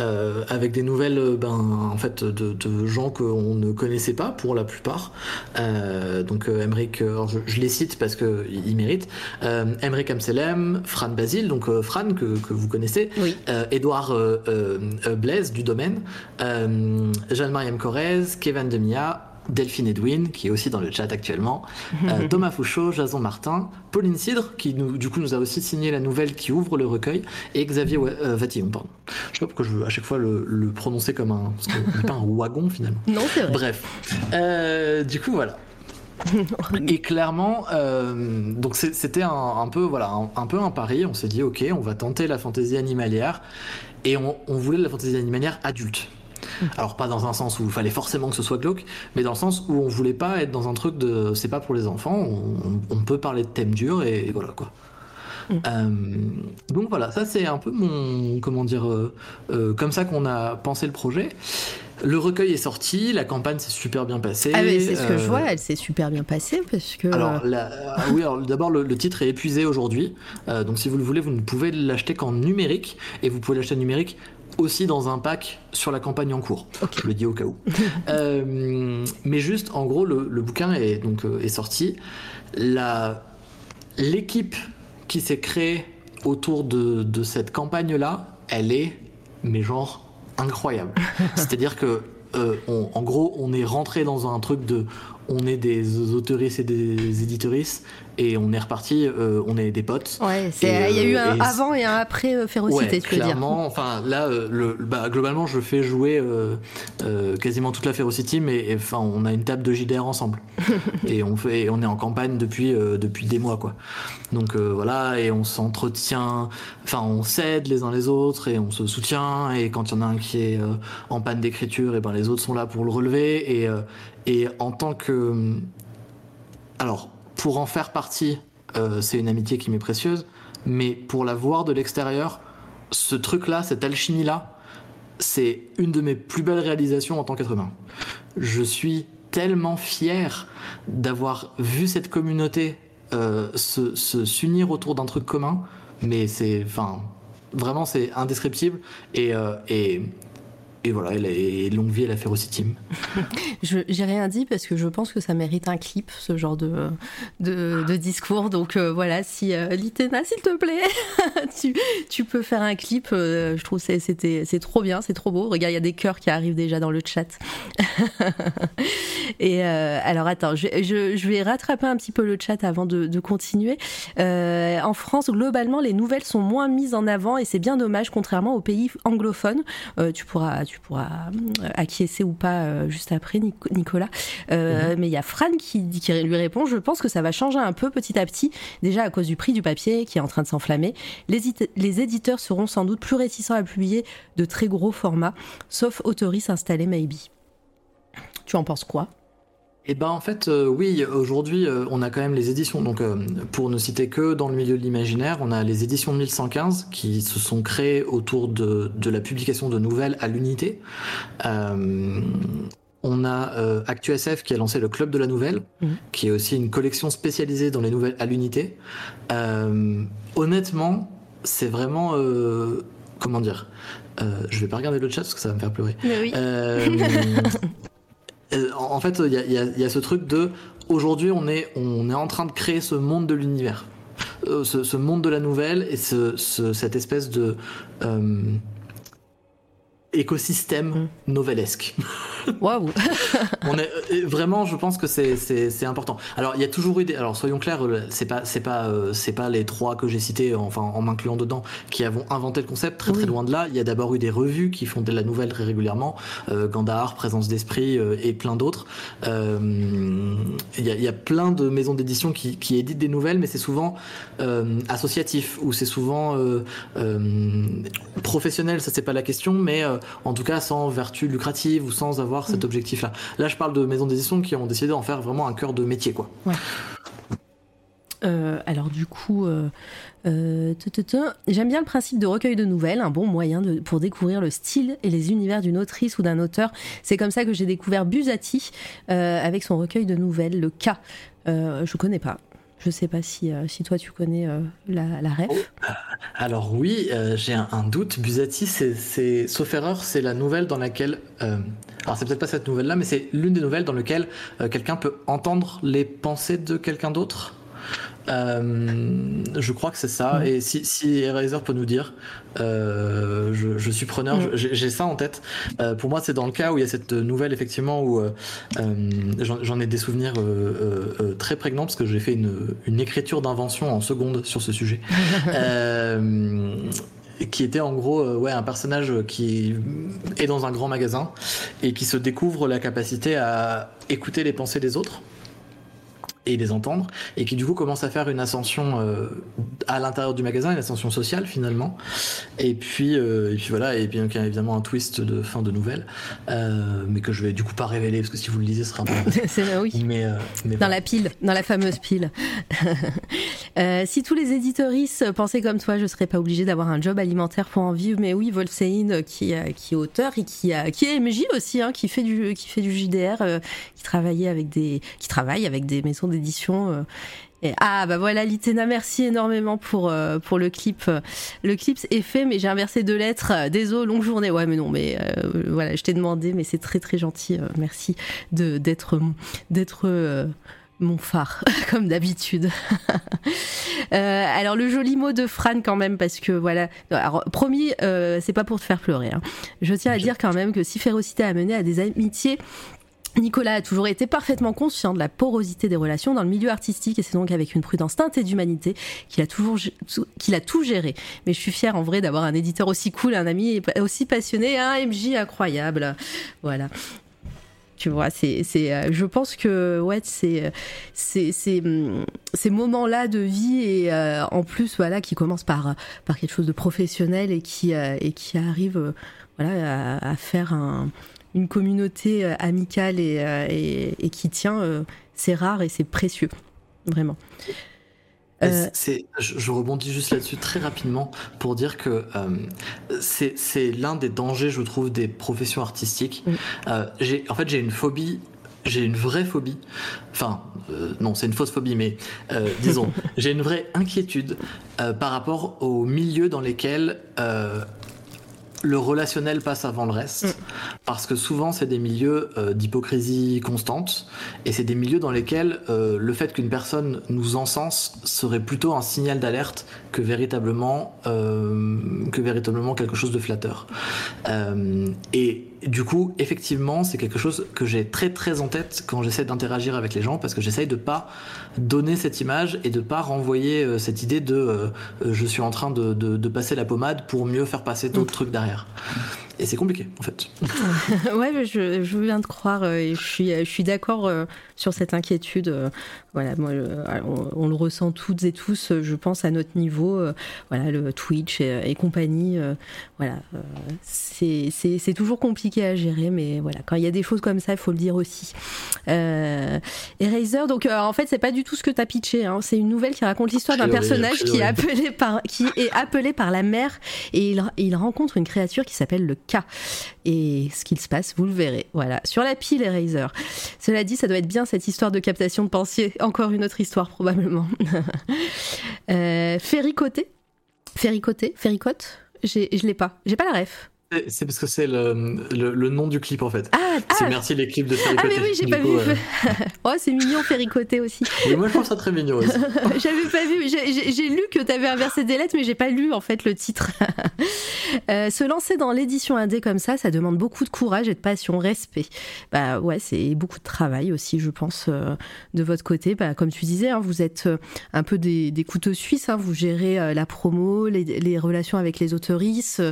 [SPEAKER 2] euh, avec des nouvelles euh, ben, en fait, de, de gens qu'on ne connaissait pas pour la plupart. Euh, donc Emmerich, alors je, je les cite parce qu'ils ils méritent. Euh, Emmerich Amselem, Fran Basile, donc euh, Fran que, que vous connaissez,
[SPEAKER 1] Oui.
[SPEAKER 2] Edouard Blaise du domaine, Jeanne-Marie M. Corrèze, Kevin Demia, Delphine Edwin, qui est aussi dans le chat actuellement, *laughs* euh, Thomas Fouchot, Jason Martin, Pauline Cidre, qui nous, du coup nous a aussi signé la nouvelle qui ouvre le recueil, et Xavier euh, Vatillon, pardon. Je sais pas pourquoi je veux à chaque fois le, le prononcer comme un... Parce qu'on n'est pas un wagon finalement.
[SPEAKER 1] Non, c'est vrai.
[SPEAKER 2] Bref, Euh, du coup voilà. *laughs* Et clairement, euh, donc c'était un, un peu voilà un, un peu un pari. On s'est dit ok, on va tenter la fantaisie animalière et on, on voulait de la fantaisie animalière adulte. Alors pas dans un sens où il fallait forcément que ce soit glauque, mais dans le sens où on voulait pas être dans un truc de c'est pas pour les enfants. On, on peut parler de thèmes durs et, voilà quoi. Euh, donc voilà, ça c'est un peu mon comment dire euh, euh, comme ça qu'on a pensé le projet. Le recueil est sorti, la campagne s'est super bien passée.
[SPEAKER 1] Ah mais c'est ce que je vois, elle s'est super bien passée parce que
[SPEAKER 2] alors, la- ah oui, alors d'abord le, le titre est épuisé aujourd'hui, donc si vous le voulez, vous ne pouvez l'acheter qu'en numérique et vous pouvez l'acheter en numérique aussi dans un pack sur la campagne en cours. Je le dis au cas où. *laughs* Euh, mais juste, en gros, le, le bouquin est donc euh, est sorti. La l'équipe qui s'est créée autour de, de cette campagne là, elle est mais genre incroyable. *laughs* C'est-à-dire que euh, on- en gros, on est rentré dans un truc de, on est des auteuristes et des éditoristes, et on est reparti, euh, on est des potes.
[SPEAKER 1] Ouais, il y a eu
[SPEAKER 2] euh,
[SPEAKER 1] un
[SPEAKER 2] et
[SPEAKER 1] avant et un après euh, Férocité,
[SPEAKER 2] Ouais,
[SPEAKER 1] tu veux dire.
[SPEAKER 2] clairement. Enfin, là, euh, le, bah, globalement, je fais jouer euh, euh, quasiment toute la Ferocity, mais enfin, on a une table de JDR ensemble. *laughs* et on fait, et on est en campagne depuis euh, depuis des mois, quoi. Donc euh, voilà, et on s'entretient. Enfin, on s'aide les uns les autres et on se soutient. Et quand il y en a un qui est euh, en panne d'écriture, et ben les autres sont là pour le relever. Et euh, et en tant que alors, pour en faire partie, euh, c'est une amitié qui m'est précieuse, mais pour la voir de l'extérieur, ce truc-là, cette alchimie-là, c'est une de mes plus belles réalisations en tant qu'être humain. Je suis tellement fier d'avoir vu cette communauté euh, se s'unir autour d'un truc commun, mais c'est, enfin, vraiment, c'est indescriptible. Et, euh, et, et voilà, et, et longue vie à la Ferocity.
[SPEAKER 1] Je j'ai rien dit parce que je pense que ça mérite un clip, ce genre de, de, discours. Donc euh, voilà, si euh, Litena, s'il te plaît, *laughs* tu, tu peux faire un clip. euh, je trouve que c'est- trop bien, c'est trop beau. Regarde, il y a des cœurs qui arrivent déjà dans le chat. *laughs* Et alors attends, je, je, vais rattraper un petit peu le chat avant de, continuer. En France, globalement, les nouvelles sont moins mises en avant et c'est bien dommage, contrairement aux pays anglophones. Tu pourras, pourras euh, acquiescer ou pas euh, juste après, Nico- Nicolas. Euh, Mais il y a Fran qui, lui répond Je pense que ça va changer un peu petit à petit, déjà à cause du prix du papier qui est en train de s'enflammer. Les, les éditeurs seront sans doute plus réticents à publier de très gros formats, sauf Autoris installé, maybe. Tu en penses quoi?
[SPEAKER 2] Eh ben en fait euh, oui aujourd'hui euh, on a quand même les éditions. Donc euh, pour ne citer que dans le milieu de l'imaginaire on a les éditions 1115 qui se sont créées autour de, de la publication de nouvelles à l'unité. Euh, on a euh, ActuSF qui a lancé le club de la nouvelle
[SPEAKER 1] Mhm.
[SPEAKER 2] qui est aussi une collection spécialisée dans les nouvelles à l'unité. Euh, honnêtement c'est vraiment euh, comment dire? Euh, je vais pas regarder le chat parce que ça va me faire pleurer.
[SPEAKER 1] Mais oui. *laughs*
[SPEAKER 2] euh, en fait, il y a, il y a- il y a ce truc de aujourd'hui, on est, on est en train de créer ce monde de l'univers, Euh, ce, ce monde de la nouvelle et ce, ce- cette espèce de euh, écosystème novelesque. *laughs*
[SPEAKER 1] Waouh *laughs*
[SPEAKER 2] On est euh, vraiment, je pense que c'est important. Alors il y a toujours eu des. Alors soyons clairs, euh, c'est pas c'est pas euh, c'est pas les trois que j'ai cités, enfin en m'incluant dedans, qui avont inventé le concept. Très très loin de là. Il y a d'abord eu des revues qui font de la nouvelle très régulièrement, euh, Gandhar, Présence d'esprit euh, et plein d'autres. Il y, a, il y a plein de maisons d'édition qui, qui éditent des nouvelles, mais c'est souvent associatif ou c'est souvent professionnel. Ça c'est pas la question, mais en tout cas sans vertu lucrative ou sans avoir cet objectif-là. Là, je parle de maisons d'édition qui ont décidé d'en faire vraiment un cœur de métier, quoi.
[SPEAKER 1] Euh, alors du coup, euh, euh, j'aime bien le principe de recueil de nouvelles, un bon moyen de, pour découvrir le style et les univers d'une autrice ou d'un auteur. C'est comme ça que j'ai découvert Busati avec son recueil de nouvelles, le K. Je connais pas. Je sais pas si, euh, si toi tu connais euh, la, ref.
[SPEAKER 2] Alors oui, euh, j'ai un, un doute. Busati, c'est, sauf erreur, c'est la nouvelle dans laquelle... alors c'est peut-être pas cette nouvelle-là, mais c'est l'une des nouvelles dans lesquelles euh, quelqu'un peut entendre les pensées de quelqu'un d'autre? Euh, je crois que c'est ça.
[SPEAKER 1] Ouais.
[SPEAKER 2] Et si, si Eraser peut nous dire, euh, je, je suis preneur,
[SPEAKER 1] Mm.
[SPEAKER 2] j'ai, ça en tête. Euh, pour moi, c'est dans le cas où il y a cette nouvelle, effectivement, où j'en, ai des souvenirs très prégnants, parce que j'ai fait une, une écriture d'invention en seconde sur ce sujet. *laughs* Qui était en gros euh, ouais, un personnage qui est dans un grand magasin et qui se découvre la capacité à écouter les pensées des autres et les entendre et qui du coup commence à faire une ascension euh, à l'intérieur du magasin une ascension sociale finalement et puis euh, et puis voilà et puis donc, il y a évidemment un twist de fin de nouvelle euh, mais que je vais du coup pas révéler parce que si vous le lisez ce sera un peu *laughs*
[SPEAKER 1] C'est- oui.
[SPEAKER 2] mais, euh, mais
[SPEAKER 1] Dans
[SPEAKER 2] voilà.
[SPEAKER 1] la pile, dans la fameuse pile. *laughs* Si tous les éditoristes pensaient comme toi, je serais pas obligée d'avoir un job alimentaire pour en vivre. Mais oui, Wolfsein, qui, qui est auteur et qui, a- qui est MJ aussi, hein, qui fait du, qui fait du JDR, qui travaillait avec des, qui travaille avec des maisons d'édition. euh, et- ah bah voilà Litena, merci énormément pour euh, pour le clip. Le clip est fait, mais j'ai inversé deux lettres. Euh, Désolé, longue journée. Ouais, mais non, mais euh, voilà, je t'ai demandé, mais c'est très très gentil. euh, merci de d'être d'être euh, mon phare, *laughs* comme d'habitude. *laughs* Euh, alors le joli mot de Fran quand même, parce que voilà, alors, promis, euh, c'est pas pour te faire pleurer. Hein. Je tiens à dire quand même que si Férocité a mené à des amitiés Nicolas a toujours été parfaitement conscient de la porosité des relations dans le milieu artistique et c'est donc avec une prudence teintée d'humanité qu'il a toujours qu'il a tout géré. Mais je suis fière en vrai d'avoir un éditeur aussi cool, un ami aussi passionné, un MJ incroyable. Voilà. Tu vois, c'est, c'est, euh, je pense que ouais, c'est, c'est, hum, ces moments-là de vie et euh, en plus voilà qui commencent par par quelque chose de professionnel et qui euh, et qui arrive voilà à, faire une communauté amicale et, et, qui tient, c'est rare et c'est précieux, vraiment.
[SPEAKER 2] Euh, c'est, je, rebondis juste là-dessus très rapidement pour dire que euh, c'est l'un des dangers, je trouve, des professions artistiques. Euh, j'ai, en fait, j'ai une phobie j'ai une vraie phobie. Enfin, non, c'est une fausse phobie, mais disons, *laughs* j'ai une vraie inquiétude par rapport aux milieux dans lesquels le relationnel passe avant le reste, mm. parce que souvent c'est des milieux euh, d'hypocrisie constante, et c'est des milieux dans lesquels euh, le fait qu'une personne nous encense serait plutôt un signal d'alerte que véritablement euh, que véritablement quelque chose de flatteur. et du coup, effectivement, c'est quelque chose que j'ai très très en tête quand j'essaie d'interagir avec les gens, parce que j'essaye de pas donner cette image et de pas renvoyer cette idée de je suis en train de, de, passer la pommade pour mieux faire passer d'autres trucs derrière. Et c'est compliqué, en fait. *laughs*
[SPEAKER 1] ouais, je, je viens de croire et je suis, je suis d'accord sur cette inquiétude. Voilà, moi, on, le ressent toutes et tous, je pense, à notre niveau. voilà, le Twitch et, compagnie. voilà, c'est toujours compliqué à gérer, mais voilà, quand il y a des choses comme ça, il faut le dire aussi. Euh, Eraser, donc en fait, c'est pas du tout ce que tu as pitché. Hein. C'est une nouvelle qui raconte l'histoire d'un personnage qui est, appelé par, qui est appelé par la mère et il, il rencontre une créature qui s'appelle le K. Et ce qu'il se passe, vous le verrez. Voilà, sur la pile Eraser. Cela dit, ça doit être bien cette histoire de captation de pensée. Encore une autre histoire, probablement. *laughs* euh, Ferricoté Ferricoté? Ferricote? Je l'ai pas. J'ai pas la ref.
[SPEAKER 2] C'est parce que c'est le, le, nom du clip en fait. Ah, c'est ah. merci les clips de Ferricoté.
[SPEAKER 1] Ah mais oui, j'ai pas vu. *laughs* oh, c'est mignon Ferricoté aussi. *laughs*
[SPEAKER 2] Oui, moi je trouve ça très mignon aussi. *laughs*
[SPEAKER 1] J'avais pas vu. J'ai lu que tu avais inversé des lettres, mais j'ai pas lu en fait le titre. euh, se lancer dans l'édition indé comme ça, ça demande beaucoup de courage et de passion, respect. Bah ouais, c'est beaucoup de travail aussi, je pense, euh, de votre côté. Bah, comme tu disais, hein, vous êtes euh, un peu des, des couteaux suisses. Hein, vous gérez euh, la promo, les, les, relations avec les autoristes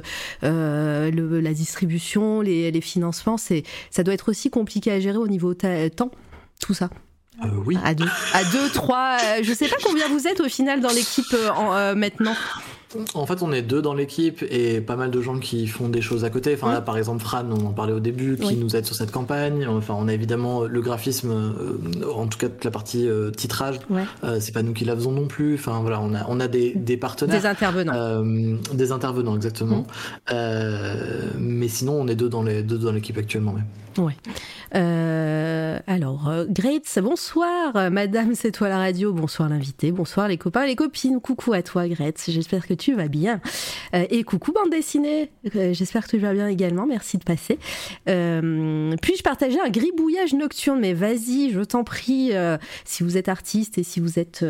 [SPEAKER 1] la distribution, les, financements, c'est, ça doit être aussi compliqué à gérer au niveau temps, tout ça.
[SPEAKER 2] Euh, oui.
[SPEAKER 1] À deux, à deux, trois. Euh, je sais pas combien vous êtes au final dans l'équipe euh, maintenant.
[SPEAKER 2] En fait, on est deux dans l'équipe et pas mal de gens qui font des choses à côté. Enfin, là, par exemple, Fran, on en parlait au début, qui nous aide sur cette campagne. Enfin, on a évidemment le graphisme, euh, en tout cas toute la partie euh, titrage. Euh, c'est pas nous qui la faisons non plus. Enfin, voilà, on a, on a des, des partenaires.
[SPEAKER 1] Des intervenants.
[SPEAKER 2] des intervenants, exactement. mais sinon, on est deux dans les deux dans l'équipe actuellement même.
[SPEAKER 1] Ouais. alors, Great, bonsoir, Madame, c'est toi la radio. Bonsoir l'invité. Bonsoir les copains, les copines. Coucou à toi, Great. J'espère que tu vas bien. Euh, et coucou bande dessinée, euh, j'espère que tu vas bien également, merci de passer. Euh, puis-je partager un gribouillage nocturne? Mais vas-y, je t'en prie, si vous êtes artiste et si vous êtes...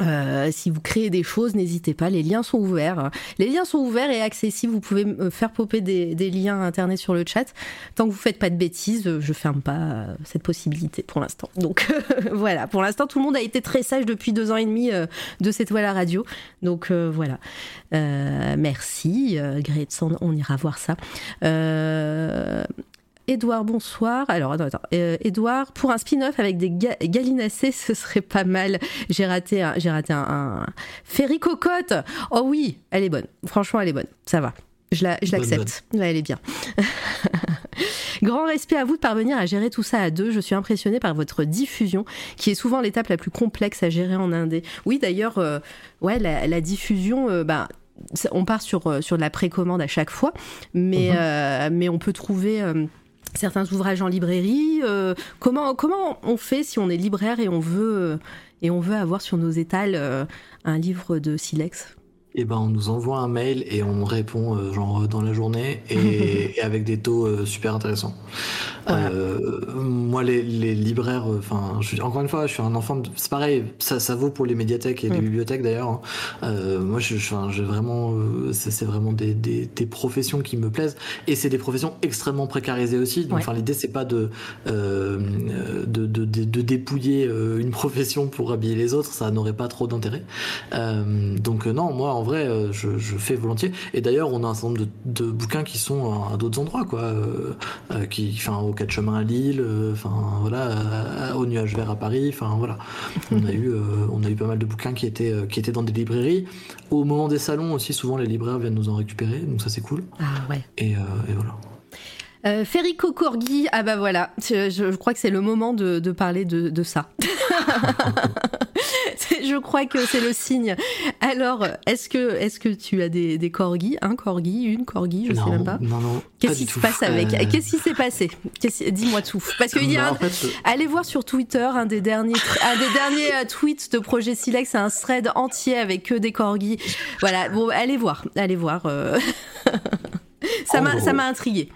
[SPEAKER 1] Euh, si vous créez des choses, n'hésitez pas, les liens sont ouverts. Les liens sont ouverts et accessibles, vous pouvez faire popper des, liens internet sur le chat. Tant que vous faites pas de bêtises, je ferme pas euh, cette possibilité pour l'instant. Donc *laughs* voilà, pour l'instant tout le monde a été très sage depuis deux ans et demi euh, de cette à radio. Donc voilà. merci, Gretson, on ira voir ça. Edouard, bonsoir. Alors, attends, attends. Edouard, pour un spin-off avec des gallinacés, ce serait pas mal. J'ai raté un, j'ai raté un, Ferry Cocotte. Oh oui, elle est bonne. Franchement, elle est bonne. Ça va. Je, la, je l'accepte. elle est bien. *laughs* Grand respect à vous de parvenir à gérer tout ça à deux. Je suis impressionnée par votre diffusion, qui est souvent l'étape la plus complexe à gérer en indé. Oui, d'ailleurs, euh, ouais, la, diffusion, euh, bah, on part sur, euh, sur de la précommande à chaque fois, mais, mhm. mais on peut trouver certains ouvrages en librairie. Euh, comment, comment on fait si on est libraire et on veut, et on veut avoir sur nos étals euh, un livre de Silex?
[SPEAKER 2] Et ben on nous envoie un mail et on répond euh, genre dans la journée et, *laughs* et avec des taux euh, super intéressants. Euh, moi, les, les libraires, enfin, encore une fois, je suis un enfant. de- C'est pareil, ça, ça vaut pour les médiathèques et les bibliothèques d'ailleurs. hein. Moi, je, je- enfin, j'ai vraiment, c'est vraiment des, des, des professions qui me plaisent et c'est des professions extrêmement précarisées aussi. Donc,
[SPEAKER 1] Ouais.
[SPEAKER 2] enfin, l'idée c'est pas de, de, de, dépouiller une *laughs* profession pour habiller les autres, ça n'aurait pas trop d'intérêt. Donc non, moi en vrai, euh, je, je fais volontiers. Et d'ailleurs, on a un certain nombre de, de bouquins qui sont à, à d'autres endroits, quoi. euh, euh, qui, enfin, au quatre chemins à Lille, enfin voilà, au nuage vert à Paris, enfin voilà. On a eu, euh, on a eu pas mal de bouquins qui étaient, qui étaient dans des librairies. Au moment des salons aussi, souvent les libraires viennent nous en récupérer, donc ça c'est cool.
[SPEAKER 1] Ah ouais.
[SPEAKER 2] Et, et voilà.
[SPEAKER 1] Euh, Corgi, ah bah voilà, je, crois que c'est le moment de, de parler de, de ça. *laughs* Je crois que c'est le signe. Alors, est-ce que, est que tu as des, des corgis Un corgi Une corgi Je
[SPEAKER 2] non,
[SPEAKER 1] sais même pas.
[SPEAKER 2] Non, non.
[SPEAKER 1] Qu'est-ce qui se passe avec
[SPEAKER 2] Euh,
[SPEAKER 1] Qu'est-ce qui s'est passé? Dis-moi tout. Parce qu'il y a
[SPEAKER 2] bah,
[SPEAKER 1] un-
[SPEAKER 2] en fait,
[SPEAKER 1] Allez voir sur Twitter un des derniers, un des derniers euh, tweets de Projet Silex, c'est un thread entier avec que des corgis. Voilà, bon, allez voir, allez voir. euh. *laughs* ça m'a intrigué.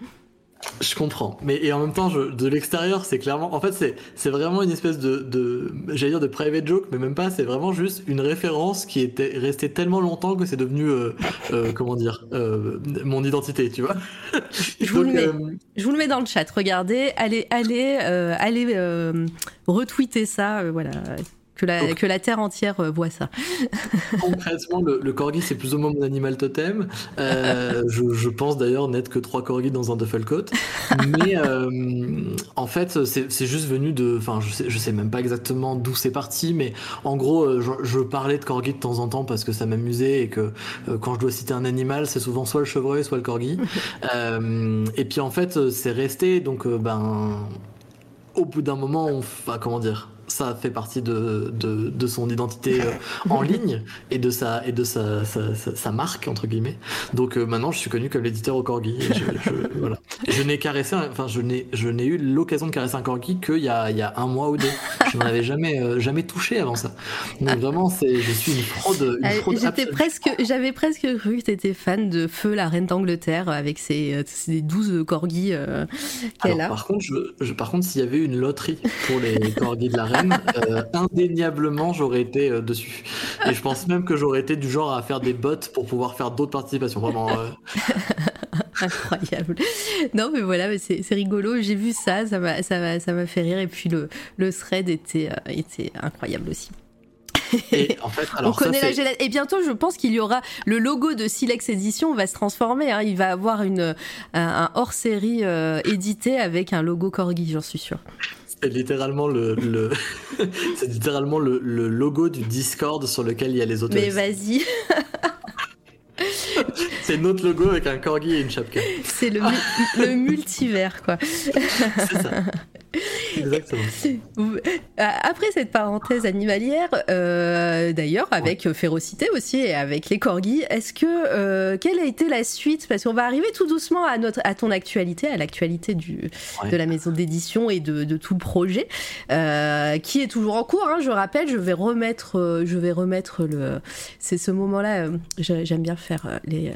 [SPEAKER 2] Je comprends, mais et en même temps, je, de l'extérieur, c'est clairement, en fait, c'est c'est vraiment une espèce de, de j'allais dire de private joke, mais même pas. C'est vraiment juste une référence qui était restée tellement longtemps que c'est devenu, euh, euh, comment dire, euh, mon identité, tu vois.
[SPEAKER 1] Je vous le mets. Je vous le mets dans le chat. Regardez, allez, allez, allez retweeter ça. voilà, que la,
[SPEAKER 2] Ok.
[SPEAKER 1] que la terre entière euh, voit ça. *laughs*
[SPEAKER 2] concrètement, le, le corgi, c'est plus ou moins mon animal totem. Euh, je, je pense d'ailleurs n'être que trois corgis dans un duffelcoat. Mais euh, en fait, c'est juste venu de. Enfin, je sais, je sais même pas exactement d'où c'est parti, mais en gros, je, je parlais de corgi de temps en temps parce que ça m'amusait et que euh, quand je dois citer un animal, c'est souvent soit le chevreuil, soit le corgi. *laughs* Et puis en fait, c'est resté. Donc, ben, au bout d'un moment, on, enfin, comment dire ça fait partie de, de, de son identité euh, en *laughs* ligne et de sa et de sa, sa, sa- sa marque entre guillemets. Donc euh, maintenant, je suis connu comme l'éditeur au corgi. Et je, je- *laughs* voilà. Je n'ai caressé, enfin je n'ai je n'ai eu l'occasion de caresser un corgi qu'il y a il y a un mois ou deux. Je n'en avais jamais euh, jamais touché avant ça. Donc vraiment, c'est je suis une fraude. Une fraude
[SPEAKER 1] J'étais presque, j'avais presque cru que tu étais fan de Feu, la reine d'Angleterre, avec ses, ses 12 corgis euh, qu'elle
[SPEAKER 2] Alors,
[SPEAKER 1] a.
[SPEAKER 2] par contre, je, je- par contre, s'il y avait une loterie pour les corgis de la reine, euh, indéniablement, j'aurais été euh, dessus. Et je pense même que j'aurais été du genre à faire des bots pour pouvoir faire d'autres participations. Vraiment, euh, *laughs*
[SPEAKER 1] Incroyable. Non, mais voilà, mais c'est rigolo. J'ai vu ça, ça m'a fait rire. Et puis le, le thread était, était incroyable aussi.
[SPEAKER 2] Et *laughs* en fait, alors
[SPEAKER 1] On connaît
[SPEAKER 2] ça,
[SPEAKER 1] la. Et bientôt, je pense qu'il y aura le logo de Silex Edition va se transformer. hein. Il va avoir une, un, un hors-série euh, édité avec un logo corgi, j'en suis sûre.
[SPEAKER 2] C'est littéralement le, le- *laughs* c'est littéralement le, le logo du Discord sur lequel il y a les
[SPEAKER 1] Mais
[SPEAKER 2] autoristes.
[SPEAKER 1] vas-y, *laughs*
[SPEAKER 2] C'est notre logo avec un corgi et une chapka.
[SPEAKER 1] c'est le, mu- le multivers, quoi.
[SPEAKER 2] C'est ça. *laughs* *laughs* Exactement.
[SPEAKER 1] Après cette parenthèse animalière, euh, d'ailleurs avec férocité aussi et avec les corgis, est-ce que euh, quelle a été la suite? Parce qu'on va arriver tout doucement à notre à ton actualité, à l'actualité du
[SPEAKER 2] Ouais.
[SPEAKER 1] de la maison d'édition et de, de tout le projet euh, qui est toujours en cours. hein, je rappelle, je vais remettre je vais remettre le c'est ce moment-là. j'ai- J'aime bien faire les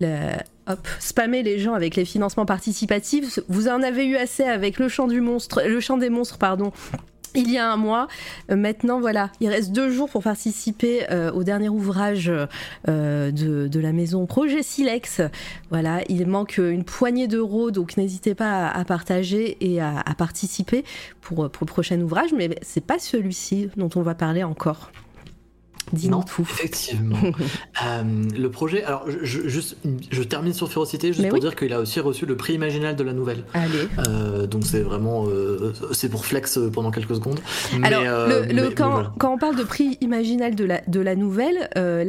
[SPEAKER 1] la- hop, spammer les gens avec les financements participatifs. Vous en avez eu assez avec le chant des monstres, pardon. Il y a un mois, Euh, maintenant voilà, il reste deux jours pour participer euh, au dernier ouvrage euh, de, la maison Projet Silex. Voilà, il manque une poignée d'euros, donc n'hésitez pas à, partager et à, à participer pour, pour le prochain ouvrage, mais c'est pas celui-ci dont on va parler encore. Dis-nous tout. *laughs*
[SPEAKER 2] effectivement. *laughs* Euh, le projet, alors je, juste, je termine sur Férocité juste
[SPEAKER 1] Mais
[SPEAKER 2] pour
[SPEAKER 1] oui.
[SPEAKER 2] dire qu'il a aussi reçu le prix imaginal de la nouvelle.
[SPEAKER 1] Allez.
[SPEAKER 2] Euh, donc c'est vraiment, euh, c'est pour flex pendant quelques secondes. Mais,
[SPEAKER 1] Alors, le, le-
[SPEAKER 2] mais- mais
[SPEAKER 1] quand,
[SPEAKER 2] voilà.
[SPEAKER 1] quand on parle de prix imaginal de la, de la nouvelle,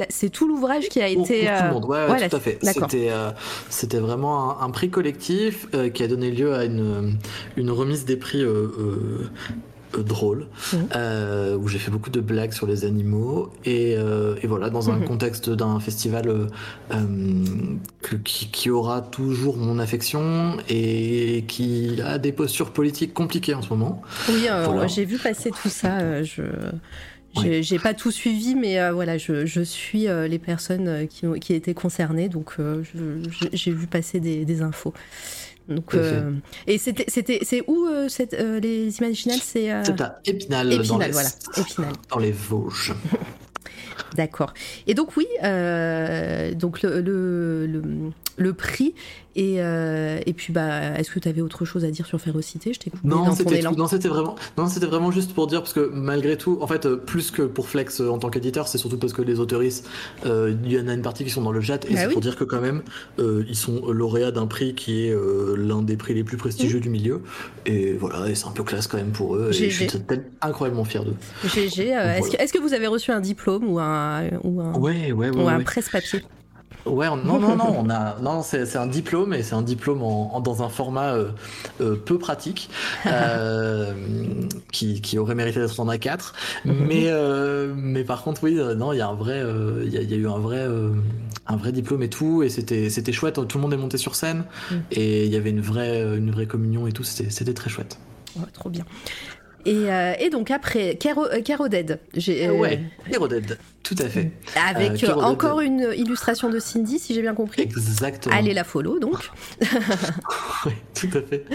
[SPEAKER 1] c'est tout l'ouvrage qui a
[SPEAKER 2] Pour-
[SPEAKER 1] été.
[SPEAKER 2] pour tout le monde, ouais,
[SPEAKER 1] voilà,
[SPEAKER 2] tout à fait. C'était, c'était vraiment un, un prix collectif qui a donné lieu à une, une remise des prix euh, drôle,
[SPEAKER 1] Mhm.
[SPEAKER 2] euh, où j'ai fait beaucoup de blagues sur les animaux et, euh, et voilà dans un
[SPEAKER 1] Mhm.
[SPEAKER 2] contexte d'un festival euh, que- qui, qui aura toujours mon affection et qui a des postures politiques compliquées en ce moment.
[SPEAKER 1] Oui,
[SPEAKER 2] Voilà.
[SPEAKER 1] j'ai vu passer tout ça. je J'ai pas tout suivi, mais euh, voilà, je, je suis euh, les personnes qui, ont, qui étaient concernées, donc euh, j'ai vu passer des, des infos. Donc, euh, et c'était, c'était, c'est où euh, cette, euh, les Imaginales C'est euh,
[SPEAKER 2] C'est à Épinal, dans,
[SPEAKER 1] Épinal,
[SPEAKER 2] les,
[SPEAKER 1] voilà, Épinal. *laughs*
[SPEAKER 2] dans les Vosges.
[SPEAKER 1] D'accord. Et donc oui, euh, donc le, le, le, le prix et, euh, et puis bah, est-ce que tu avais autre chose à dire sur Férocité? Je t'ai coupé
[SPEAKER 2] Non,
[SPEAKER 1] dans ton
[SPEAKER 2] c'était
[SPEAKER 1] élan.
[SPEAKER 2] tout. Non, c'était vraiment, non, c'était vraiment juste pour dire parce que malgré tout, en fait, plus que pour Flex euh, en tant qu'éditeur, c'est surtout parce que les autoristes, euh, il y en a une partie qui sont dans le chat et
[SPEAKER 1] Bah
[SPEAKER 2] c'est
[SPEAKER 1] oui.
[SPEAKER 2] pour dire que quand même, euh, ils sont lauréats d'un prix qui est l'un des prix les plus
[SPEAKER 1] Mmh.
[SPEAKER 2] prestigieux du milieu. Et voilà, et c'est un peu classe quand même pour eux. Et je suis incroyablement fier d'eux.
[SPEAKER 1] GG, est-ce, que, vous avez reçu un diplôme ou un, ou un,
[SPEAKER 2] Ouais, ouais, ouais.
[SPEAKER 1] ou un
[SPEAKER 2] ouais.
[SPEAKER 1] presse-papier
[SPEAKER 2] Ouais, on- non, non, non, on a, non, c'est c'est un diplôme et c'est un diplôme en, en- dans un format euh, euh, peu pratique, euh, *laughs* qui, qui aurait mérité d'être en A4. Mais, euh, mais par contre, oui, non, il y a un vrai, il y, a, il y a eu un vrai, un vrai diplôme et tout, et c'était, c'était chouette. Tout le monde est monté sur scène
[SPEAKER 1] Mm.
[SPEAKER 2] et il y avait une vraie, une vraie communion et tout. C'était, c'était très chouette.
[SPEAKER 1] Ouais, Trop bien. Et, euh, et donc après, Caro, euh, Caro Dead, j'ai, euh,
[SPEAKER 2] Ouais, Hero Dead, tout à fait,
[SPEAKER 1] avec
[SPEAKER 2] Euh,
[SPEAKER 1] euh,
[SPEAKER 2] Caro Dead.
[SPEAKER 1] encore une illustration de Cindy, si j'ai bien compris.
[SPEAKER 2] exactement.
[SPEAKER 1] Allez la follow donc. *laughs*
[SPEAKER 2] Oui, tout à fait.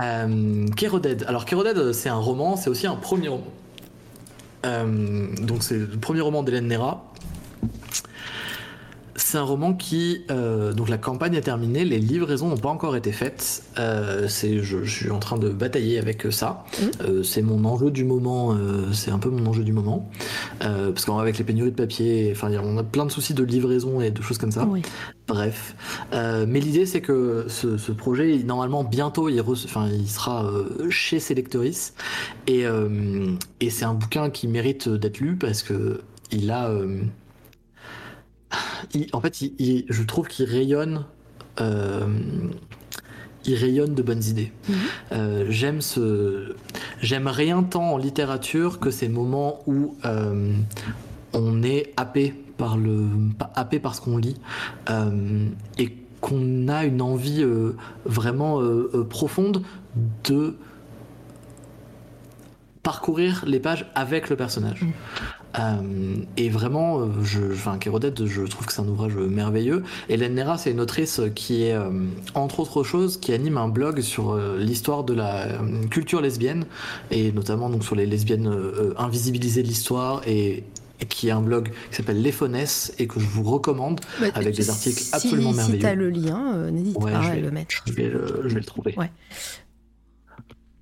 [SPEAKER 2] Euh, Keroded. Alors, Keroded, c'est un roman, c'est aussi un premier roman. Euh, donc, c'est le premier roman d'Hélène Nera. C'est un roman qui. euh, donc, la campagne est terminée, les livraisons n'ont pas encore été faites. Euh, c'est, je, je suis en train de batailler avec ça.
[SPEAKER 1] Mhm.
[SPEAKER 2] Euh, c'est mon enjeu du moment. euh, c'est un peu mon enjeu du moment. Euh, parce qu'avec les pénuries de papier, enfin, on a plein de soucis de livraison et de choses comme ça.
[SPEAKER 1] Oui.
[SPEAKER 2] Bref, Euh, mais l'idée c'est que ce, ce projet, normalement bientôt, il, enfin, il sera euh, chez Selectoris et, euh, et c'est un bouquin qui mérite d'être lu parce que il a, euh, il- en fait, il- il- je trouve qu'il rayonne. euh, il rayonne de bonnes idées.
[SPEAKER 1] Mhm.
[SPEAKER 2] Euh, j'aime ce, j'aime rien tant en littérature que ces moments où euh, on est happé par le, pas happé par ce qu'on lit et qu'on a une envie vraiment profonde de parcourir les pages avec le personnage.
[SPEAKER 1] Mm.
[SPEAKER 2] Euh, et vraiment, euh, je, enfin, Kérodette, je trouve que c'est un ouvrage merveilleux. Hélène Nera, c'est une autrice qui est, euh, entre autres choses, qui anime un blog sur euh, l'histoire de la culture lesbienne, et notamment donc sur les lesbiennes invisibilisées de l'histoire, et, et qui a un blog qui s'appelle Les Faunesses, et que je vous recommande.
[SPEAKER 1] Bah,
[SPEAKER 2] Avec des
[SPEAKER 1] si-
[SPEAKER 2] articles absolument
[SPEAKER 1] Si
[SPEAKER 2] merveilleux.
[SPEAKER 1] t'as le lien, n'hésite
[SPEAKER 2] Ouais,
[SPEAKER 1] pas à
[SPEAKER 2] vais-
[SPEAKER 1] le mettre.
[SPEAKER 2] Je vais le, je vais le trouver.
[SPEAKER 1] Ouais.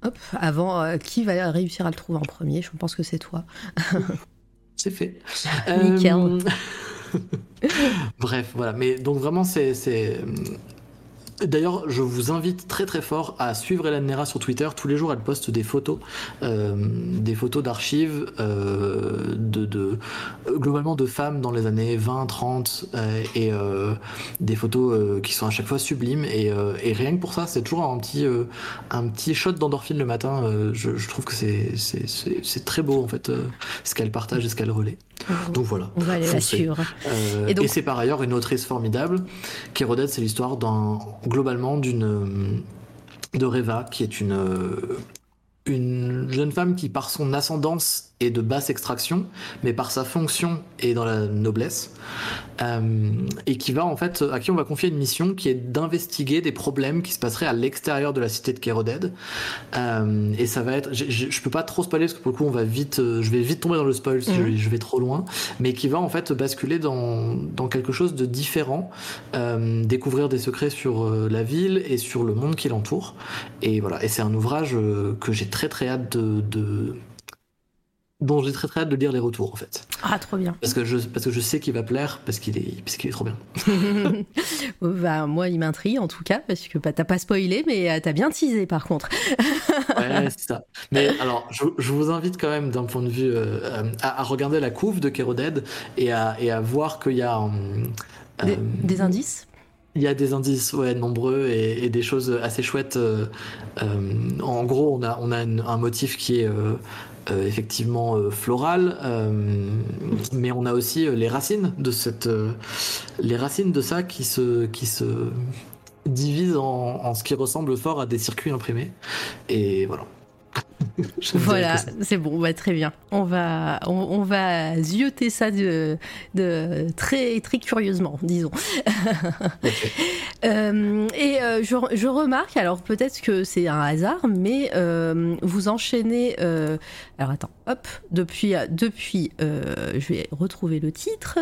[SPEAKER 1] Hop, avant, qui va réussir à le trouver en premier? Je pense que c'est toi. *laughs*
[SPEAKER 2] C'est fait. *laughs*
[SPEAKER 1] Nickel.
[SPEAKER 2] Euh, *laughs* Bref, voilà. Mais donc vraiment, c'est. D'ailleurs, je vous invite très très fort à suivre Hélène Nera sur Twitter. Tous les jours, elle poste des photos, euh, des photos d'archives, euh, de, de- globalement de femmes dans les années 20, 30, euh, et euh, des photos euh, qui sont à chaque fois sublimes. Et, euh, et rien que pour ça, c'est toujours un petit, euh, un petit shot d'endorphine le matin. Euh, je, je trouve que c'est, c'est, c'est, c'est très beau en fait, euh, ce qu'elle partage et ce qu'elle relaie. Donc voilà.
[SPEAKER 1] On va aller la suivre. Et
[SPEAKER 2] et, c'est par ailleurs une autrice formidable. Kérodette, c'est l'histoire d'un, globalement d'une de Reva, qui est une euh, une jeune femme qui, par son ascendance, est de basse extraction, mais par sa fonction est dans la noblesse, euh, et qui va en fait, à qui on va confier une mission qui est d'investiguer des problèmes qui se passeraient à l'extérieur de la cité de Kéroded. Euh, et ça va être, je, peux pas trop spoiler parce que pour le coup on va vite, euh, je vais vite tomber dans le spoil si
[SPEAKER 1] Mhm.
[SPEAKER 2] je, vais- je vais trop loin, mais qui va en fait basculer dans, dans quelque chose de différent, découvrir des secrets sur la ville et sur le monde qui l'entoure. Et voilà, et c'est un ouvrage que j'ai très très hâte de, de- dont j'ai très très hâte de lire les retours en fait,
[SPEAKER 1] Ah, trop bien.
[SPEAKER 2] parce que je parce que je sais qu'il va plaire parce qu'il est parce qu'il est trop bien. *laughs*
[SPEAKER 1] bah, moi, il m'intrigue en tout cas, parce que bah, t'as pas spoilé, mais euh, t'as bien teasé par contre. *laughs*
[SPEAKER 2] Ouais, c'est ça. Mais alors, je, je vous invite quand même d'un point de vue euh, à, à regarder la couve de Kéroded et à, et à voir qu'il y a
[SPEAKER 1] Des,
[SPEAKER 2] euh,
[SPEAKER 1] des indices?
[SPEAKER 2] Il y a des indices ouais, nombreux et, et des choses assez chouettes. euh, en gros, on a, on a une- un motif qui est effectivement euh, floral, euh, mais on a aussi euh, les racines de cette, euh, les racines de ça qui se, qui se divisent en, en ce qui ressemble fort à des circuits imprimés. Et voilà. *laughs*
[SPEAKER 1] voilà, c'est bon, bah, très bien. On va, on, va zioter ça de, de, très, très curieusement, disons. *laughs* Euh, et euh, je, je, remarque, alors peut-être que c'est un hasard, mais euh, vous enchaînez. alors attends, hop, depuis, depuis je vais retrouver le titre.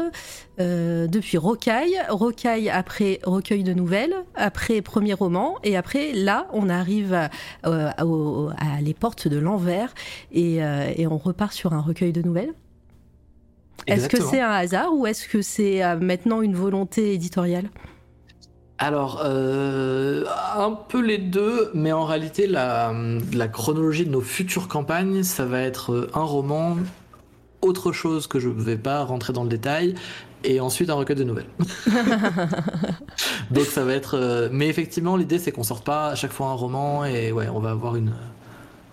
[SPEAKER 1] depuis Rocaille, Rocaille après recueil de nouvelles, après premier roman, et après là, on arrive à, à, à les portes de l'envers et, et on repart sur un recueil de nouvelles. Est-ce que c'est un hasard ou est-ce que c'est maintenant une volonté éditoriale?
[SPEAKER 2] Alors, euh, un peu les deux, mais en réalité, la, chronologie de nos futures campagnes, ça va être un roman, autre chose que je ne vais pas rentrer dans le détail, et ensuite un recueil de nouvelles. *laughs* Donc ça va être... Euh, mais effectivement, l'idée, c'est qu'on sorte pas à chaque fois un roman, et ouais, on va avoir une,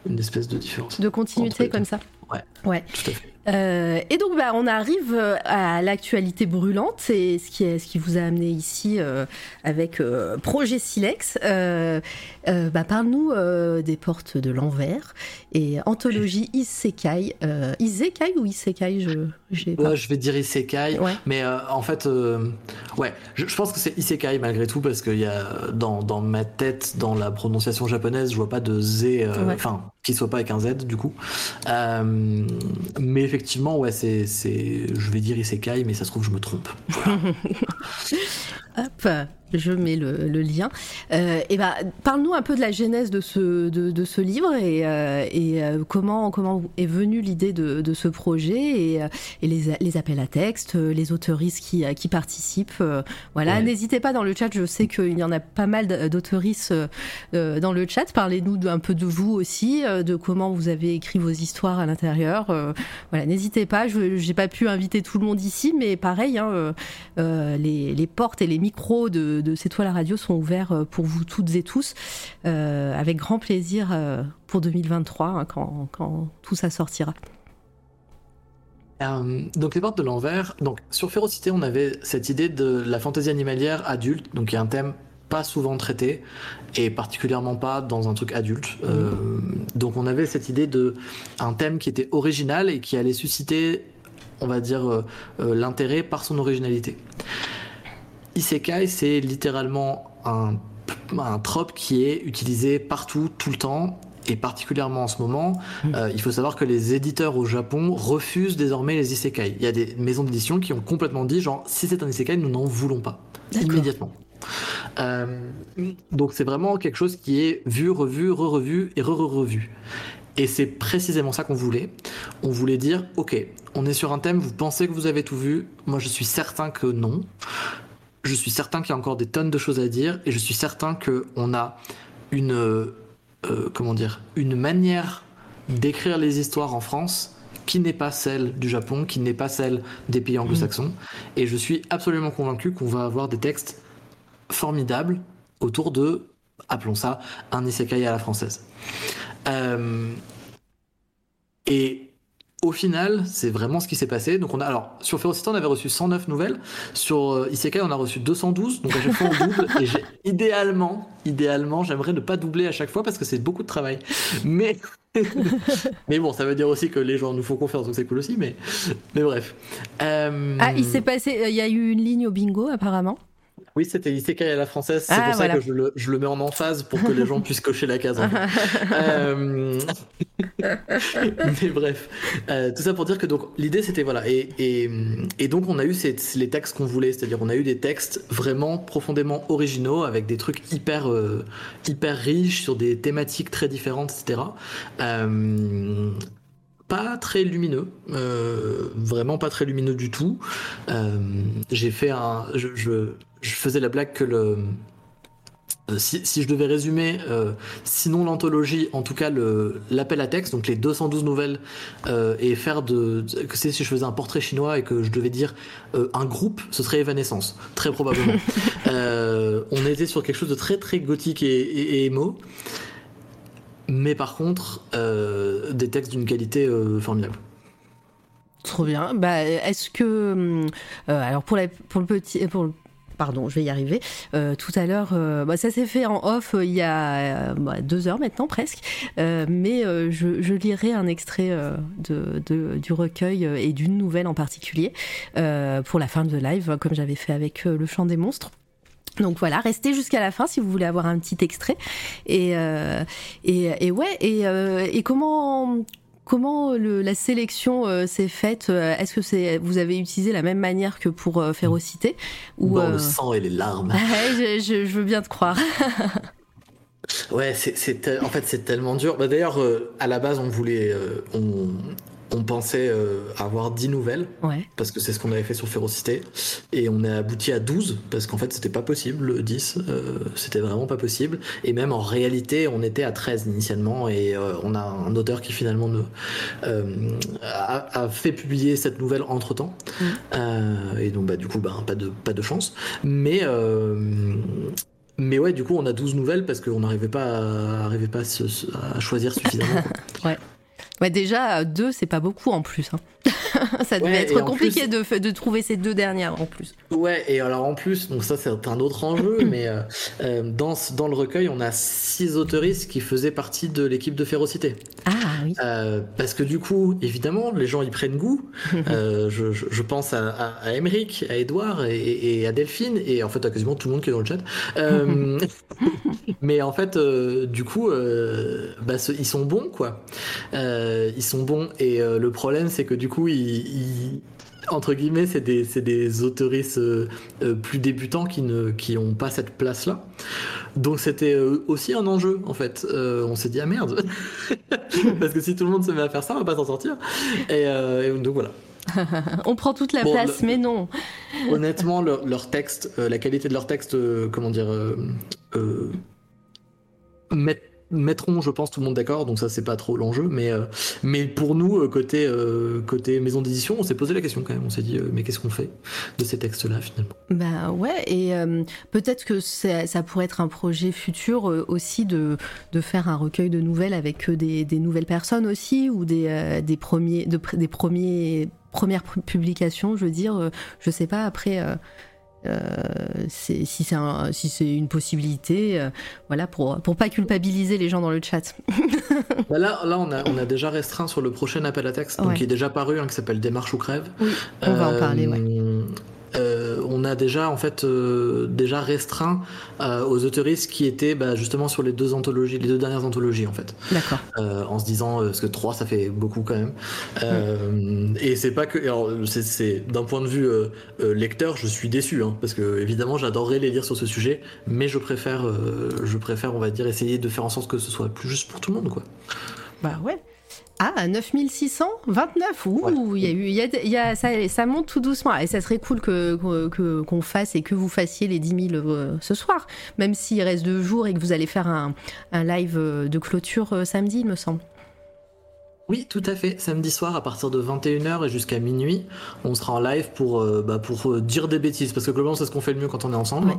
[SPEAKER 2] une espèce de différence.
[SPEAKER 1] De continuité comme ça?
[SPEAKER 2] Ouais.
[SPEAKER 1] Ouais.
[SPEAKER 2] Tout à fait.
[SPEAKER 1] Euh, et donc, bah, on arrive euh, à l'actualité brûlante, c'est ce qui, est, ce qui vous a amené ici euh, avec Projet Silex. Bah, Parle-nous des portes de l'envers et anthologie Isekai. Isekai ou Isekai je,
[SPEAKER 2] je vais dire Isekai, mais en fait, ouais, je, pense que c'est Isekai malgré tout parce qu'il y a dans, dans, ma tête, dans la prononciation japonaise, je vois pas de Z, enfin, qui soit pas avec un Z du coup. mais effectivement, ouais, c'est, je vais dire Isekai, mais ça se trouve, je me trompe. *laughs*
[SPEAKER 1] Hop, je mets le, lien. Euh, et ben, parle-nous un peu de la genèse de ce, de, ce livre et, euh, et euh, comment, comment est venue l'idée de, ce projet et, et les, les, appels à texte, les auteuristes qui, qui participent. voilà, n'hésitez pas dans le chat. Je sais qu'il y en a pas mal d'auteuristes dans le chat. Parlez-nous un peu de vous aussi, de comment vous avez écrit vos histoires à l'intérieur. voilà, n'hésitez pas. Je n'ai pas pu inviter tout le monde ici, mais pareil, hein, les, les portes et les micros de, de C'est toi la radio sont ouverts euh, pour vous toutes et tous, euh, avec grand plaisir euh, pour 2023, hein, quand, tout ça sortira.
[SPEAKER 2] donc les portes de l'envers, donc sur Férocité on avait cette idée de la fantaisie animalière adulte, donc il y a un thème pas souvent traité et particulièrement pas dans un truc adulte. donc on avait cette idée de un thème qui était original et qui allait susciter, on va dire, l'intérêt par son originalité. Isekai, c'est littéralement un, un trope qui est utilisé partout, tout le temps, et particulièrement en ce moment, hmm. euh, il faut savoir que les éditeurs au Japon refusent désormais les isekai. Il y a des maisons d'édition qui ont complètement dit genre si c'est un isekai, nous n'en voulons pas immédiatement. Euh, donc c'est vraiment quelque chose qui est vu, revu, re-revu et re-re-revu. Et c'est précisément ça qu'on voulait. On voulait dire, ok, on est sur un thème, vous pensez que vous avez tout vu, moi je suis certain que non je suis certain qu'il y a encore des tonnes de choses à dire et je suis certain qu'on a une, euh, comment dire, une manière d'écrire les histoires en France qui n'est pas celle du Japon, qui n'est pas celle des pays anglo-saxons. Mm. Et je suis absolument convaincu qu'on va avoir des textes formidables autour de, appelons ça, un isekai à la française. Euh, et au final, c'est vraiment ce qui s'est passé. Donc on a alors sur Ferocity, on avait reçu 109 nouvelles. Sur euh, Isekai, on a reçu 212. Donc à chaque fois on double. et *laughs* idéalement, idéalement, j'aimerais ne pas doubler à chaque fois parce que c'est beaucoup de travail. Mais *laughs* mais bon, ça veut dire aussi que les gens nous font confiance, donc c'est cool aussi. Mais mais bref.
[SPEAKER 1] Euh, ah, il s'est passé. Il y a eu une ligne au bingo apparemment.
[SPEAKER 2] Oui, c'était Isekai à la française. C'est ah, pour ça que je le, je le, mets en emphase pour que les gens puissent cocher la case. *laughs* euh... *laughs* Mais bref, euh, tout ça pour dire que donc l'idée c'était voilà et, et, et, donc on a eu ces, les textes qu'on voulait, c'est-à-dire on a eu des textes vraiment profondément originaux avec des trucs hyper euh, hyper riches sur des thématiques très différentes, etc. Pas très lumineux, euh, vraiment pas très lumineux du tout. Euh, j'ai fait un, je, je, je, faisais la blague que le, euh, si, si, je devais résumer, euh, sinon l'anthologie, en tout cas l'appel à texte, donc les 212 nouvelles, et faire de, que c'est si je faisais un portrait chinois et que je devais dire un groupe, ce serait Evanescence, très probablement. *laughs* on était sur quelque chose de très très gothique et, et, et émo mais par contre, euh, des textes d'une qualité euh, formidable.
[SPEAKER 1] Trop bien. Bah, est-ce que, euh, alors pour, le petit, pardon, je vais y arriver. tout à l'heure, bah, ça s'est fait en off il y a bah, deux heures maintenant presque, mais je, lirai un extrait de, du recueil et d'une nouvelle en particulier pour la fin de live, comme j'avais fait avec le chant des monstres. Donc voilà, restez jusqu'à la fin si vous voulez avoir un petit extrait. Et, euh, et, ouais, et, euh, et comment comment le, la sélection euh, s'est faite Est-ce que c'est vous avez utilisé la même manière que pour Férocité
[SPEAKER 2] ou le sang et les larmes.
[SPEAKER 1] je, je, je, veux bien te croire. *laughs*
[SPEAKER 2] ouais, c'est en fait c'est tellement dur. Bah, D'ailleurs, à la base, on voulait on, on pensait euh, avoir 10 nouvelles, parce que c'est ce qu'on avait fait sur Férocité, et on a abouti à 12, parce qu'en fait c'était pas possible, 10, euh, c'était vraiment pas possible, et même en réalité on était à 13 initialement, et euh, on a un auteur qui finalement a, fait publier cette nouvelle entre temps, mm. et donc bah, du coup bah, pas, de, pas de chance, mais... mais ouais, du coup, on a 12 nouvelles parce qu'on n'arrivait pas, à, pas à, choisir suffisamment. *laughs*
[SPEAKER 1] ouais. Ouais, déjà, deux, c'est pas beaucoup en plus. Hein. *laughs* ça devait être compliqué de, de trouver ces deux dernières en plus.
[SPEAKER 2] Ouais, et alors en plus, donc ça c'est un autre enjeu, *coughs* mais euh, euh, dans, dans le recueil, on a six autoristes qui faisaient partie de l'équipe de Férocité.
[SPEAKER 1] Ah oui.
[SPEAKER 2] Euh, parce que du coup, évidemment, les gens y prennent goût. *laughs* je, je, pense à, à, à à Edouard et, à Delphine, et en fait à quasiment tout le monde qui est dans le chat. *laughs* mais en fait, du coup, bah, ils sont bons, quoi. ils sont bons, et le problème c'est que du coup, ils, entre guillemets, c'est des, des autoristes euh, euh, plus débutants qui ne qui ont pas cette place-là. Donc c'était euh, aussi un enjeu en fait. on s'est dit ah merde, *laughs* parce que si tout le monde se met à faire ça, on va pas s'en sortir. Et, donc voilà. *laughs*
[SPEAKER 1] on prend toute la place, mais non.
[SPEAKER 2] Honnêtement, leur, leur texte, la qualité de leur texte, comment dire, mettre mettront, je pense, tout le monde d'accord, donc ça c'est pas trop l'enjeu, mais, euh, mais pour nous, euh, côté, euh, côté maison d'édition, on s'est posé la question quand même, on s'est dit, mais qu'est-ce qu'on fait de ces textes-là finalement?
[SPEAKER 1] Bah ouais, et peut-être que ça, pourrait être un projet futur aussi de, de faire un recueil de nouvelles avec des, des nouvelles personnes aussi, ou des, des, premiers, de, des premiers, premières publications, je veux dire, je sais pas, après si c'est un, si c'est une possibilité, euh, voilà, pour pour pas culpabiliser les gens dans le chat. *laughs*
[SPEAKER 2] Bah là, là, on a on a déjà restreint sur le prochain appel à texte, donc qui est déjà paru, hein, qui s'appelle Démarche ou crève.
[SPEAKER 1] Oui, on va en parler. Ouais.
[SPEAKER 2] Euh, on a déjà en fait euh, déjà restreint euh, aux autoristes qui étaient bah, justement sur les deux anthologies, les deux dernières anthologies en fait.
[SPEAKER 1] D'accord.
[SPEAKER 2] en se disant parce que trois ça fait beaucoup quand même. Et c'est pas que c'est d'un point de vue lecteur je suis déçu hein, parce que évidemment j'adorerais les lire sur ce sujet, mais je préfère je préfère on va dire essayer de faire en sorte que ce soit plus juste pour tout le monde quoi.
[SPEAKER 1] Bah ouais. Ah, 9629 Ouh, il y a eu, il y a, ça, ça, monte tout doucement. Et ça serait cool que, qu'on fasse et que vous fassiez les 10 000 euh, ce soir, même s'il reste deux jours et que vous allez faire un, un live euh, de clôture euh, samedi, il me semble.
[SPEAKER 2] Oui, tout à fait. Samedi soir, à partir de 21h et jusqu'à minuit, on sera en live pour, euh, bah, pour euh, dire des bêtises. Parce que globalement, c'est ce qu'on fait le mieux quand on est ensemble.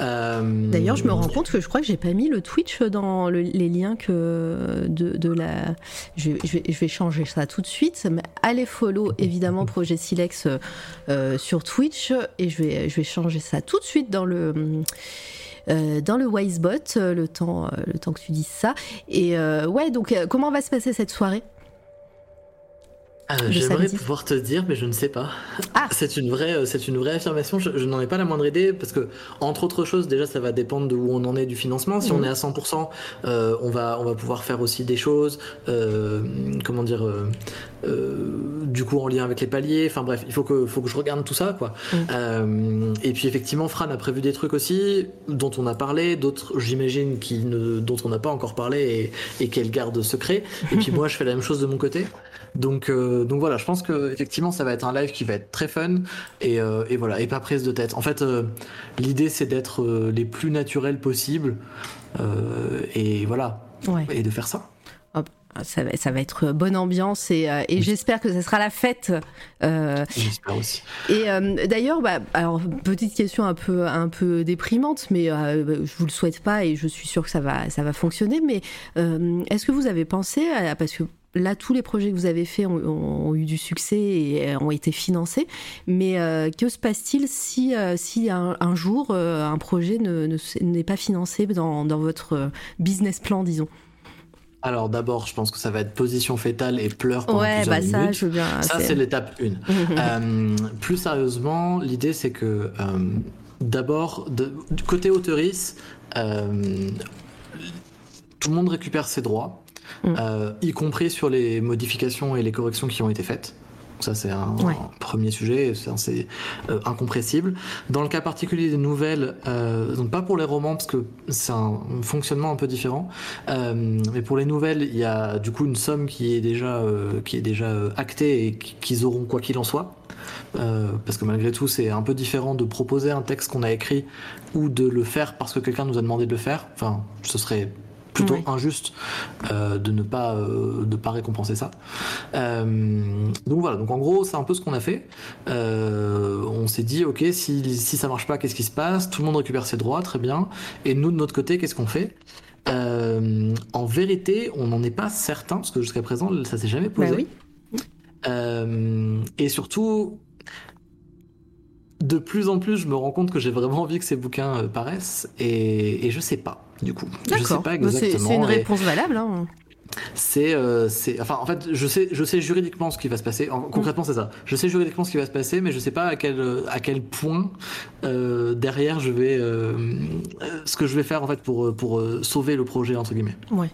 [SPEAKER 1] Euh, D'ailleurs, je me rends compte que je crois que j'ai pas mis le Twitch dans les liens que de, de la. Je, vais, je, vais, changer ça tout de suite. Mais allez follow évidemment *laughs* Projet Silex sur Twitch et je vais, je vais changer ça tout de suite dans le. dans le Wisebot, le temps, le temps que tu dises ça. Et ouais, donc comment va se passer cette soirée?
[SPEAKER 2] Euh, j'aimerais pouvoir te dire, mais je ne sais pas. Ah. C'est une vraie, euh, c'est une vraie affirmation. Je, n'en ai pas la moindre idée parce que, entre autres choses, déjà, ça va dépendre de où on en est du financement. Si on mhm. est à 100%, euh, on va, on va pouvoir faire aussi des choses. comment dire Du coup, en lien avec les paliers. Enfin bref, il faut que, faut que je regarde tout ça, quoi. Mhm. et puis effectivement, Fran a prévu des trucs aussi dont on a parlé, d'autres, j'imagine, qui ne, dont on n'a pas encore parlé et, et qu'elle garde secret. Et puis *laughs* moi, je fais la même chose de mon côté. Donc, euh, donc voilà, je pense que effectivement, ça va être un live qui va être très fun et, euh, et voilà, et pas prise de tête. En fait, euh, l'idée c'est d'être les plus naturels possibles et voilà, et de faire ça.
[SPEAKER 1] Ça va, ça va, être bonne ambiance et, et j'espère que ça sera la fête.
[SPEAKER 2] j'espère aussi.
[SPEAKER 1] Et d'ailleurs, bah, alors petite question un peu un peu déprimante, mais je vous le souhaite pas et je suis sûre que ça va ça va fonctionner. Mais est-ce que vous avez pensé à, parce que là, tous les projets que vous avez faits ont, eu du succès et ont été financés. Mais que se passe-t-il si, si un, jour un projet n'est pas financé dans, dans, votre business plan, disons?
[SPEAKER 2] Alors d'abord, je pense que ça va être position fétale et pleurs pendant
[SPEAKER 1] ouais,
[SPEAKER 2] plusieurs
[SPEAKER 1] bah
[SPEAKER 2] minutes.
[SPEAKER 1] Ça, je bien,
[SPEAKER 2] ça c'est l'étape 1. *laughs* euh, plus sérieusement, l'idée c'est que euh, d'abord, du côté auteurice, euh, tout le monde récupère ses droits, mm. y compris sur les modifications et les corrections qui ont été faites. Ça, c'est un, premier sujet, c'est euh, incompressible. Dans le cas particulier des nouvelles, euh, donc pas pour les romans, parce que c'est un fonctionnement un peu différent, euh, mais pour les nouvelles, il y a du coup une somme qui est déjà, qui est déjà actée et qu'ils auront quoi qu'il en soit. parce que malgré tout, c'est un peu différent de proposer un texte qu'on a écrit ou de le faire parce que quelqu'un nous a demandé de le faire. Enfin, ce serait plutôt injuste euh, de ne pas euh, de pas récompenser ça. Euh, donc voilà, donc en gros c'est un peu ce qu'on a fait. on s'est dit ok si, si ça marche pas qu'est-ce qui se passe? Tout le monde récupère ses droits, très bien. Et nous de notre côté qu'est-ce qu'on fait? En vérité on n'en est pas certain parce que jusqu'à présent ça s'est jamais posé.
[SPEAKER 1] Bah
[SPEAKER 2] oui. et surtout de plus en plus, je me rends compte que j'ai vraiment envie que ces bouquins paraissent et, et je sais pas du coup. Je sais pas
[SPEAKER 1] bah, exactement. C'est une réponse valable. Hein.
[SPEAKER 2] Euh, c'est, enfin, en fait, je sais, je sais juridiquement ce qui va se passer. concrètement, c'est ça. Je sais juridiquement ce qui va se passer, mais je sais pas à quel, à quel point euh, derrière je vais, euh, ce que je vais faire en fait pour, pour sauver le projet entre guillemets.
[SPEAKER 1] Ouais.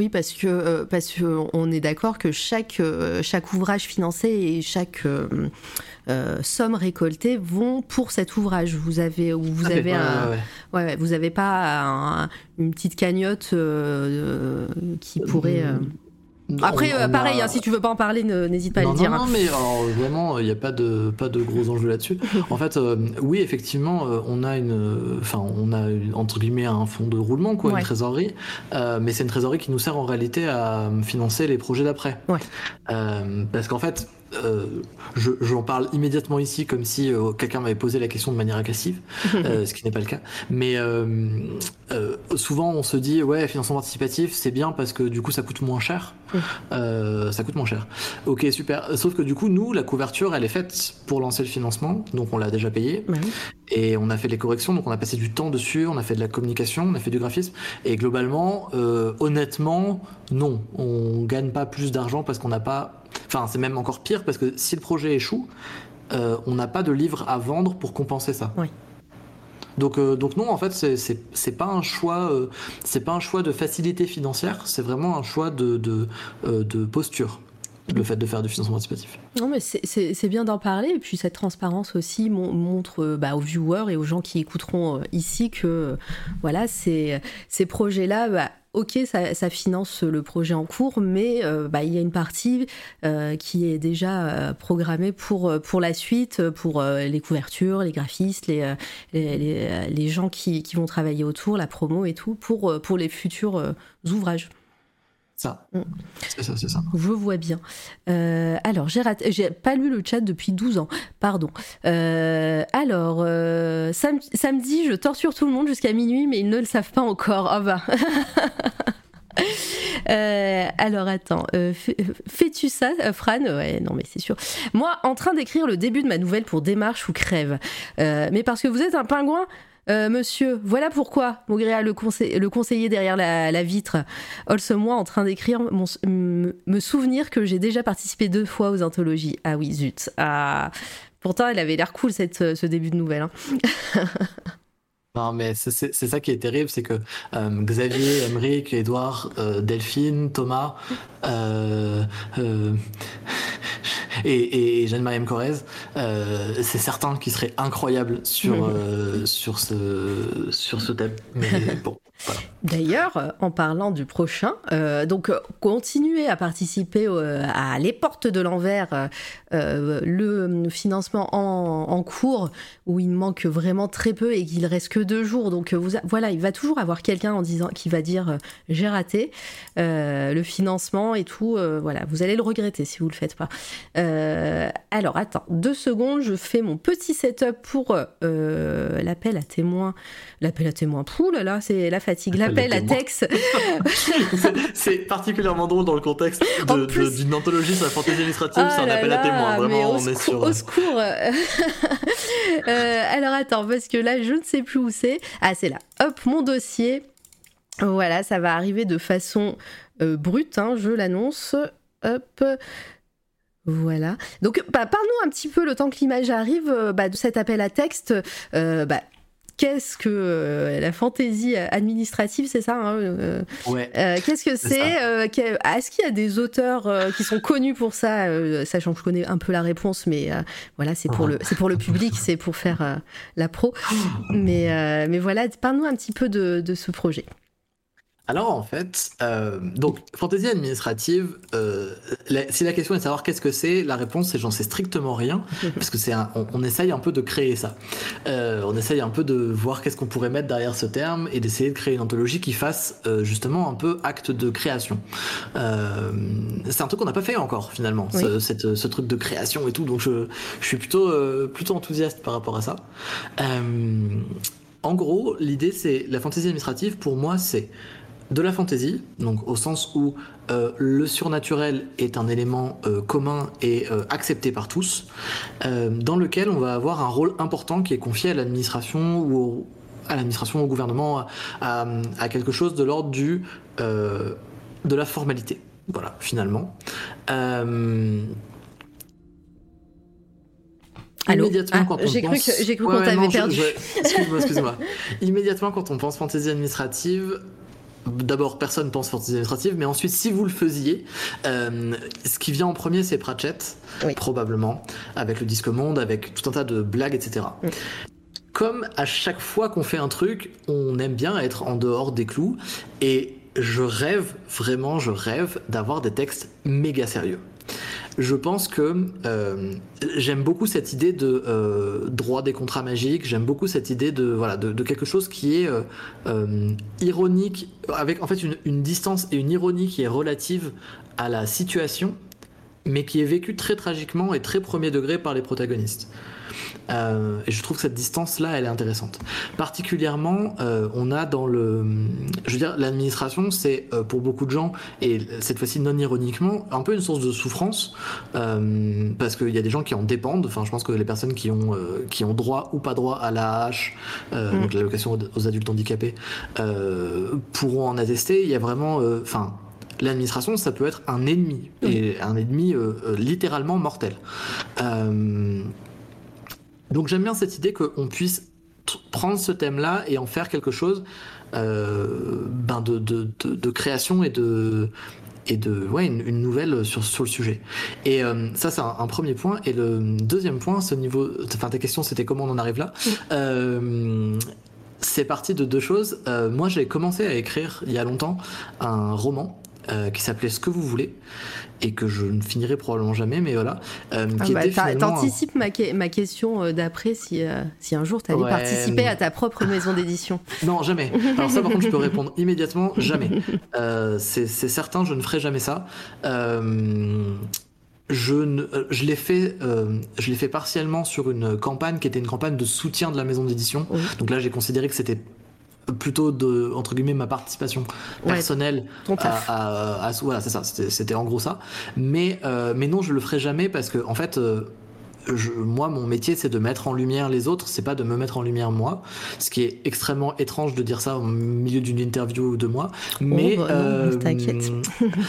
[SPEAKER 1] Oui, parce que euh, parce que on est d'accord que chaque euh, chaque ouvrage financé et chaque euh, somme récoltée vont pour cet ouvrage. Vous avez vous ah, avez un, ouais, vous avez pas une petite cagnotte qui pourrait. Après, euh, pareil, hein, si tu veux pas en parler, n'hésite pas à le dire.
[SPEAKER 2] Non, mais vraiment, il n'y a pas de, pas de gros enjeux là-dessus. en fait, euh, oui, effectivement, euh, on a une, enfin, on a entre guillemets un fonds de roulement, quoi, une trésorerie, mais c'est une trésorerie qui nous sert en réalité à financer les projets d'après.
[SPEAKER 1] Ouais.
[SPEAKER 2] parce qu'en fait, euh, j'en parle immédiatement ici comme si euh, quelqu'un m'avait posé la question de manière agressive, *laughs* euh, ce qui n'est pas le cas. Mais souvent on se dit ouais financement participatif c'est bien parce que du coup ça coûte moins cher. ça coûte moins cher. Ok super. Sauf que du coup nous la couverture elle est faite pour lancer le financement. Donc on l'a déjà payé. Et on a fait les corrections. Donc on a passé du temps dessus, on a fait de la communication, on a fait du graphisme. Et globalement honnêtement non. On gagne pas plus d'argent parce qu'on n'a pas Enfin, c'est même encore pire parce que si le projet échoue, euh, on n'a pas de livre à vendre pour compenser ça.
[SPEAKER 1] Oui.
[SPEAKER 2] Donc, euh, donc non, en fait, c'est pas un choix, euh, c'est pas un choix de facilité financière, c'est vraiment un choix de, de, de posture le fait de faire du financement participatif.
[SPEAKER 1] Non, mais c'est bien d'en parler. Et puis cette transparence aussi montre bah, aux viewers et aux gens qui écouteront ici que voilà, ces, ces projets-là, bah, ok, ça, finance le projet en cours, mais euh, bah, il y a une partie euh, qui est déjà euh, programmée pour, pour la suite, pour les couvertures, les graphistes, les, les, gens qui, qui, vont travailler autour, la promo et tout, pour, pour les futurs ouvrages.
[SPEAKER 2] Ça. Mm. C'est ça, c'est ça.
[SPEAKER 1] Je vois bien. Euh, alors, j'ai pas lu le chat depuis 12 ans. Pardon. Euh, alors, euh, samedi, je torture tout le monde jusqu'à minuit, mais ils ne le savent pas encore. Ah bah. *laughs* alors attends, fais-tu ça, Fran? Ouais, non mais c'est sûr. Moi, en train d'écrire le début de ma nouvelle pour Démarche ou Crève. mais parce que vous êtes un pingouin, euh, monsieur, voilà pourquoi Maugréa, le, le conseiller derrière la, vitre, also moi en train d'écrire me souvenir que j'ai déjà participé deux fois aux anthologies. Ah oui, zut. Ah. Pourtant, elle avait l'air cool cette, ce début de nouvelle. Hein. *laughs*
[SPEAKER 2] Non, mais c'est ça qui est terrible, c'est que euh, Xavier, Emeric, Edouard, euh, Delphine, Thomas euh, et, Jeanne-Marie M. Corrèze, c'est certain qu'ils seraient incroyables sur, *laughs* sur, ce, sur ce thème. Mais bon.
[SPEAKER 1] D'ailleurs, euh, en parlant du prochain, euh, donc euh, continuez à participer à Les Portes de l'Envers, le financement en, cours où il manque vraiment très peu et qu'il reste que deux jours. Donc vous, voilà, il va toujours avoir quelqu'un en disant qui va dire j'ai raté le financement et tout. voilà, vous allez le regretter si vous le faites pas. alors attends deux secondes, je fais mon petit setup pour l'appel à témoins. L'appel à témoins, pouh là là, c'est la fatigue. L'appel à texte. *laughs*
[SPEAKER 2] c'est particulièrement drôle dans le contexte d'une anthologie sur la fantaisie administrative, c'est un oh appel à témoins. Vraiment, on est sur.
[SPEAKER 1] Au secours *laughs* euh, Alors attends, parce que là, je ne sais plus où c'est. Ah, c'est là. Hop, mon dossier. Voilà, ça va arriver de façon brute, hein, je l'annonce. Hop. Voilà. Donc, bah, parle-nous un petit peu, le temps que l'image arrive, euh, bah, de cet appel à texte. Euh, bah, qu'est-ce que euh, la fantaisie administrative, c'est ça hein,
[SPEAKER 2] Ouais.
[SPEAKER 1] Qu'est-ce que c'est Est-ce qu'il y a des auteurs qui sont connus pour ça Sachant que je connais un peu la réponse, mais voilà, c'est pour, le, pour le public, c'est pour faire la pro. Mais, mais voilà, parle-nous un petit peu de ce projet.
[SPEAKER 2] Alors en fait, euh, donc fantaisie administrative, euh, si la question est de savoir qu'est-ce que c'est, la réponse c'est j'en sais strictement rien, *laughs* parce que c'est on, essaye un peu de créer ça. Euh, on essaye un peu de voir qu'est-ce qu'on pourrait mettre derrière ce terme et d'essayer de créer une anthologie qui fasse justement un peu acte de création. c'est un truc qu'on n'a pas fait encore finalement, ce, truc de création et tout, donc je, je suis plutôt, plutôt enthousiaste par rapport à ça. en gros, l'idée c'est la fantaisie administrative pour moi c'est de la fantaisie, donc au sens où euh, le surnaturel est un élément euh, commun et euh, accepté par tous, dans lequel on va avoir un rôle important qui est confié à l'administration ou au, à l'administration, au gouvernement, à, quelque chose de l'ordre du de la formalité. Voilà, finalement.
[SPEAKER 1] Immédiatement, ah, quand on j'ai pense... cru j'ai cru qu'on t'avait perdu.
[SPEAKER 2] Excuse-moi, excuse-moi. *laughs* Immédiatement, quand on pense fantaisie administrative, D'abord, personne pense fantaisie administrative, mais ensuite, si vous le faisiez, euh, ce qui vient en premier, c'est Pratchett, probablement, avec le disque monde, avec tout un tas de blagues, etc. Comme à chaque fois qu'on fait un truc, on aime bien être en dehors des clous, et je rêve, vraiment, je rêve d'avoir des textes méga sérieux je pense que euh, j'aime beaucoup cette idée de euh, droit des contrats magiques. J'aime beaucoup cette idée de voilà de, quelque chose qui est euh, ironique, avec en fait une, une, distance et une ironie qui est relative à la situation, mais qui est vécue très tragiquement et très premier degré par les protagonistes. Euh, et je trouve que cette distance-là, elle est intéressante. Particulièrement, euh, on a dans le. Je veux dire, l'administration, c'est euh, pour beaucoup de gens, et cette fois-ci non ironiquement, un peu une source de souffrance, parce qu'il y a des gens qui en dépendent. Enfin, je pense que les personnes qui ont, qui ont droit ou pas droit à l'AH, mm. donc l'allocation aux adultes handicapés, pourront en attester. Il y a vraiment. Enfin l'administration, ça peut être un ennemi, et un ennemi littéralement mortel. Donc j'aime bien cette idée qu'on puisse prendre ce thème-là et en faire quelque chose euh, ben de, de, de, création et de et de ouais une, nouvelle sur, sur le sujet. Et euh, ça c'est un, premier point. Et le deuxième point ce niveau enfin ta question c'était comment on en arrive là. Euh, c'est parti de deux choses. Moi j'ai commencé à écrire il y a longtemps un roman qui s'appelait Ce que vous voulez et que je ne finirai probablement jamais, mais voilà.
[SPEAKER 1] Euh, ah bah, T'anticipes ma, ma, question euh, d'après si, euh, si un jour tu allais participer à ta propre maison d'édition. *laughs*
[SPEAKER 2] Non, jamais. Alors ça par contre je peux répondre immédiatement, jamais. C'est certain, je ne ferai jamais ça. je, ne, je l'ai fait, je l'ai fait partiellement sur une campagne qui était une campagne de soutien de la maison d'édition. Donc là, j'ai considéré que c'était plutôt de entre guillemets ma participation personnelle à, voilà c'est ça c'était en gros ça. Mais euh, mais non je le ferai jamais parce que en fait euh, moi, mon métier, c'est de mettre en lumière les autres, c'est pas de me mettre en lumière moi. Ce qui est extrêmement étrange de dire ça au milieu d'une interview de moi. Mais
[SPEAKER 1] oh, bah euh, t'inquiète.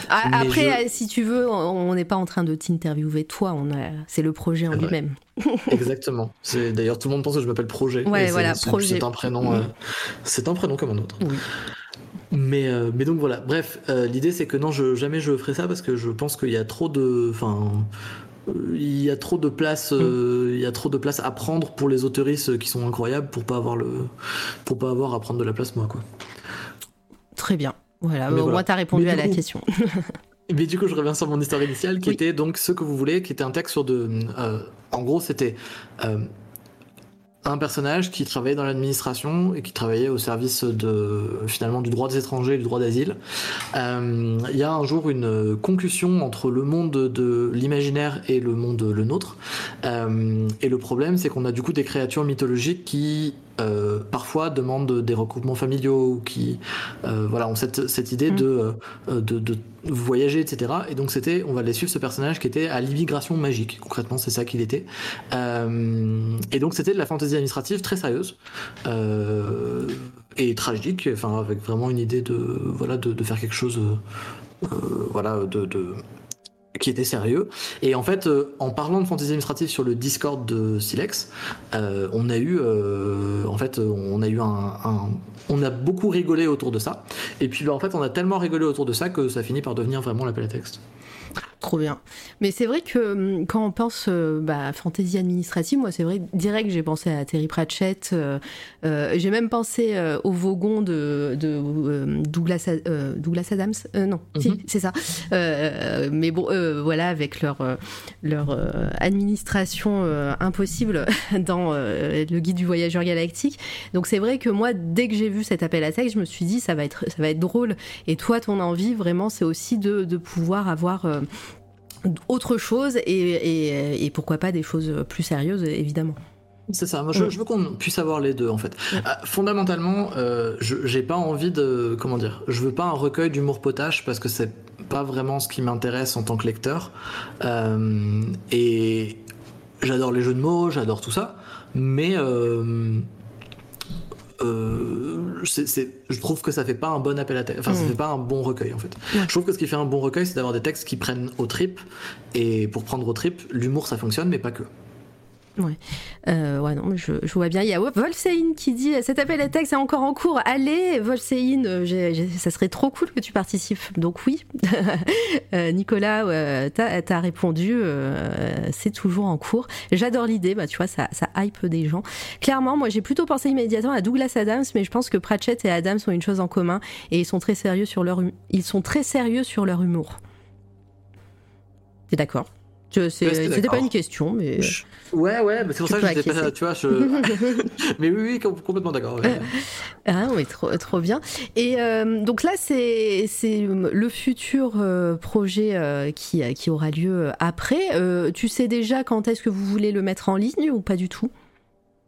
[SPEAKER 1] Ah, après, si tu veux, on n'est pas en train de t'interviewer toi. C'est le projet en lui-même. *laughs*
[SPEAKER 2] Exactement. C'est d'ailleurs tout le monde pense que je m'appelle Projet.
[SPEAKER 1] Ouais, voilà, Projet.
[SPEAKER 2] C'est un prénom. Euh, c'est un prénom comme un autre. Mais, euh, mais donc voilà, bref, l'idée c'est que non, je, jamais je ferai ça parce que je pense qu'il y a trop de. Enfin, il y a trop de place euh, il y a trop de place à prendre pour les autoristes qui sont incroyables pour pas avoir le pour pas avoir à prendre de la place moi quoi.
[SPEAKER 1] Très bien. Voilà. Au moins t'as répondu à la question. *laughs*
[SPEAKER 2] Mais du coup je reviens sur mon histoire initiale qui était donc ce que vous voulez qui était un texte sur de euh, en gros c'était euh, un personnage qui travaillait dans l'administration et qui travaillait au service de finalement du droit des étrangers et du droit d'asile. Euh, il y a un jour une concussion entre le monde de l'imaginaire et le monde le nôtre. Euh, et le problème, c'est qu'on a du coup des créatures mythologiques qui parfois demandent des recoupements familiaux, ou qui voilà, ont cette, cette idée mm. de, de, de, voyager, etc. Et donc c'était, on va aller suivre ce personnage qui était à l'immigration magique, concrètement c'est ça qu'il était. et donc c'était de la fantaisie administrative très sérieuse et tragique, enfin avec vraiment une idée de voilà de, de faire quelque chose voilà de, de qui était sérieux. Et en fait, euh, en parlant de fantaisie administrative sur le Discord de Silex, euh, on a eu, euh, en fait, on a eu un, on a beaucoup rigolé autour de ça. Et puis, bah, en fait, on a tellement rigolé autour de ça que ça finit par devenir vraiment l'appel à texte.
[SPEAKER 1] Trop bien. Mais c'est vrai que hum, quand on pense euh, bah, fantaisie administrative, moi c'est vrai, direct j'ai pensé à Terry Pratchett. Euh, euh, j'ai même pensé au Vogon de, Douglas, Douglas Adams. non, si, mhm. c'est ça. mais bon, voilà, avec leur, leur administration impossible *laughs* dans le guide du voyageur galactique. Donc c'est vrai que moi, dès que j'ai vu cet appel à texte, je me suis dit ça va être, ça va être drôle. Et toi, ton envie vraiment, c'est aussi de, de pouvoir avoir autre chose et, pourquoi pas des choses plus sérieuses, évidemment.
[SPEAKER 2] C'est ça, moi je, veux qu'on puisse avoir les deux en fait. Euh, fondamentalement, euh, j'ai pas envie de. Comment dire Je veux pas un recueil d'humour potache parce que c'est pas vraiment ce qui m'intéresse en tant que lecteur. Euh, et j'adore les jeux de mots, j'adore tout ça, mais euh, je trouve que ça fait pas un bon appel à texte, enfin ça mm. fait pas un bon recueil en fait. Je trouve que ce qui fait un bon recueil, c'est d'avoir des textes qui prennent au trip, et pour prendre au trip, l'humour ça fonctionne, mais pas que.
[SPEAKER 1] Ouais. Euh, ouais, non, je, je, vois bien. Il y a Volsein qui dit Cet appel à texte est encore en cours. Allez, Volsein, euh, ça serait trop cool que tu participes. Donc, oui. *laughs* euh, Nicolas, t'as as répondu C'est toujours en cours. J'adore l'idée. Bah, tu vois, ça, ça hype des gens. Clairement, moi, j'ai plutôt pensé immédiatement à Douglas Adams, mais je pense que Pratchett et Adams ont une chose en commun et ils sont très sérieux sur leur, ils sont très sérieux sur leur humour. T'es d'accord? C'était pas une question, mais.
[SPEAKER 2] Ouais, ouais, c'est pour ça que j'étais pas. Tu vois, je... *laughs* mais oui, oui, complètement d'accord.
[SPEAKER 1] Ah oui, trop, trop bien. Et euh, donc là, c'est le futur euh, projet euh, qui, qui aura lieu après. tu sais déjà quand est-ce que vous voulez le mettre en ligne ou pas du tout?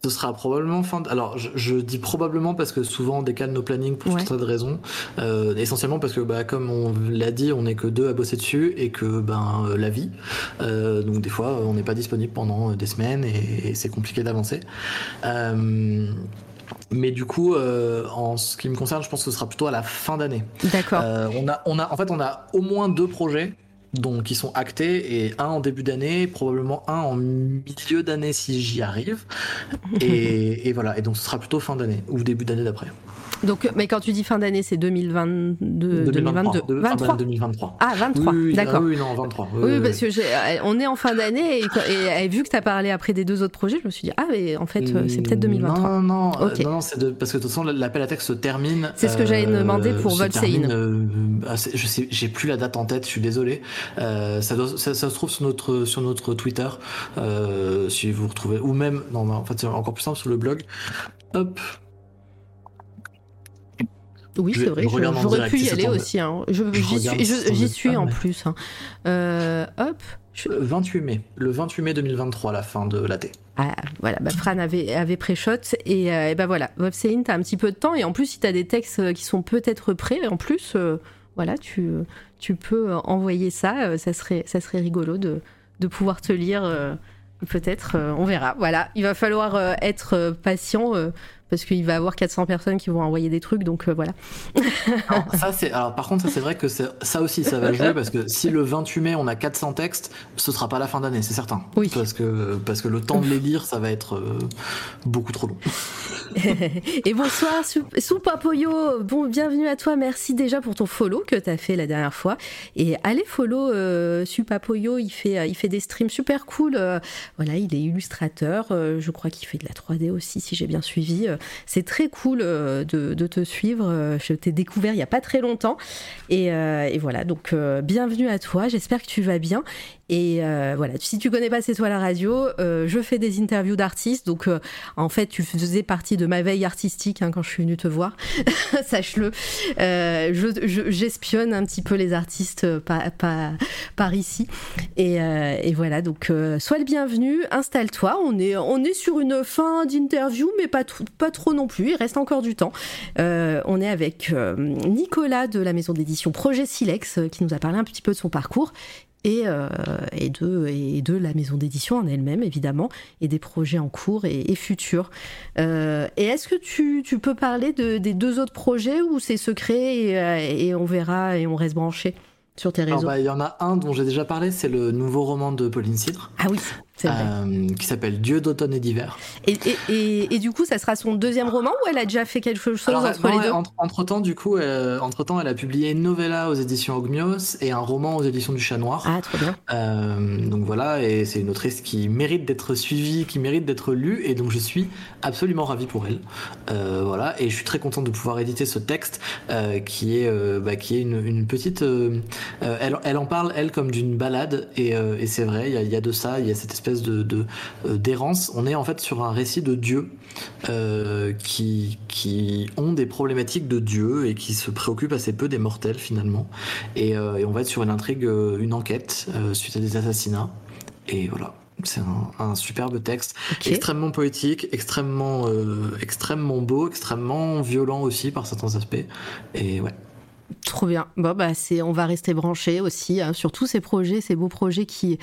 [SPEAKER 2] Ce sera probablement fin. De... Alors, je, dis probablement parce que souvent on décale nos plannings pour tout un tas de raisons. Euh, essentiellement parce que, bah, comme on l'a dit, on n'est que deux à bosser dessus et que, ben, euh, la vie. Euh, donc, des fois, on n'est pas disponible pendant des semaines et, c'est compliqué d'avancer. mais du coup, en ce qui me concerne, je pense que ce sera plutôt à la fin d'année.
[SPEAKER 1] D'accord.
[SPEAKER 2] on a, on a, en fait, on a au moins deux projets donc qui sont actés et un en début d'année, probablement un en milieu d'année si j'y arrive. Et, *laughs* et, voilà, et donc ce sera plutôt fin d'année ou début d'année d'après.
[SPEAKER 1] Donc, mais quand tu dis fin d'année, c'est 2022, 2022,
[SPEAKER 2] 23. 2023.
[SPEAKER 1] Ah, 23, d'accord.
[SPEAKER 2] Oui, non, 23.
[SPEAKER 1] Oui, parce que euh, on est en fin d'année et, vu que tu as parlé après des deux autres projets, je me suis dit, ah, mais en fait, euh, c'est peut-être 2023.
[SPEAKER 2] Non, non, non, euh, non c'est parce que de toute façon, l'appel à texte se termine.
[SPEAKER 1] C'est ce que j'allais demander pour Volsein. Euh,
[SPEAKER 2] ah, je sais, j'ai plus la date en tête, je suis désolé. ça, ça, se trouve sur notre, sur notre Twitter, si vous retrouvez, ou même, non, en fait, c'est encore plus simple sur le blog. Hop,
[SPEAKER 1] oui, c'est vrai, j'aurais pu y aller aussi. Hein. J'y suis, en plus. Hein. Euh, hop.
[SPEAKER 2] 28 mai, le 28 mai 2023, la fin de l'AT.
[SPEAKER 1] Ah, voilà, bah, Fran avait, avait pré-shot et, euh, et bah voilà, Websein, t'as un petit peu de temps et en plus, si t'as des textes euh, qui sont peut-être prêts, en plus, voilà, tu, tu peux envoyer ça, ça serait, ça serait rigolo de, de pouvoir te lire. Peut-être, on verra. Voilà, il va falloir être patient parce qu'il va y avoir 400 personnes qui vont envoyer des trucs, donc euh, voilà.
[SPEAKER 2] ça, c'est, alors, par contre, ça c'est vrai que ça aussi, ça va jouer parce que si le 28 mai on a 400 textes, ce sera pas la fin d'année, c'est certain.
[SPEAKER 1] Oui.
[SPEAKER 2] Parce que, parce que le temps de les lire, ça va être euh, beaucoup trop long. *laughs*
[SPEAKER 1] Et bonsoir, Soupapoyo. Bon, bienvenue à toi. Merci déjà pour ton follow que tu as fait la dernière fois. Et allez follow euh, Supapoyo. Il fait, il fait des streams super cool. Euh, voilà, il est illustrateur. je crois qu'il fait de la 3D aussi, si j'ai bien suivi c'est très cool euh, de, te suivre. Euh, je t'ai découvert il n'y a pas très longtemps. Et, euh, voilà, donc bienvenue à toi. J'espère que tu vas bien. Et euh, voilà, si tu connais pas C'est toi la radio, euh, je fais des interviews d'artistes. Donc euh, en fait, tu faisais partie de ma veille artistique hein, quand je suis venue te voir, *laughs* sache-le. J'espionne un petit peu les artistes par, ici. Et, et, voilà, donc sois le bienvenu, installe-toi. On est, on est sur une fin d'interview, mais pas, pas trop non plus. Il reste encore du temps. on est avec Nicolas de la maison d'édition Projet Silex qui nous a parlé un petit peu de son parcours et, euh, et, de, et de la maison d'édition en elle-même, évidemment, et des projets en cours et, futurs. Euh, et est-ce que tu, tu, peux parler de, des deux autres projets ou c'est secret et, euh, et, on verra et on reste branché sur tes réseaux?
[SPEAKER 2] bah, Il y en a un dont j'ai déjà parlé, c'est le nouveau roman de Pauline Cidre.
[SPEAKER 1] Ah oui.
[SPEAKER 2] Euh, qui s'appelle Dieu d'automne et d'hiver.
[SPEAKER 1] Et, et, et, du coup, ça sera son deuxième roman ou elle a déjà fait quelque chose entre les deux
[SPEAKER 2] entre, temps, du coup, euh, entre temps, elle a publié une novella aux éditions Ogmios et un roman aux éditions du Chat Noir.
[SPEAKER 1] Ah, trop bien.
[SPEAKER 2] Euh, donc voilà, et c'est une autrice qui mérite d'être suivie, qui mérite d'être lue, et donc je suis absolument ravi pour elle. Euh, voilà, et je suis très content de pouvoir éditer ce texte qui est, bah, qui est une, une petite. elle, elle en parle elle comme d'une balade, et, et c'est vrai, il y a de ça, il y a cette espèce de euh, d'errance. on est en fait sur un récit de Dieu euh, qui, qui ont des problématiques de Dieu et qui se préoccupent assez peu des mortels finalement. Et, euh, on va être sur une intrigue, une enquête suite à des assassinats. Et voilà. C'est un, superbe texte, extrêmement poétique, extrêmement, extrêmement beau, extrêmement violent aussi par certains aspects. Et ouais,
[SPEAKER 1] Trop bien. Bon, bah, c'est, on va rester branchés aussi hein, sur tous ces projets, ces beaux projets qui,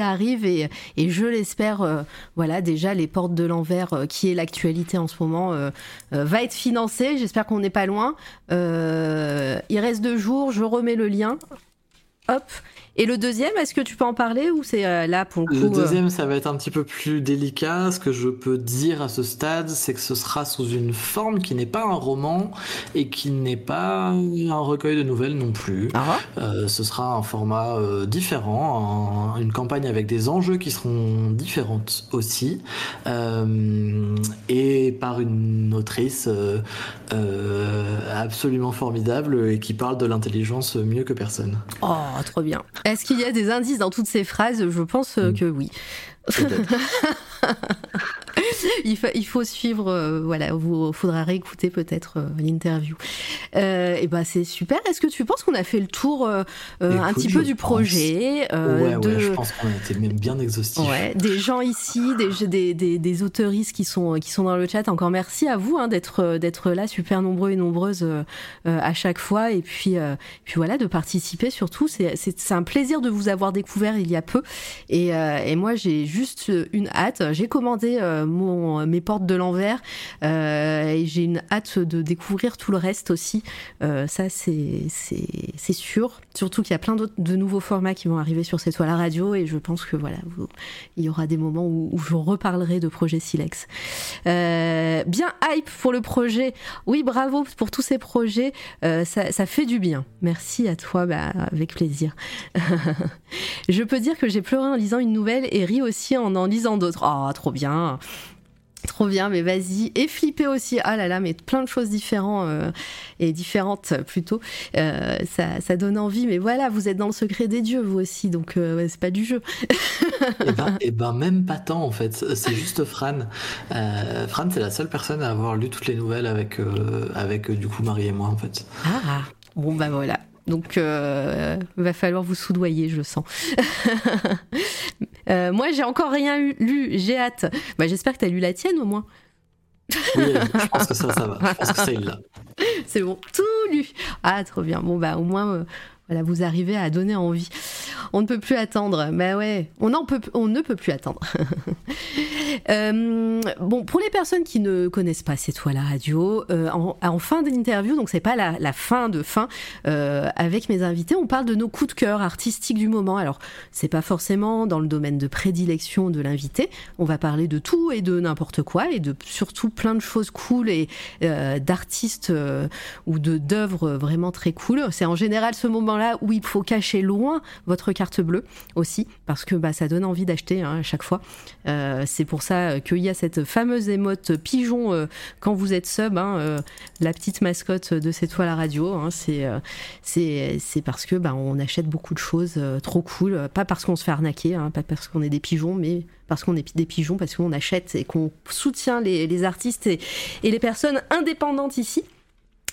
[SPEAKER 1] arrivent et, je l'espère, euh, voilà, déjà les portes de l'envers, euh, qui est l'actualité en ce moment, euh, va être financé. J'espère qu'on n'est pas loin. il reste deux jours, je remets le lien. Hop. Et le deuxième, est-ce que tu peux en parler ou c'est euh, là pour le coup
[SPEAKER 2] Le euh, deuxième, ça va être un petit peu plus délicat. Ce que je peux dire à ce stade, c'est que ce sera sous une forme qui n'est pas un roman et qui n'est pas un recueil de nouvelles non plus.
[SPEAKER 1] Ah.
[SPEAKER 2] Euh, ce sera un format différent, une campagne avec des enjeux qui seront différentes aussi, et par une autrice absolument formidable et qui parle de l'intelligence mieux que personne.
[SPEAKER 1] Oh, trop bien. Est-ce qu'il y a des indices dans toutes ces phrases? Je pense euh, mm. que oui. *laughs* *laughs* il, faut, il, faut suivre, euh, voilà, vous faudra réécouter peut-être euh, l'interview. Euh, et ben c'est super. Est-ce que tu penses qu'on a fait le tour un petit peu du projet
[SPEAKER 2] ouais, de... ouais, je pense qu'on a été même bien exhaustif.
[SPEAKER 1] Ouais, des gens ici, des, des, des, des autoristes qui sont, qui sont dans le chat. Encore merci à vous hein, d'être d'être là, super nombreux et nombreuses à chaque fois. Et puis, puis voilà, de participer surtout. C'est un plaisir de vous avoir découvert il y a peu. Et, et moi, j'ai juste une hâte. J'ai commandé mon, mes portes de l'envers euh, et j'ai une hâte de découvrir tout le reste aussi. Euh, ça, c'est sûr. Surtout qu'il y a plein d'autres de nouveaux formats qui vont arriver sur cette toile à radio et je pense que voilà, il y aura des moments où, je reparlerai de projet Silex. Euh, bien hype pour le projet. Oui, bravo pour tous ces projets. ça, ça, fait du bien. Merci à toi, bah, avec plaisir. *laughs* je peux dire que j'ai pleuré en lisant une nouvelle et ri aussi en en lisant d'autres. Oh, trop bien. Trop bien, mais vas-y. Et flipper aussi. Ah là là, mais plein de choses différentes euh, et différentes plutôt. Euh, ça, ça, donne envie. Mais voilà, vous êtes dans le secret des dieux, vous aussi. Donc, euh, c'est pas du jeu.
[SPEAKER 2] et, *laughs* eh ben, et eh ben, même pas tant, en fait. C'est juste Fran. Fran, c'est la seule personne à avoir lu toutes les nouvelles avec, avec du coup, Marie et moi, en fait.
[SPEAKER 1] Ah, bon, bah voilà. Donc, euh, va falloir vous soudoyer, je sens. *laughs* Euh, moi, j'ai encore rien lu, j'ai hâte. Bah, J'espère que tu as lu la tienne au moins.
[SPEAKER 2] oui, je pense que ça, ça va. Je pense que ça, il l'a. *laughs*
[SPEAKER 1] C'est bon, tout lu. Ah, trop bien. Bon, bah, au moins, euh, voilà, vous arrivez à donner envie. On ne peut plus attendre. Bah ouais, on, en peut, on ne peut plus attendre. *laughs* Euh, bon, pour les personnes qui ne connaissent pas C'est toi la radio, euh, en, fin d'interview, donc c'est pas la, fin de fin, euh, avec mes invités, on parle de nos coups de cœur artistiques du moment. Alors, c'est pas forcément dans le domaine de prédilection de l'invité. On va parler de tout et de n'importe quoi et de surtout plein de choses cool et d'artistes ou d'œuvres vraiment très cool. C'est en général ce moment moments-là où il faut cacher loin votre carte bleue aussi, parce que bah, ça donne envie d'acheter hein, à chaque fois. Euh, c'est pour ça qu'il y a cette fameuse émote pigeon euh, quand vous êtes sub, hein, la petite mascotte de C'est toi la radio. Hein, c'est c'est parce que bah, on achète beaucoup de choses trop cool, pas parce qu'on se fait arnaquer, pas parce qu'on est des pigeons, mais parce qu'on est des pigeons, parce qu'on achète et qu'on soutient les, artistes et, les personnes indépendantes ici.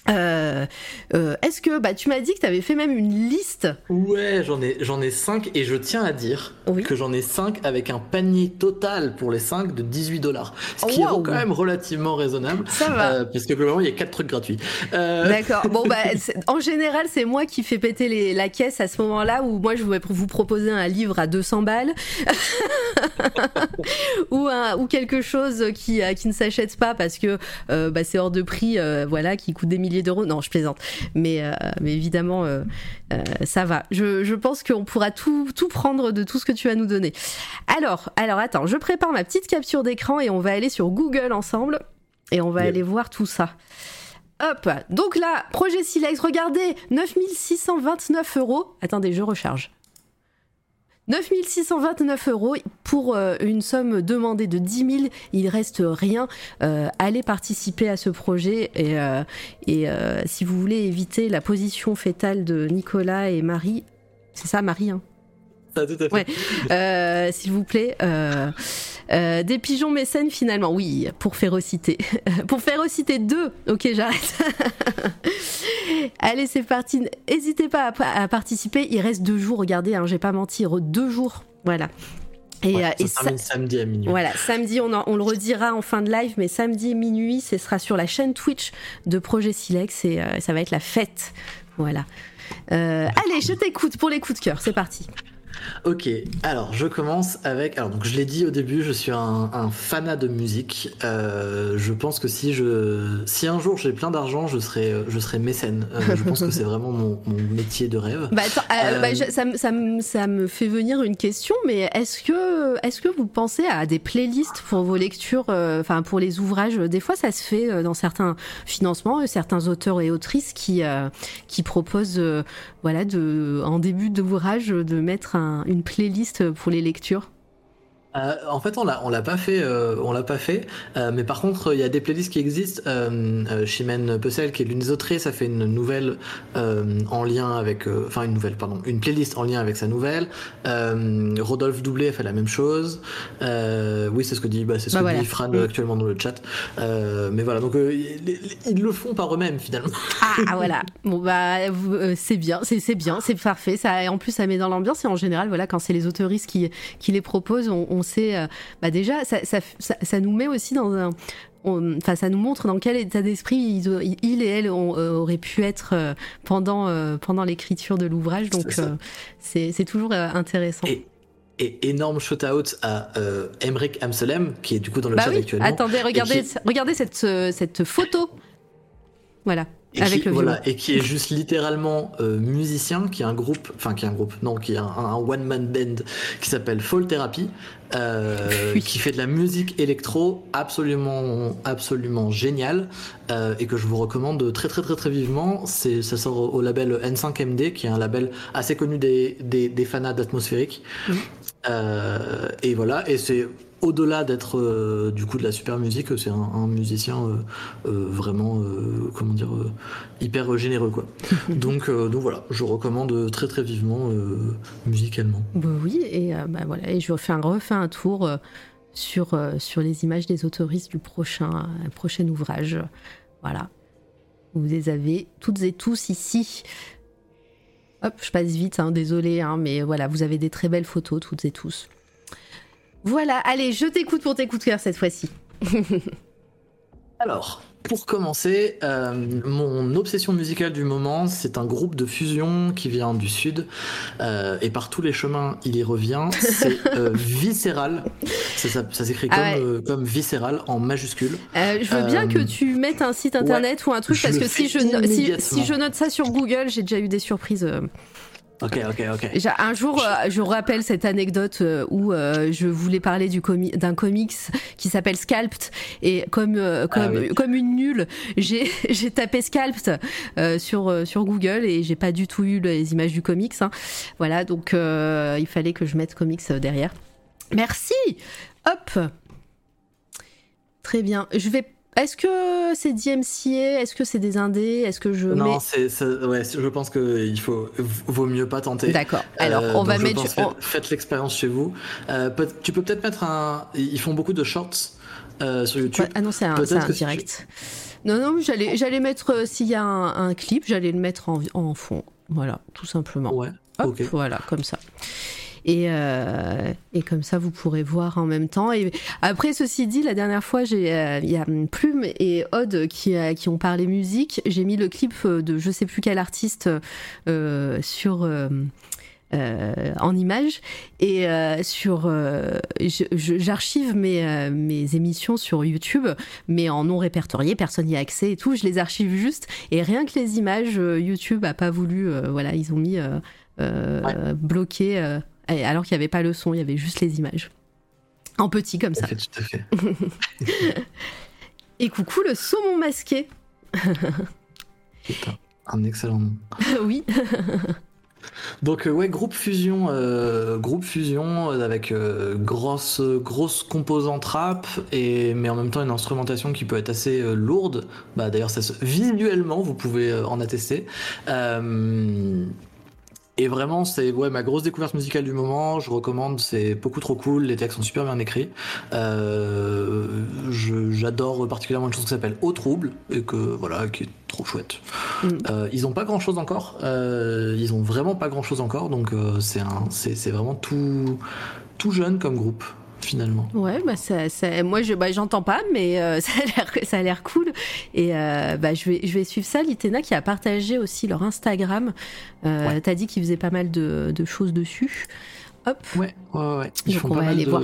[SPEAKER 1] Euh, euh, est-ce que bah, tu m'as dit que tu avais fait même une liste
[SPEAKER 2] Ouais, j'en ai j'en ai 5 et je tiens à dire que j'en ai 5 avec un panier total pour les 5 de 18 dollars. Ce qui est quand même relativement raisonnable.
[SPEAKER 1] Ça va.
[SPEAKER 2] Euh, parce que globalement, il y a 4 trucs gratuits.
[SPEAKER 1] D'accord. Bon, bah, *laughs* en général, c'est moi qui fais péter les, la caisse à ce moment-là où moi, je vais vous proposer un livre à 200 balles *laughs* ou, un, ou quelque chose qui, qui ne s'achète pas parce que bah, c'est hors de prix, voilà, qui coûte des milliers d'euros. Non, je plaisante. Mais, euh, mais évidemment, euh, euh, ça va. Je, je pense qu'on pourra tout, tout prendre de tout ce que tu vas nous donner. Alors, alors attends, je prépare ma petite capture d'écran et on va aller sur Google ensemble et on va aller voir tout ça. Hop, donc là, projet Silex, regardez, 9629 euros. Attendez, je recharge. 9629 euros pour euh, une somme demandée de 10 000. Il reste rien. Euh, allez participer à ce projet et, euh, si vous voulez éviter la position fétale de Nicolas et Marie, c'est ça Marie hein?
[SPEAKER 2] Ouais.
[SPEAKER 1] S'il vous plaît. Euh, des pigeons mécènes finalement, oui, pour férocité. *laughs* pour férocité 2, ok j'arrête. *laughs* Allez c'est parti, n'hésitez pas à, participer, il reste deux jours, regardez, hein, j'ai pas menti, deux jours, voilà.
[SPEAKER 2] Et, euh, samedi à minuit.
[SPEAKER 1] Voilà, samedi, on, on, le redira en fin de live, mais samedi minuit, ce sera sur la chaîne Twitch de Projet Silex et euh, ça va être la fête. Voilà. allez, je t'écoute pour les coups de cœur, c'est parti.
[SPEAKER 2] Ok, alors je commence avec. Alors donc je l'ai dit au début, je suis un, un fanat de musique. Euh, je pense que si je, si un jour j'ai plein d'argent, je serai, je serai mécène. Euh, je pense que c'est *laughs* vraiment mon, mon, métier de rêve.
[SPEAKER 1] Bah, euh, bah ça, ça, ça, me fait venir une question, mais est-ce que, est-ce que vous pensez à des playlists pour vos lectures, enfin pour les ouvrages? Des fois, ça se fait dans certains financements, certains auteurs et autrices qui, qui proposent, voilà, de, en début d'ouvrage, de mettre un une playlist pour les lectures
[SPEAKER 2] euh, en fait, on l'a, on l'a pas fait, euh, on l'a pas fait. Euh, mais par contre, il y a des playlists qui existent. Chimène Pessel, qui est l'une des autrices, a fait une nouvelle en lien avec, enfin une nouvelle, pardon, une playlist en lien avec sa nouvelle. Rodolphe Doublé a fait la même chose. oui, c'est ce que dit, bah, c'est ce bah, que dit Fran actuellement dans le chat. mais voilà, donc ils, le font par eux-mêmes finalement.
[SPEAKER 1] Ah voilà. Bon bah c'est bien, c'est, c'est bien, c'est parfait. Ça, en plus, ça met dans l'ambiance. Et en général, voilà, quand c'est les autoristes qui, qui les proposent, on, on euh, bah déjà, ça, nous met aussi dans un, enfin, ça nous montre dans quel état d'esprit il, et elle euh, auraient pu être euh, pendant, pendant l'écriture de l'ouvrage. Donc, c'est toujours intéressant.
[SPEAKER 2] Et, énorme shout-out à Emric Amselem, qui est du coup dans le
[SPEAKER 1] bah
[SPEAKER 2] chat actuellement.
[SPEAKER 1] Attendez, regardez, regardez cette, cette photo. Voilà.
[SPEAKER 2] Et
[SPEAKER 1] avec
[SPEAKER 2] qui, voilà, et qui est juste littéralement euh, musicien, qui est un groupe, enfin qui est un groupe, non, qui est un, one man band qui s'appelle Fall Therapy, euh, *laughs* qui fait de la musique électro absolument, absolument géniale euh, et que je vous recommande très très très très vivement. C'est, ça sort au, label N5MD, qui est un label assez connu des, des, des fanats d'atmosphérique. Euh, et voilà, et c'est au-delà d'être euh, du coup de la super musique, c'est un, musicien euh, euh, vraiment, comment dire, hyper généreux quoi. *laughs* donc, donc voilà, je recommande très très vivement musicalement.
[SPEAKER 1] Bah oui, et bah voilà, et je refais un, refais un tour sur, sur les images des autoristes du prochain, prochain ouvrage. Voilà, vous les avez toutes et tous ici. Hop, je passe vite, hein, désolé, hein, mais voilà, vous avez des très belles photos toutes et tous. Voilà, allez, je t'écoute pour tes coups de cœur cette fois-ci. *laughs*
[SPEAKER 2] Alors, pour commencer, euh, mon obsession musicale du moment, c'est un groupe de fusion qui vient du sud euh, et par tous les chemins, il y revient. C'est *laughs* euh, Viscéral. Ça, s'écrit ah comme, Viscéral en majuscule.
[SPEAKER 1] je veux bien que tu mettes un site internet ou un truc parce que si je, si, je note ça sur Google, j'ai déjà eu des surprises.
[SPEAKER 2] Ok, ok, ok.
[SPEAKER 1] Un jour, euh, je rappelle cette anecdote euh, où euh, je voulais parler du comi- d'un comics qui s'appelle Scalped et comme comme,
[SPEAKER 2] Ah oui.
[SPEAKER 1] comme une nulle, j'ai *laughs* tapé Scalped sur sur Google et j'ai pas du tout eu les images du comics. hein. Voilà, donc euh, il fallait que je mette comics derrière. Merci. Hop. Très bien. Je vais. Est-ce que c'est DMCA Est-ce que c'est des indés? Est-ce que je
[SPEAKER 2] Non,
[SPEAKER 1] mets
[SPEAKER 2] c'est, ouais, je pense qu'il faut, vaut mieux pas tenter.
[SPEAKER 1] D'accord. Alors,
[SPEAKER 2] Euh,
[SPEAKER 1] on va mettre.
[SPEAKER 2] pense,
[SPEAKER 1] on-
[SPEAKER 2] faites, l'expérience chez vous. Euh, tu peux peut-être mettre un. Ils font beaucoup de shorts euh, sur YouTube.
[SPEAKER 1] Ouais, ah non, c'est un, direct. Non, non, j'allais, j'allais mettre, euh, s'il y a un, un clip, j'allais le mettre en, en fond. Voilà, tout simplement.
[SPEAKER 2] Ouais.
[SPEAKER 1] Hop,
[SPEAKER 2] ok.
[SPEAKER 1] voilà, comme ça. Et, euh, et comme ça, vous pourrez voir en même temps. Et après, ceci dit, la dernière fois, j'ai, euh, il y a Plume et Odd qui, euh, qui ont parlé musique. J'ai mis le clip de je sais plus quel artiste sur. euh, en images et euh, sur euh, j'archive mes, mes émissions sur YouTube mais en non répertorié personne n'y a accès et tout je les archive juste et rien que les images YouTube a pas voulu voilà ils ont mis
[SPEAKER 2] Ouais.
[SPEAKER 1] bloqué et- alors qu'il n'y avait pas le son il y avait juste les images en petit comme
[SPEAKER 2] Tout
[SPEAKER 1] ça
[SPEAKER 2] à fait, tout à fait. *laughs*
[SPEAKER 1] et coucou le saumon masqué *laughs*
[SPEAKER 2] Putain, un excellent nom. *laughs*
[SPEAKER 1] oui
[SPEAKER 2] Donc euh, ouais, groupe fusion, euh, groupe fusion euh, avec euh, grosse grosse composante rap et mais en même temps une instrumentation qui peut être assez lourde. Bah d'ailleurs ça se... visuellement vous pouvez en attester. Et vraiment c'est ouais ma grosse découverte musicale du moment. Je recommande, c'est beaucoup trop cool. Les textes sont super bien écrits. Euh, J'adore particulièrement une chanson qui s'appelle Au trouble et que voilà qui est trop chouette.
[SPEAKER 1] Mm.
[SPEAKER 2] Euh, ils ont pas grand chose encore. Euh, ils ont vraiment pas grand chose encore. Donc c'est c'est vraiment tout, tout jeune comme groupe finalement.
[SPEAKER 1] Ouais, bah ça, ça- moi je, bah, j'entends pas, mais euh, *laughs* ça a l'air, ça a l'air cool. Et euh, bah, je vais, je vais suivre ça. Litena qui a partagé aussi leur Instagram. Euh,
[SPEAKER 2] Ouais.
[SPEAKER 1] T'as dit qu'ils faisaient pas mal de, de choses dessus. Hop.
[SPEAKER 2] Ouais, ouais, ouais. Ils
[SPEAKER 1] Donc
[SPEAKER 2] font
[SPEAKER 1] on
[SPEAKER 2] pas
[SPEAKER 1] va
[SPEAKER 2] mal
[SPEAKER 1] aller
[SPEAKER 2] de...
[SPEAKER 1] voir.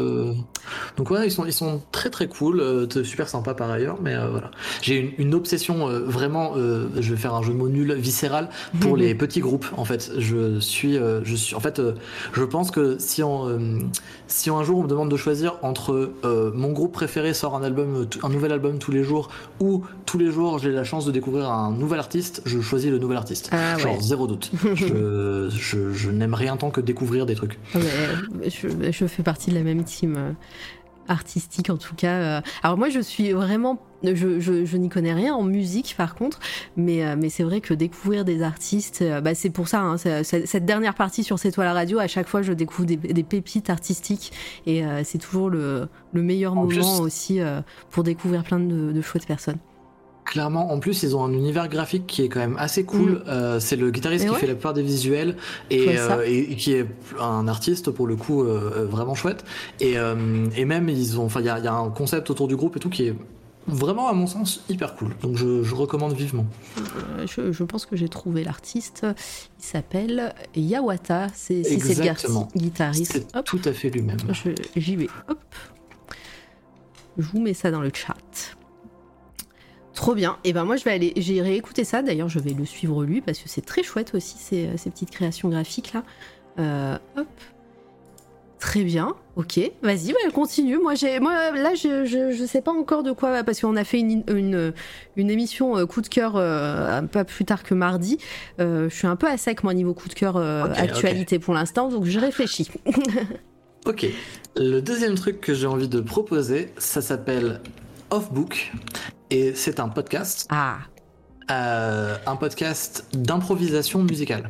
[SPEAKER 2] Donc ouais, ils sont, ils sont très très cool, euh, super sympa par ailleurs, mais euh, voilà. J'ai une, une obsession euh, vraiment, je vais faire un jeu de mots nul, viscéral pour les petits groupes. En fait, je suis, je suis, en fait, je pense que si on, si un jour on me demande de choisir entre mon groupe préféré sort un album, un nouvel album tous les jours, ou tous les jours j'ai la chance de découvrir un nouvel artiste, je choisis le nouvel artiste.
[SPEAKER 1] Ah
[SPEAKER 2] Genre
[SPEAKER 1] ouais.
[SPEAKER 2] zéro doute. *laughs* je, je, je n'aime rien tant que découvrir des trucs.
[SPEAKER 1] Ouais, je, je fais partie de la même team euh, artistique en tout cas. euh. Alors moi je suis vraiment, je, je, je n'y connais rien en musique par contre, mais, euh, mais c'est vrai que découvrir des artistes, euh, bah, c'est pour ça, hein, c'est- cette dernière partie sur C'est toi la radio, à chaque fois je découvre des, des pépites artistiques et euh, c'est toujours le, le meilleur
[SPEAKER 2] En
[SPEAKER 1] moment
[SPEAKER 2] plus-
[SPEAKER 1] aussi euh, pour découvrir plein de, de chouettes personnes.
[SPEAKER 2] Clairement, en plus, ils ont un univers graphique qui est quand même assez cool.
[SPEAKER 1] Mm.
[SPEAKER 2] Euh, c'est le guitariste
[SPEAKER 1] Et
[SPEAKER 2] qui
[SPEAKER 1] ouais.
[SPEAKER 2] fait la plupart des visuels et, euh, et- qui est un artiste pour le coup euh, vraiment chouette. Et, et même, ils ont, enfin, il y a, il y a un concept autour du groupe et tout qui est vraiment, à mon sens, hyper cool. Donc, je, je recommande vivement.
[SPEAKER 1] Je, je pense que j'ai trouvé l'artiste, il s'appelle Yawata, c'est
[SPEAKER 2] Exactement.
[SPEAKER 1] guitariste. Hop.
[SPEAKER 2] tout à fait lui-même.
[SPEAKER 1] J'y vais. Hop. Je vous mets ça dans le chat. Trop bien. Et ben moi je vais aller, j'ai réécouté ça. D'ailleurs je vais le suivre lui parce que c'est très chouette aussi ces, ces petites créations graphiques là. Euh, hop. Très bien. Ok. Vas-y, bah, continue. Moi j'ai, moi là je, je, je sais pas encore de quoi parce qu'on a fait une, une, une émission euh, coup de cœur euh, pas plus tard que mardi. Euh, je suis un peu à sec moi niveau coup de cœur euh, actualité pour l'instant donc je réfléchis. *laughs*
[SPEAKER 2] Ok. Le deuxième truc que j'ai envie de proposer, ça s'appelle Offbook et c'est un podcast.
[SPEAKER 1] Ah.
[SPEAKER 2] euh, un podcast d'improvisation musicale.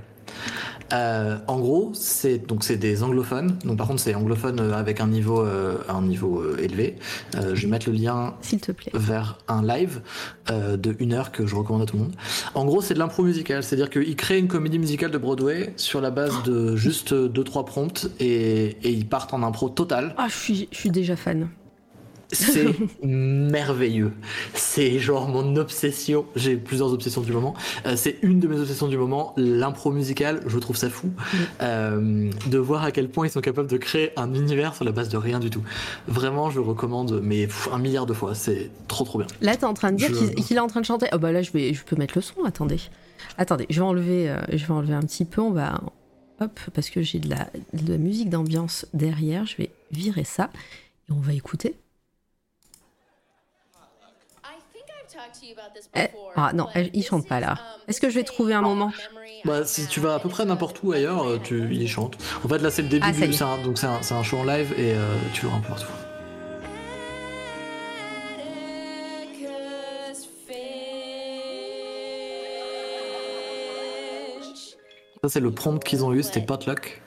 [SPEAKER 2] Euh, en gros, c'est donc c'est des anglophones. Donc par contre, c'est anglophone euh, avec un niveau euh, un niveau euh, élevé. Je vais mettre le lien
[SPEAKER 1] S'il te plaît.
[SPEAKER 2] vers un live de une heure que je recommande à tout le monde. En gros, c'est de l'impro musicale, c'est-à-dire qu'ils créent une comédie musicale de Broadway sur la base de juste deux trois prompts et, et ils partent en impro total.
[SPEAKER 1] Ah, je suis, je suis déjà fan.
[SPEAKER 2] C'est *laughs* merveilleux. C'est genre mon obsession. J'ai plusieurs obsessions du moment. Euh, c'est une de mes obsessions du moment. L'impro musicale, je trouve ça fou. Euh, de voir à quel point ils sont capables de créer un univers sur la base de rien du tout. Vraiment, je recommande, mais pff, un milliard de fois. C'est trop trop bien.
[SPEAKER 1] Là, t'es en train de dire
[SPEAKER 2] Je-
[SPEAKER 1] qu'il est en train de chanter. Oh bah là, je vais, je peux mettre le son. Attendez, attendez, je vais enlever, euh, je vais enlever un petit peu. On va, hop, parce que j'ai de la, de la musique d'ambiance derrière, je vais virer ça et on va écouter. Eh, ah non, elle- il chante pas là. Est-ce que je vais trouver un moment
[SPEAKER 2] Bah, si tu vas à peu près n'importe où ailleurs, euh, tu y chantes. En fait, là, c'est le début
[SPEAKER 1] Ah, ça y
[SPEAKER 2] du.
[SPEAKER 1] est.
[SPEAKER 2] c'est un- donc, c'est un, c'est un show en live et euh, tu l'auras un peu partout. Ça, c'est le prompt qu'ils ont eu, c'était Potluck.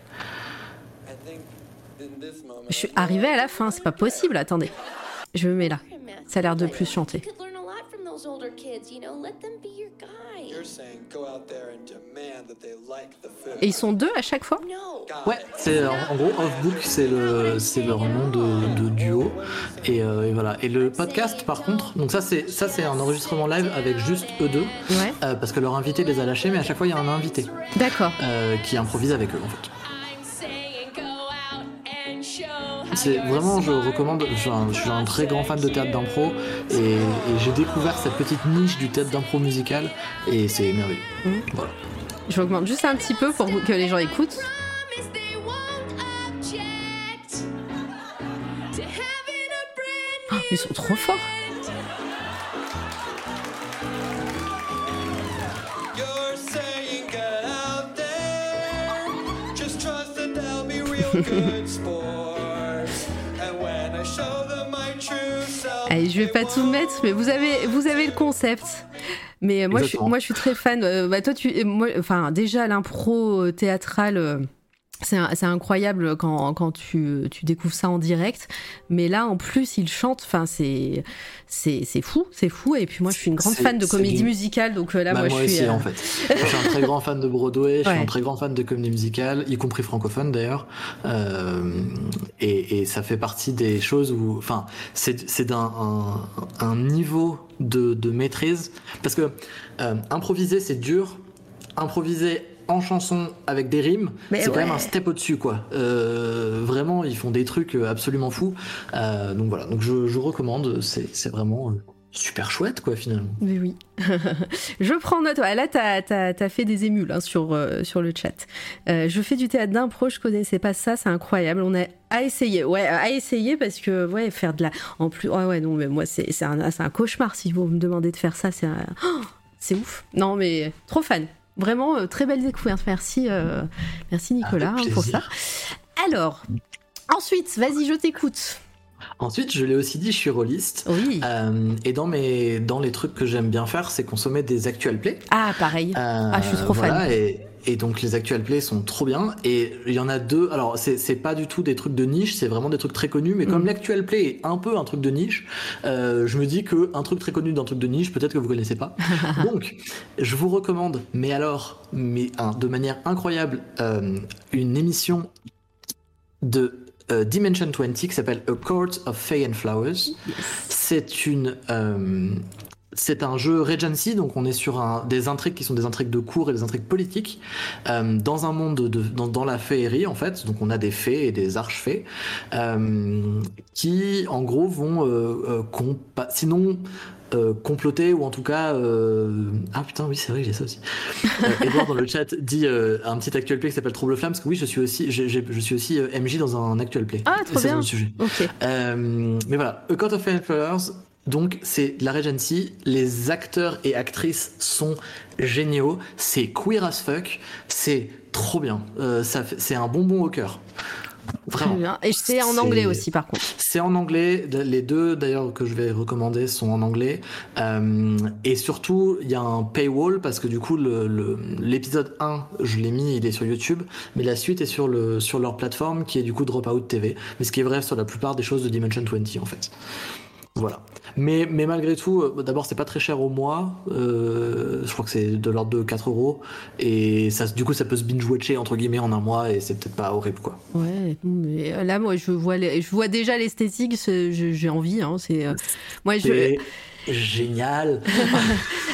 [SPEAKER 1] Je suis arrivée à la fin, c'est pas possible, attendez. Je me mets là. Ça a l'air de plus chanter.
[SPEAKER 3] You're saying go out there and demand that they like the food.
[SPEAKER 1] Et ils sont deux à chaque fois
[SPEAKER 2] Ouais, c'est en, en gros Offbook, c'est le c'est leur nom de, de duo et, euh, et voilà. Et le podcast, par contre, donc ça c'est ça c'est un enregistrement live avec juste eux deux,
[SPEAKER 1] Ouais.
[SPEAKER 2] euh, parce que leur invité les a lâchés, mais à chaque fois il y a un invité
[SPEAKER 1] D'accord.
[SPEAKER 2] euh, qui improvise avec eux en fait. C'est vraiment, je recommande. Je suis, un, je suis un très grand fan de théâtre d'impro et, et j'ai découvert cette petite niche du théâtre d'impro musical et c'est merveilleux.
[SPEAKER 1] Mhm.
[SPEAKER 2] Voilà.
[SPEAKER 1] Je augmente juste un petit peu pour que les gens écoutent. Oh, ils sont trop forts. *laughs* Allez, je vais pas tout mettre, mais vous avez, vous avez le concept. Mais euh, moi, je suis,
[SPEAKER 2] Exactement.
[SPEAKER 1] moi, je suis très fan. Euh, bah, toi, tu, et moi, enfin, déjà l'impro euh, théâtrale. C'est incroyable quand, quand tu, tu découvres ça en direct. Mais là, en plus, il chante. Enfin, c'est fou, c'est fou. Et puis moi, je suis une grande fan de comédie musicale. Donc euh, là,
[SPEAKER 2] Bah,
[SPEAKER 1] moi,
[SPEAKER 2] moi
[SPEAKER 1] je suis.
[SPEAKER 2] aussi,
[SPEAKER 1] euh,
[SPEAKER 2] en fait. Je suis un très grand fan de Broadway, je suis un très grand fan de comédie musicale, y compris francophone d'ailleurs. Euh, et, et ça fait partie des choses où, enfin, c'est c'est d'un un, un niveau de, de maîtrise. Parce que euh, improviser, c'est dur. Improviser en chanson avec des rimes, c'est quand même un step au-dessus, quoi. Euh, vraiment, ils font des trucs absolument fous. Euh, donc voilà, donc je, je recommande, c'est vraiment euh, super chouette, quoi, finalement.
[SPEAKER 1] Mais oui. *laughs* je prends note. Ouais, Là, t'as as, fait des émules hein, sur, euh, sur le chat. Euh, je fais du théâtre d'impro, je connaissais pas ça, c'est incroyable. On a à essayer. Ouais, à essayer parce que, ouais, faire de la. En plus, ouais, ouais, non, mais moi, c'est un, c'est un cauchemar si vous me demandez de faire ça. C'est un- Oh, *gasps* c'est ouf. Non, mais trop fan. Vraiment, euh, très belle découverte. Merci, euh, merci Nicolas hein, pour ça. Alors, ensuite, vas-y, je t'écoute.
[SPEAKER 2] Ensuite, je l'ai aussi dit, je suis rôliste.
[SPEAKER 1] Oui.
[SPEAKER 2] Euh, et dans, mes, dans les trucs que j'aime bien faire, c'est consommer des actual plays.
[SPEAKER 1] Ah, pareil.
[SPEAKER 2] Euh,
[SPEAKER 1] Ah, je suis trop fan.
[SPEAKER 2] voilà, Et, et donc les actual plays sont trop bien. Et il y en a deux. Alors c'est pas du tout des trucs de niche, c'est vraiment des trucs très connus. Mais comme
[SPEAKER 1] Mm.
[SPEAKER 2] l'actual play est un peu un truc de niche, euh, je me dis que un truc très connu d'un truc de niche, peut-être que vous connaissez pas. *laughs* donc je vous recommande. Mais alors, mais hein, de manière incroyable, une émission de euh, Dimension 20 qui s'appelle A Court of Fey and Flowers. C'est une euh, c'est un jeu Regency, donc on est sur un, des intrigues qui sont des intrigues de cours et des intrigues politiques euh, dans un monde de, dans, dans la féerie en fait. Donc on a des fées et des archefées qui en gros vont sinon euh, comploter ou en tout cas euh, ah putain oui c'est vrai j'ai ça aussi. Euh, *laughs* Edouard dans le chat dit euh, un petit actual play qui s'appelle Trouble Flamme parce que oui je suis aussi je suis aussi euh, MJ dans un actual play.
[SPEAKER 1] Ah, trop
[SPEAKER 2] c'est
[SPEAKER 1] bien.
[SPEAKER 2] le sujet. Mais voilà, A Court of Flowers, donc c'est la Regency, les acteurs et actrices sont géniaux, c'est queer as fuck, c'est trop bien, ça c'est un bonbon au cœur.
[SPEAKER 1] Très
[SPEAKER 2] Vraiment.
[SPEAKER 1] bien. Et c'est en anglais aussi, par contre.
[SPEAKER 2] C'est en anglais, les deux d'ailleurs que je vais recommander sont en anglais. Euh, et surtout, il y a un paywall parce que du coup, le- le- l'épisode 1, je l'ai mis, il est sur YouTube, mais la suite est sur, le, sur leur plateforme qui est du coup Dropout TV. Mais ce qui est vrai sur la plupart des choses de Dimension 20 en fait. Voilà. Mais, mais malgré tout, euh, d'abord, c'est pas très cher au mois. Euh, je crois que c'est de l'ordre de 4 euros. Et ça, du coup, ça peut se binge-watcher entre guillemets en un mois et c'est peut-être pas horrible quoi.
[SPEAKER 1] Ouais, mais euh, là, moi, je vois, les- je vois déjà l'esthétique, j'ai envie. Hein, c'est, moi, je,
[SPEAKER 2] C'est génial. *laughs*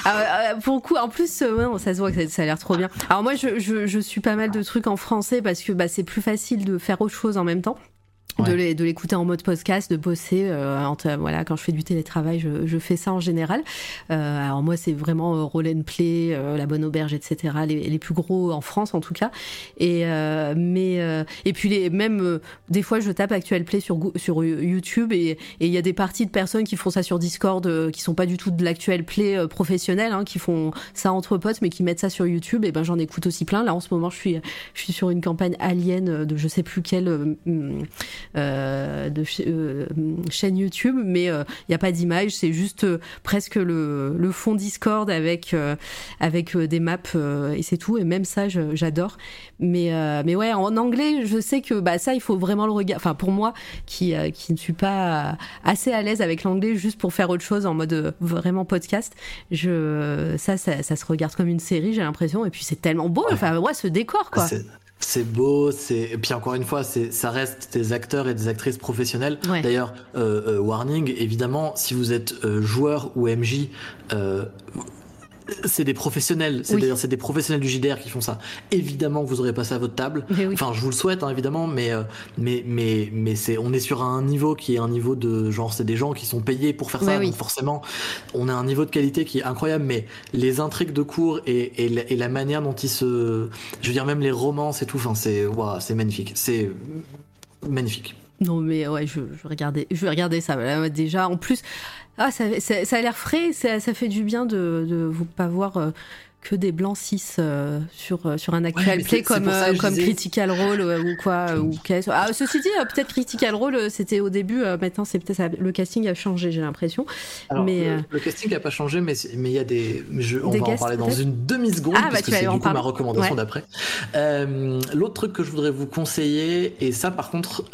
[SPEAKER 1] Ah, pour le coup, en plus, euh, ça se voit que ça, ça a l'air trop bien. Alors moi, je, je, je suis pas mal de trucs en français parce que bah, c'est plus facile de faire autre chose en même temps. De
[SPEAKER 2] Ouais.
[SPEAKER 1] les- de l'écouter en mode podcast, de bosser. euh, entre- voilà, quand je fais du télétravail, je, je fais ça en général. Euh, alors moi, c'est vraiment euh, Roll and Play, euh, La Bonne Auberge, etc. Les, les plus gros en France, en tout cas. Et euh, mais euh, et puis les même euh, des fois, je tape Actual Play sur sur YouTube et et il y a des parties de personnes qui font ça sur Discord, euh, qui sont pas du tout de l'Actual Play euh, professionnel, hein, qui font ça entre potes, mais qui mettent ça sur YouTube. Et ben j'en écoute aussi plein. Là, en ce moment, je suis je suis sur une campagne Alien de je sais plus quelle euh, de ch- euh, chaîne YouTube, mais il n'y a pas d'image, c'est juste euh, presque le, le fond Discord avec, euh, avec euh, des maps euh, et c'est tout. Et même ça, j'adore. Mais, euh, mais ouais, en anglais, je sais que bah, ça, il faut vraiment le regarder. Enfin, pour moi, qui, euh, qui ne suis pas assez à l'aise avec l'anglais juste pour faire autre chose en mode euh, vraiment podcast, je, ça, ça, ça se regarde comme une série, j'ai l'impression. Et puis c'est tellement beau, enfin, ouais, ce décor, quoi.
[SPEAKER 2] C'est- beau, c'est et puis encore une fois, c'est ça reste des acteurs et des actrices professionnels.
[SPEAKER 1] Ouais.
[SPEAKER 2] D'ailleurs, euh, euh, warning, évidemment, si vous êtes euh, joueur ou MJ, euh, c'est des professionnels. C'est
[SPEAKER 1] Oui.
[SPEAKER 2] d'ailleurs c'est des professionnels du JDR qui font ça. Évidemment, vous aurez pas ça à votre table.
[SPEAKER 1] Oui.
[SPEAKER 2] Enfin, je vous le souhaite, hein, évidemment, mais euh, mais mais mais c'est on est sur un niveau qui est un niveau de genre c'est des gens qui sont payés pour faire ça.
[SPEAKER 1] Oui.
[SPEAKER 2] donc forcément, on a un niveau de qualité qui est incroyable. Mais les intrigues de cours et, et, la, et la manière dont ils se, je veux dire même les romances et tout, enfin c'est waouh, c'est magnifique. C'est magnifique.
[SPEAKER 1] Non, mais ouais, je, je, regardais, je regarder ça. Déjà, en plus, ah, ça, a l'air frais, ça, ça fait du bien de ne pas voir euh, que des blancs 6 euh, sur, euh, sur un actual
[SPEAKER 2] mais
[SPEAKER 1] play comme, euh, comme
[SPEAKER 2] disais-
[SPEAKER 1] Critical Role euh, ou quoi. ou *laughs* ah, ceci dit, peut-être Critical Role, c'était au début, maintenant, c'est peut-être le casting a changé, j'ai l'impression. Mais,
[SPEAKER 2] le, le casting n'a pas changé, mais il y a des. je- on
[SPEAKER 1] Des
[SPEAKER 2] va en parler dans une demi seconde,
[SPEAKER 1] Ah, bah,
[SPEAKER 2] parce
[SPEAKER 1] tu
[SPEAKER 2] que c'est du coup ma recommandation
[SPEAKER 1] Ouais.
[SPEAKER 2] d'après. L'autre truc que je voudrais vous conseiller, et ça par contre,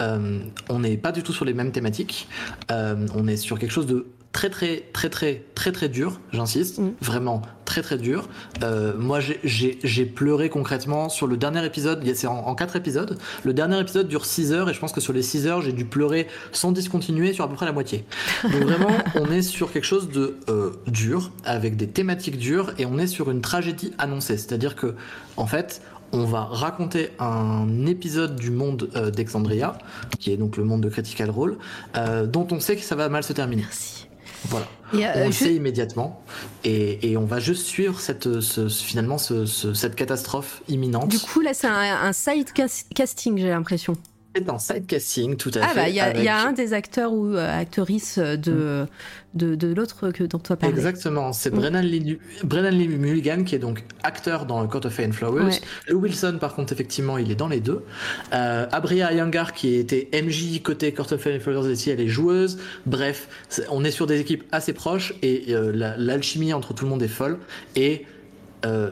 [SPEAKER 2] on n'est pas du tout sur les mêmes thématiques. On est sur quelque chose de très très très très très très dur, j'insiste,
[SPEAKER 1] Mm.
[SPEAKER 2] vraiment très très dur. Euh, moi j'ai- pleuré concrètement sur le dernier épisode, c'est en, en quatre épisodes. Le dernier épisode dure 6 heures et je pense que sur les 6 heures j'ai dû pleurer sans discontinuer sur à peu près la moitié. Donc vraiment *laughs* on est sur quelque chose de euh, dur, avec des thématiques dures et on est sur une tragédie annoncée. C'est-à-dire que en fait on va raconter un épisode du monde euh, d'Exandria, qui est donc le monde de Critical Role, euh, dont on sait que ça va mal se terminer.
[SPEAKER 1] Merci.
[SPEAKER 2] Voilà.
[SPEAKER 1] Euh,
[SPEAKER 2] on le
[SPEAKER 1] je-
[SPEAKER 2] sait immédiatement et, et on va juste suivre cette, ce- ce- finalement ce- ce- cette catastrophe imminente.
[SPEAKER 1] du coup, là, c'est un, un side cas- casting, j'ai l'impression.
[SPEAKER 2] C'est un side casting tout à
[SPEAKER 1] Ah,
[SPEAKER 2] fait.
[SPEAKER 1] bah, il y, a- il y a un des acteurs ou euh, actrices de, de, de l'autre que dont as parlé.
[SPEAKER 2] Exactement, c'est
[SPEAKER 1] Mm.
[SPEAKER 2] Brennan Lee, Brennan Lee Mulligan qui est donc acteur dans Court of and Flowers.
[SPEAKER 1] Ouais.
[SPEAKER 2] Lou Wilson, par contre, effectivement, il est dans les deux. Euh, Abria Iyengar qui était MJ côté Court of and Flowers ici, elle est joueuse. Bref, on est sur des équipes assez proches et euh, la- l'alchimie entre tout le monde est folle. Et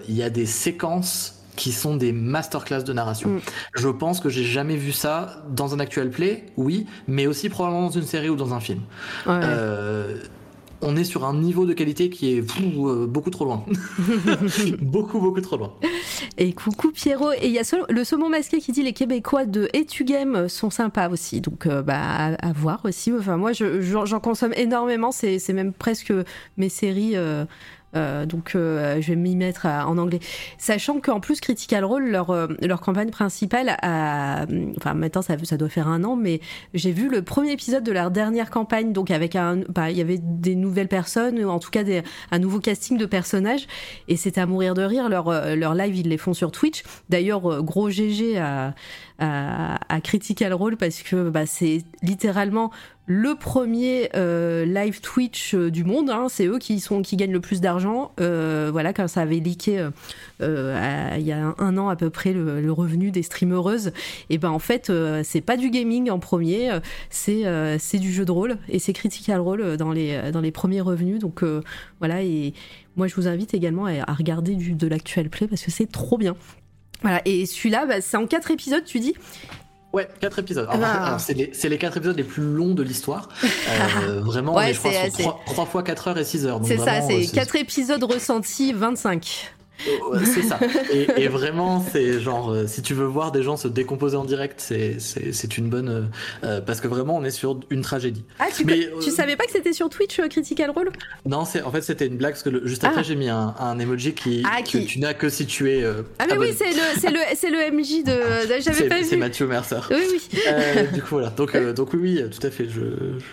[SPEAKER 2] il y a des séquences qui sont des masterclass de narration.
[SPEAKER 1] Mm.
[SPEAKER 2] Je pense que j'ai jamais vu ça dans un actual play, oui, mais aussi probablement dans une série ou dans un film.
[SPEAKER 1] Ouais.
[SPEAKER 2] Euh, on est sur un niveau de qualité qui est euh, beaucoup trop loin. *laughs* *laughs* beaucoup, beaucoup trop loin.
[SPEAKER 1] Et coucou Pierrot. Et il y a le saumon masqué qui dit les Québécois de Etu Game sont sympas aussi. Donc euh, bah, à, à voir aussi. Enfin, moi, je- j'en consomme énormément. C'est c'est même presque mes séries. euh, euh, donc euh, je vais m'y mettre à- en anglais. Sachant qu'en plus Critical Role, leur, euh, leur campagne principale, enfin maintenant ça, doit faire un an, mais j'ai vu le premier épisode de leur dernière campagne, donc avec un, bah, il y avait des nouvelles personnes, ou en tout cas un nouveau casting de personnages, et c'est à mourir de rire. Leur, euh, leur live ils les font sur Twitch. D'ailleurs euh, gros GG à Critical Role parce que bah, c'est littéralement le premier euh, live Twitch euh, du monde. hein. C'est eux qui sont qui gagnent le plus d'argent. Euh, voilà, quand ça avait leaké il y a un, an à peu près le, revenu des streamereuses. Et ben en fait, c'est pas du gaming en premier, c'est du jeu de rôle et c'est Critical Role dans les dans les premiers revenus. Donc voilà et moi je vous invite également à, regarder de l'actuel play parce que c'est trop bien. Voilà, et celui-là, bah, c'est en quatre épisodes, tu dis?
[SPEAKER 2] Ouais, quatre épisodes. Alors,
[SPEAKER 1] Ah.
[SPEAKER 2] alors, c'est les, c'est les quatre épisodes les plus longs de l'histoire. *laughs* Euh, vraiment,
[SPEAKER 1] Ouais,
[SPEAKER 2] est, je crois,
[SPEAKER 1] c'est-
[SPEAKER 2] sur trois, trois fois 4 heures et 6 heures.
[SPEAKER 1] C'est ça, c'est
[SPEAKER 2] euh,
[SPEAKER 1] quatre épisodes ressentis, 25.
[SPEAKER 2] C'est ça. *laughs* Et, et vraiment, c'est genre, euh, si tu veux voir des gens se décomposer en direct, c'est, c'est, c'est une bonne. euh, euh, parce que vraiment, on est sur une tragédie.
[SPEAKER 1] Ah, tu,
[SPEAKER 2] Mais,
[SPEAKER 1] tu
[SPEAKER 2] euh,
[SPEAKER 1] savais pas que c'était sur Twitch Critical Role?
[SPEAKER 2] Non, c'est, en fait, c'était une blague, parce que le- juste après,
[SPEAKER 1] Ah.
[SPEAKER 2] j'ai mis un, un emoji qui,
[SPEAKER 1] Ah,
[SPEAKER 2] que tu n'as que si tu es.
[SPEAKER 1] Ah, mais oui, c'est le, c'est le, c'est le MJ de. de- J'avais
[SPEAKER 2] C'est-
[SPEAKER 1] pas
[SPEAKER 2] c'est
[SPEAKER 1] vu.
[SPEAKER 2] Mathieu Mercer.
[SPEAKER 1] Oui, oui.
[SPEAKER 2] Du coup, voilà. Donc, donc oui, oui, tout à fait. Je,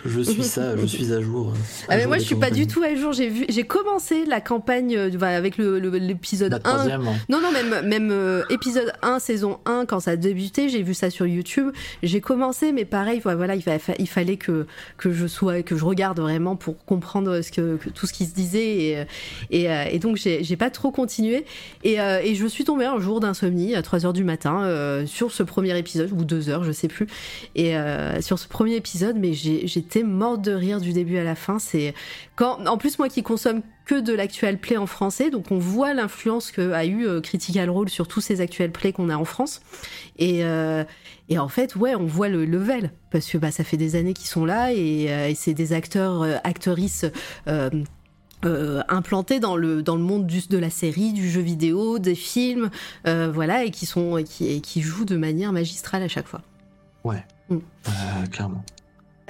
[SPEAKER 2] je suis ça, je suis à jour.
[SPEAKER 1] Ah, mais
[SPEAKER 2] jour
[SPEAKER 1] moi, je suis pas du tout à jour. J'ai commencé la campagne bah, avec l'épisode
[SPEAKER 2] La
[SPEAKER 1] 1.
[SPEAKER 2] troisième. hein.
[SPEAKER 1] Non, non, même, même euh, épisode 1, saison 1, quand ça a débuté, j'ai vu ça sur YouTube. J'ai commencé, mais pareil, voilà, il, fa- il fallait que, que je sois, que je regarde vraiment pour comprendre ce que, que- tout ce qui se disait. Et, et, euh, et donc, j'ai pas trop continué. Et, euh, et je suis tombée un jour d'insomnie à 3 heures du matin euh, sur ce premier épisode, ou 2 heures, je sais plus. Et sur ce premier épisode, mais j'étais morte de rire du début à la fin. C'est quand, en plus, moi qui consomme que de l'actual play en français, donc on voit l'influence que a eu euh, Critical Role sur tous ces actual play qu'on a en France. Et, euh, et en fait, ouais, on voit le level parce que bah, ça fait des années qu'ils sont là et, euh, et c'est des acteurs, actrices. euh, implantés dans le dans le monde du, de la série, du jeu vidéo, des films, euh, voilà, et qui sont et qui, et qui jouent de manière magistrale à chaque fois.
[SPEAKER 2] Ouais.
[SPEAKER 1] Mm.
[SPEAKER 2] Euh, clairement.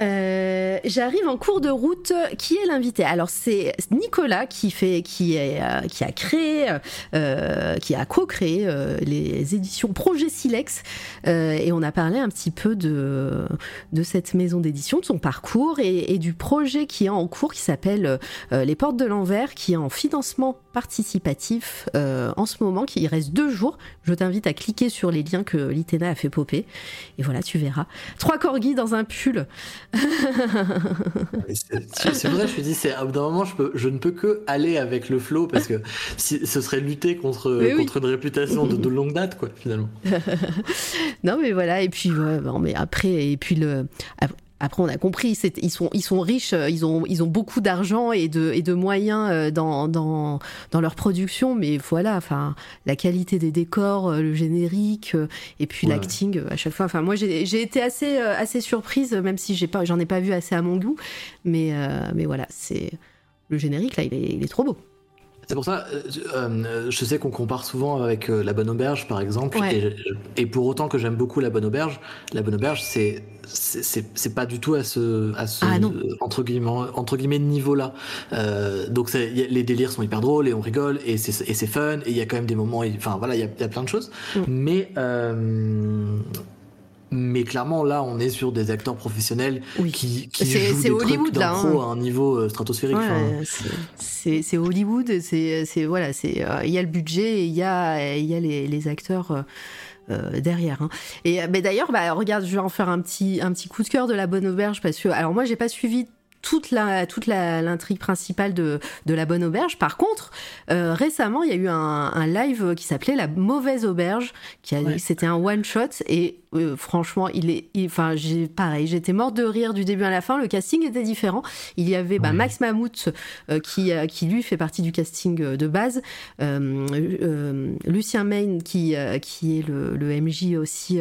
[SPEAKER 1] Euh, J'arrive en cours de route. Qui est l'invité? Alors c'est Nicolas qui fait, qui euh, a créé, euh, qui a co-créé les éditions Projet Silex, et on a parlé un petit peu de de cette maison d'édition, de son parcours et, et du projet qui est en cours, qui s'appelle Les Portes de l'Envers, qui est en financement participatif euh, en ce moment, qui il reste deux jours. Je t'invite à cliquer sur les liens que l'Itena a fait popper, et voilà, tu verras. Trois corgis dans un pull.
[SPEAKER 2] C'est vrai, je me dis, c'est à d'un moment, je, peux, je ne peux que aller avec le flow parce que si, ce serait lutter contre,
[SPEAKER 1] oui.
[SPEAKER 2] contre une réputation de, de longue date, quoi, finalement. *laughs*
[SPEAKER 1] Non, mais voilà, et puis, ouais, bon, mais après, et puis le. ap- Après, on a compris, ils sont, ils sont riches, euh, ils ont, ils ont beaucoup d'argent et de, et de moyens euh, dans, dans, dans leur production, mais voilà, enfin, la qualité des décors, euh, le générique, et puis
[SPEAKER 2] Ouais.
[SPEAKER 1] l'acting à chaque fois. Enfin, moi, j'ai été assez, assez surprise, même si j'ai pas, j'en ai pas vu assez à mon goût, mais, euh, mais voilà, c'est le générique là, il est, il est trop beau.
[SPEAKER 2] C'est pour ça, euh, euh, je sais qu'on compare souvent avec euh, La Bonne Auberge, par exemple,
[SPEAKER 1] Ouais.
[SPEAKER 2] et, et pour autant que j'aime beaucoup La Bonne Auberge, La Bonne Auberge, c'est c'est- pas du tout à ce, à ce
[SPEAKER 1] Ah
[SPEAKER 2] entre guillemets entre guillemets niveau-là. Euh, donc a- les délires sont hyper drôles et on rigole et c'est fun et il y a quand même des moments, enfin voilà, il y y a plein de choses.
[SPEAKER 1] Mm.
[SPEAKER 2] Mais mais clairement là, on est sur des acteurs professionnels
[SPEAKER 1] Oui.
[SPEAKER 2] qui, qui jouent des
[SPEAKER 1] Hollywood,
[SPEAKER 2] trucs d'impro
[SPEAKER 1] hein.
[SPEAKER 2] à un niveau euh, stratosphérique.
[SPEAKER 1] Ouais,
[SPEAKER 2] enfin,
[SPEAKER 1] c'est- Hollywood, c'est voilà, c'est euh, il y a le budget, et il y a il y a les, les acteurs euh, euh, derrière. hein. Et mais d'ailleurs, bah, regarde, je vais en faire un petit un petit coup de cœur de la Bonne Auberge parce que alors moi j'ai pas suivi toute la toute la- l'intrigue principale de, de la bonne auberge. Par contre, euh, récemment, il y a eu un, un live qui s'appelait la mauvaise auberge, qui a
[SPEAKER 2] Ouais.
[SPEAKER 1] c'était un one shot et euh, franchement, il est, il- enfin j'ai pareil, j'étais morte de rire du début à la fin. Le casting était différent. Il y avait bah. Max Mammouth euh, qui euh, qui lui fait partie du casting de base, Lucien Main qui qui est le, le MJ aussi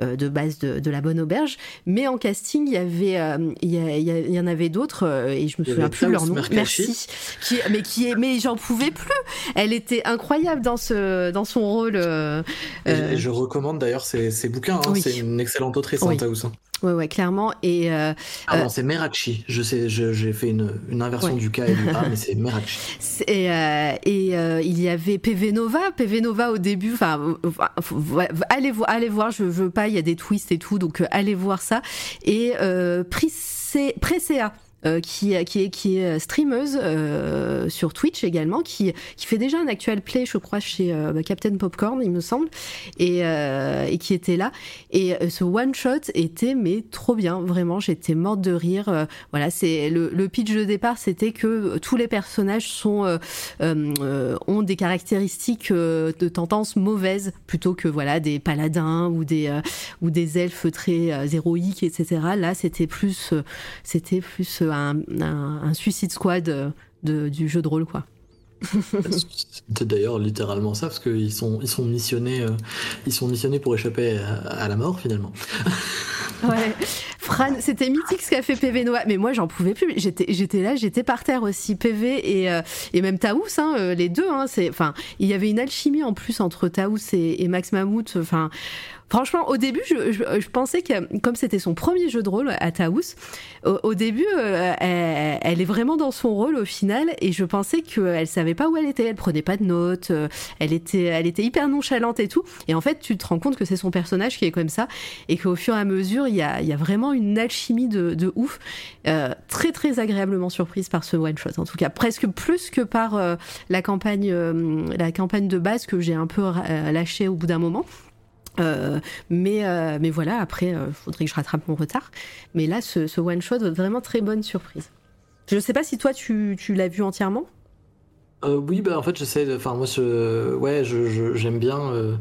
[SPEAKER 1] de base de, de la bonne auberge. Mais en casting, il y avait, il y, a- il y a- il y en avait d'autres et je me souviens plus leur nom. Merci. Qui, mais qui est, mais j'en pouvais plus. Elle était incroyable dans ce, dans son rôle.
[SPEAKER 2] je- je recommande d'ailleurs ses, ses bouquins, hein,
[SPEAKER 1] Oui.
[SPEAKER 2] c'est une excellente autrice,
[SPEAKER 1] Oui.
[SPEAKER 2] hein, Taous, hein.
[SPEAKER 1] ouais, ouais, clairement. Et euh,
[SPEAKER 2] Ah
[SPEAKER 1] Euh,
[SPEAKER 2] non, c'est Merachi. Je sais, j'ai fait une, une inversion
[SPEAKER 1] Ouais.
[SPEAKER 2] du K et du A, *laughs* mais c'est Merachi.
[SPEAKER 1] Et, euh, et, euh, il y avait PV Nova, PV Nova au début. Enfin, euh, allez voir, allez voir. Je veux pas, il y a des twists et tout, donc euh, allez voir ça. Et euh, Presea. Euh, qui, qui est qui est streameuse euh, sur Twitch également qui qui fait déjà un actual play je crois chez euh, bah, Captain Popcorn il me semble et, euh, et qui était là. Et euh, ce one shot était mais trop bien vraiment j'étais morte de rire euh, voilà c'est le, le pitch de départ c'était que euh, tous les personnages sont euh, euh, euh, ont des caractéristiques euh, de tendance mauvaises plutôt que voilà des paladins ou des euh, ou des elfes très euh, héroïques etc là c'était plus euh, c'était plus euh, un, un, un suicide squad euh, de, du jeu de rôle quoi *laughs*
[SPEAKER 2] C'est d'ailleurs littéralement ça, parce qu'ils sont, ils sont missionnés, euh, ils sont missionnés pour échapper à, à la mort finalement. *laughs*
[SPEAKER 1] Ouais. Fran, c'était mythique ce qu'a fait PV Noah, mais moi j'en pouvais plus. J'étais, j'étais là, j'étais par terre aussi. PV et, euh, et même Taous, hein, les deux. Hein, c'est, enfin, il y avait une alchimie en plus entre Taous et, et Max Mammouth. Enfin, franchement, au début, je, je- je pensais que comme c'était son premier jeu de rôle à Taous, au, au début, euh, elle, elle est vraiment dans son rôle au final, et je pensais qu'elle savait pas où elle était. Elle prenait pas de notes. euh, elle était, elle était hyper nonchalante et tout. Et en fait, tu te rends compte que c'est son personnage qui est comme ça et qu'au fur et à mesure, il y a, y a vraiment une alchimie de, de ouf. Euh, très très agréablement surprise par ce one shot, en tout cas presque plus que par euh, la campagne, euh, la campagne de base que j'ai un peu euh, lâchée au bout d'un moment. Euh, mais, euh, mais voilà, après, il faudrait que je rattrape mon retard. Mais là, ce, ce one shot, vraiment très bonne surprise. Je sais pas si toi tu, tu l'as vu entièrement.
[SPEAKER 2] Euh, oui, bah en fait j'essaie de. Enfin moi je, ouais, je, je- j'aime bien. euh,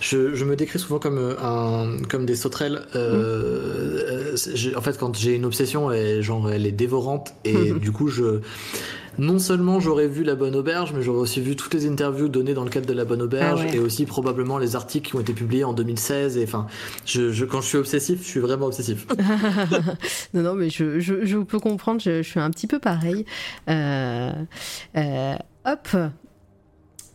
[SPEAKER 2] je, je me décris souvent comme euh, un, comme des sauterelles. Euh, euh, j'ai- en fait quand j'ai une obsession, et, genre elle est dévorante et du coup je. Non seulement j'aurais vu La Bonne Auberge, mais j'aurais aussi vu toutes les interviews données dans le cadre de La Bonne Auberge
[SPEAKER 1] Ah ouais.
[SPEAKER 2] et aussi probablement les articles qui ont été publiés en 2016. Et enfin, je, je- quand je suis obsessif, je suis vraiment obsessif. *laughs*
[SPEAKER 1] non, non, mais je, je, je peux comprendre, je, je suis un petit peu pareil. Euh, euh, hop.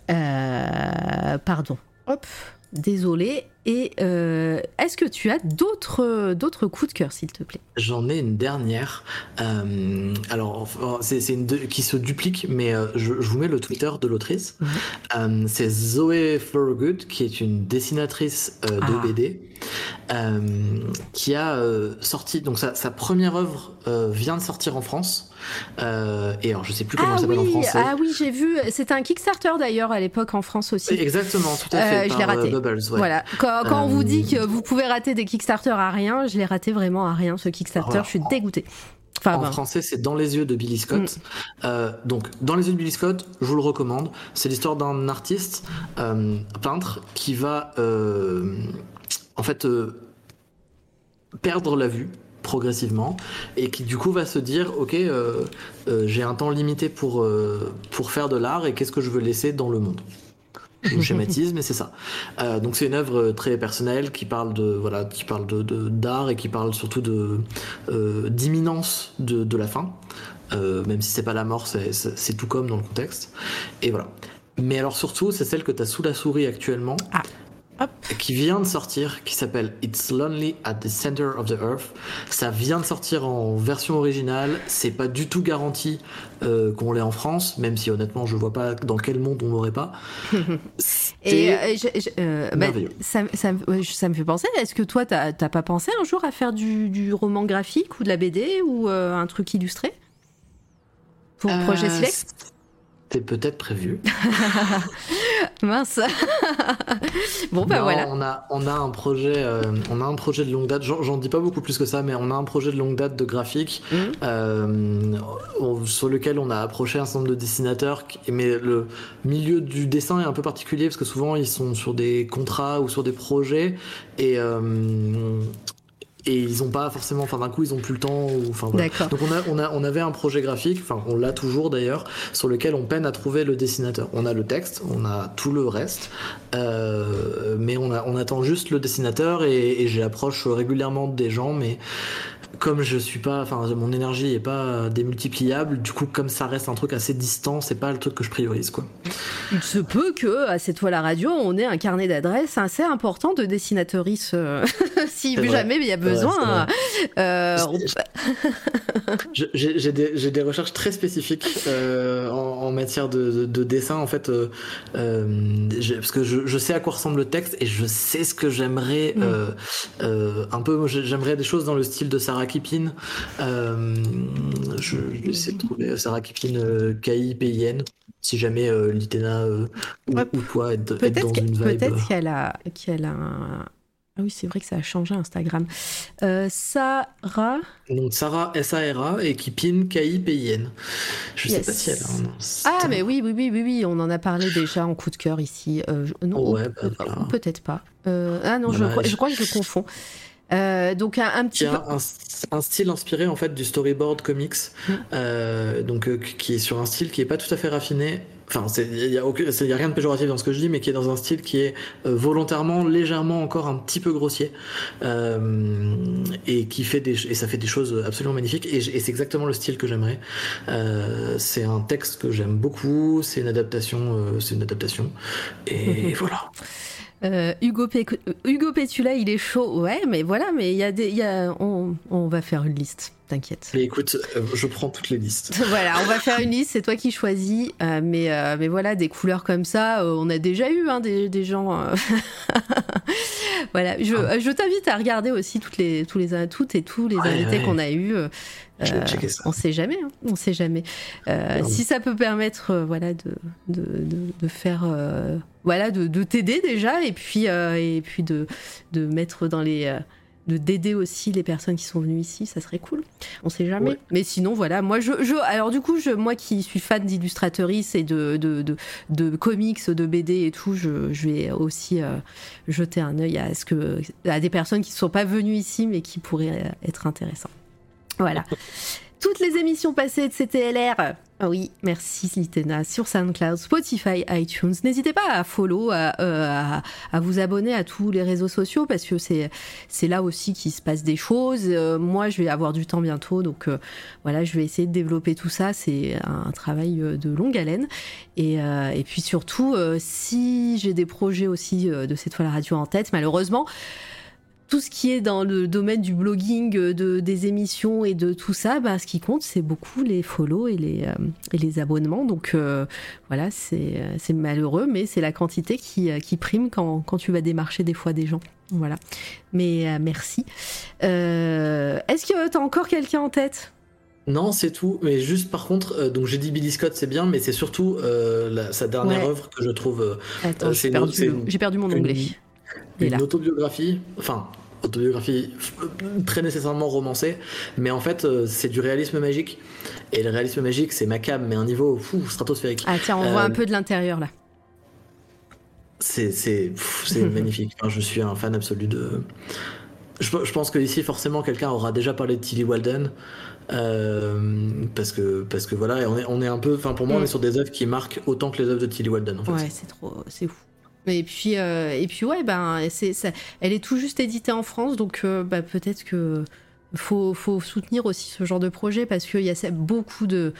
[SPEAKER 1] Euh, pardon. Hop. Désolé. Et euh, est-ce que tu as d'autres d'autres coups de cœur, s'il te plaît?
[SPEAKER 2] J'en ai une dernière. Euh, alors, c'est une qui se duplique, mais euh, je, je vous mets le Twitter de l'autrice. C'est Zoé Thorogood, qui est une dessinatrice de
[SPEAKER 1] Ah.
[SPEAKER 2] BD, qui a euh, sorti. Donc, sa, sa première œuvre euh, vient de sortir en France. Euh, et alors, je sais plus comment
[SPEAKER 1] ah
[SPEAKER 2] elle s'appelle
[SPEAKER 1] oui,
[SPEAKER 2] en français.
[SPEAKER 1] ah oui, j'ai vu. C'était un Kickstarter d'ailleurs à l'époque en France aussi.
[SPEAKER 2] Exactement, tout à
[SPEAKER 1] Euh,
[SPEAKER 2] fait.
[SPEAKER 1] je l'ai
[SPEAKER 2] euh,
[SPEAKER 1] raté.
[SPEAKER 2] Bubbles, ouais.
[SPEAKER 1] Voilà. Quand, quand on vous
[SPEAKER 2] Euh,
[SPEAKER 1] dit que vous pouvez rater des Kickstarter à rien, je l'ai raté vraiment à rien ce Kickstarter.
[SPEAKER 2] Voilà.
[SPEAKER 1] Je suis dégoûtée. Enfin,
[SPEAKER 2] En
[SPEAKER 1] ben,
[SPEAKER 2] français, c'est Dans les yeux de Billy Scott.
[SPEAKER 1] Mm.
[SPEAKER 2] Euh, donc, Dans les yeux de Billy Scott, je vous le recommande. C'est l'histoire d'un artiste, euh, peintre, qui va, euh, en fait, euh, perdre la vue progressivement et qui du coup va se dire ok euh, euh, j'ai un temps limité pour pour faire de l'art et qu'est-ce que je veux laisser dans le monde? Je schématise mais c'est ça. Donc c'est une œuvre très personnelle qui parle de voilà qui parle de d'art et qui parle surtout d'imminence de, de la fin. Même si c'est pas la mort c'est tout comme dans le contexte. Et voilà. Mais alors surtout c'est celle que tu as sous la souris actuellement.
[SPEAKER 1] Ah. Hop.
[SPEAKER 2] qui vient de sortir, qui s'appelle It's Lonely at the Center of the Earth. Ça vient de sortir en version originale. C'est pas du tout garanti euh, qu'on l'ait en France, même si honnêtement je vois pas dans quel monde on l'aurait pas. *laughs*
[SPEAKER 1] Et euh, je- je- euh, bah, ça, ça, ouais, ça me fait penser, est-ce que toi, t'as t'as pas pensé un jour à faire du, du roman graphique ou de la BD ou euh, un truc illustré Pour
[SPEAKER 2] Euh,
[SPEAKER 1] Projet Select
[SPEAKER 2] C'était peut-être prévu. *laughs*
[SPEAKER 1] Mince *laughs* Bon, bah
[SPEAKER 2] Non,
[SPEAKER 1] voilà.
[SPEAKER 2] On a, on a un projet, euh, on a un projet de longue date. J'en dis pas beaucoup plus que ça, mais on a un projet de longue date de graphique
[SPEAKER 1] Mhm.
[SPEAKER 2] euh, on- sur lequel on a approché un certain nombre de dessinateurs. Mais le milieu du dessin est un peu particulier parce que souvent ils sont sur des contrats ou sur des projets et euh, et ils ont pas forcément, enfin d'un coup ils ont plus le temps. Ou, enfin, voilà.
[SPEAKER 1] D'accord.
[SPEAKER 2] Donc on, a, on, a, on avait un projet graphique, enfin on l'a toujours d'ailleurs, sur lequel on peine à trouver le dessinateur. On a le texte, on a tout le reste, euh, mais on, a, on attend juste le dessinateur et, et j'approche régulièrement des gens, mais comme je suis pas, enfin mon énergie est pas démultipliable, du coup comme ça reste un truc assez distant, c'est pas le truc que je priorise quoi.
[SPEAKER 1] Il se peut que à cette fois la radio, on ait un carnet d'adresses assez important de dessinatrices, euh, *laughs* si jamais il y a besoin. euh, *laughs*
[SPEAKER 2] J'ai des, recherches très spécifiques euh, en, en matière de, de- de dessin en fait, parce que je, je sais à quoi ressemble le texte et je sais ce que j'aimerais
[SPEAKER 1] Mm.
[SPEAKER 2] un peu. J'aimerais des choses dans le style de Sarah Kipin. Euh, je, vais essayer de trouver Sarah Kipin euh, K-I-P-I-N. Si jamais euh, Litena euh, ou, ou toi êtes, êtes
[SPEAKER 1] Peut-être
[SPEAKER 2] dans une vibe. euh.
[SPEAKER 1] peut-être qu'elle a, qu'elle a un... Ah oui, c'est vrai que ça a changé Instagram. Euh, Sarah...
[SPEAKER 2] Donc Sarah S-A-R-A et Kipin K-I-P-I-N. Je sais
[SPEAKER 1] Yes.
[SPEAKER 2] pas si elle a un nom.
[SPEAKER 1] Ah mais oui, oui, oui, oui, oui, on en a parlé déjà en coup de cœur ici. Euh, non,
[SPEAKER 2] ouais, bah voilà.
[SPEAKER 1] peut-être pas. Euh, ah non,
[SPEAKER 2] Voilà,
[SPEAKER 1] crois, je
[SPEAKER 2] je-
[SPEAKER 1] crois que je confonds. Euh, donc un, un petit peu...
[SPEAKER 2] un, un style inspiré en fait du storyboard comics,
[SPEAKER 1] Mm.
[SPEAKER 2] euh, donc euh, qui est sur un style qui est pas tout à fait raffiné, enfin, il y a, rien de péjoratif dans ce que je dis, mais qui est dans un style qui est volontairement, légèrement encore un petit peu grossier, et qui fait des, et ça fait des choses absolument magnifiques. Et, c'est exactement le style que j'aimerais. C'est un texte que j'aime beaucoup. C'est une adaptation, c'est une adaptation. Et *laughs* voilà.
[SPEAKER 1] Euh, Hugo, Pe- Hugo Pétula, il est chaud. Ouais, mais voilà, mais il y a des, y a, on, on va faire une liste. T'inquiète.
[SPEAKER 2] Et écoute, euh, je prends toutes les listes. *laughs*
[SPEAKER 1] voilà, on va faire une liste, c'est toi qui choisis. euh, mais, euh, mais voilà, des couleurs comme ça, euh, on a déjà eu hein, des, des gens. euh, *laughs* voilà, je,
[SPEAKER 2] Ah.
[SPEAKER 1] je t'invite à regarder aussi toutes les, tous les, toutes et tous les invités
[SPEAKER 2] ouais.
[SPEAKER 1] qu'on a eus. Euh,
[SPEAKER 2] Je vais checker ça.
[SPEAKER 1] on sait jamais, hein, on sait jamais. Euh, si ça peut permettre, euh, voilà, de, de, de, de faire, voilà, de, de t'aider déjà, et puis, et puis de, de mettre dans les, de d'aider aussi les personnes qui sont venues ici, ça serait cool. On sait jamais.
[SPEAKER 2] Ouais.
[SPEAKER 1] Mais sinon, voilà, moi, je, je, alors du coup, je, moi qui suis fan d'illustratrice et de, de, de, de comics, de BD et tout, je, je vais aussi euh, jeter un œil à ce que, à des personnes qui ne sont pas venues ici, mais qui pourraient être intéressantes. Voilà. Toutes les émissions passées de CTLR, ah oui, merci Litena, sur SoundCloud, Spotify, iTunes. N'hésitez pas à follow, à, euh, à, vous abonner à tous les réseaux sociaux parce que c'est c'est là aussi qu'il se passe des choses. Euh, moi, je vais avoir du temps bientôt, donc euh, voilà, je vais essayer de développer tout ça. C'est un travail euh, de longue haleine. Et, euh, et puis surtout, euh, si j'ai des projets aussi euh, de cette fois la radio en tête, malheureusement, tout ce qui est dans le domaine du blogging, euh, de, des émissions et de tout ça, bah, ce qui compte, c'est beaucoup les follow et les, euh, et les abonnements. Donc euh, voilà, c'est malheureux, mais c'est la quantité qui, qui prime quand, quand tu vas démarcher des fois des gens. Voilà. Mais euh, merci. Est-ce que tu as encore quelqu'un en tête?
[SPEAKER 2] Non, c'est tout. Mais juste par contre, euh, donc j'ai dit Billy Scott, c'est bien, mais c'est surtout euh, la- sa dernière
[SPEAKER 1] Ouais.
[SPEAKER 2] œuvre que je trouve euh,
[SPEAKER 1] Attends, j'ai perdu,
[SPEAKER 2] une-
[SPEAKER 1] mon est
[SPEAKER 2] une
[SPEAKER 1] là.
[SPEAKER 2] autobiographie, enfin autobiographie euh, très nécessairement romancée, mais en fait euh, c'est du réalisme magique. Et le réalisme magique, c'est macabre, mais à un niveau fou, stratosphérique.
[SPEAKER 1] Ah tiens, on voit
[SPEAKER 2] Euh,
[SPEAKER 1] un peu de l'intérieur là.
[SPEAKER 2] C'est *laughs* magnifique. Enfin, je suis un fan absolu de. Je, je pense que ici forcément quelqu'un aura déjà parlé de Tilly Walden. euh, parce que parce que voilà et on est on est un peu enfin pour moi on
[SPEAKER 1] Mm.
[SPEAKER 2] est sur des œuvres qui marquent autant que les œuvres de Tilly Walden en fait
[SPEAKER 1] Ouais, c'est trop, c'est fou. Et puis, euh, et puis ouais, ben, c'est, ça, elle est tout juste éditée en France, donc euh, bah, peut-être que faut, faut soutenir aussi ce genre de projet parce qu'il y a beaucoup de,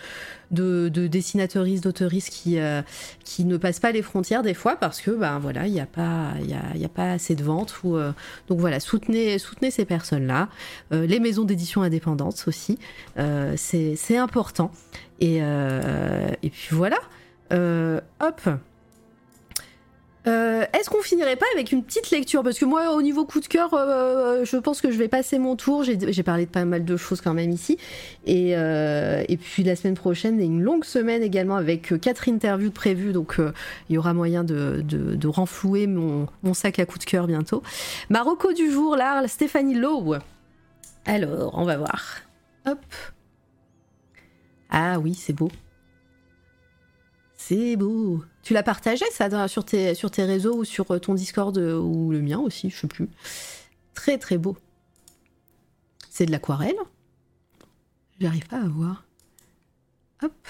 [SPEAKER 1] de, de dessinateuristes, d'auteuristes qui, euh, qui ne passent pas les frontières des fois parce que ben voilà, il n'y a pas, y a, y a pas assez de ventes ou euh, donc voilà, soutenez, soutenez ces personnes-là, Euh, les maisons d'édition indépendantes aussi, euh, c'est, important. Et, et puis voilà, hop. Euh, Est-ce qu'on finirait pas avec une petite lecture? Parce que moi, au niveau coup de cœur, euh, je pense que je vais passer mon tour. J'ai parlé de pas mal de choses quand même ici. Et, euh, puis la semaine prochaine, une longue semaine également avec quatre interviews prévues. Donc il y aura moyen de, renflouer mon, mon sac à coup de cœur bientôt. Marocco du jour, là, Stéphanie Lowe. Alors, on va voir. Hop. Ah oui, c'est beau. C'est beau. Tu l'as partagé ça sur tes, sur tes réseaux ou sur euh, ton Discord euh, ou le mien aussi, je sais plus. Très très beau. C'est de l'aquarelle J'arrive pas à voir. Hop.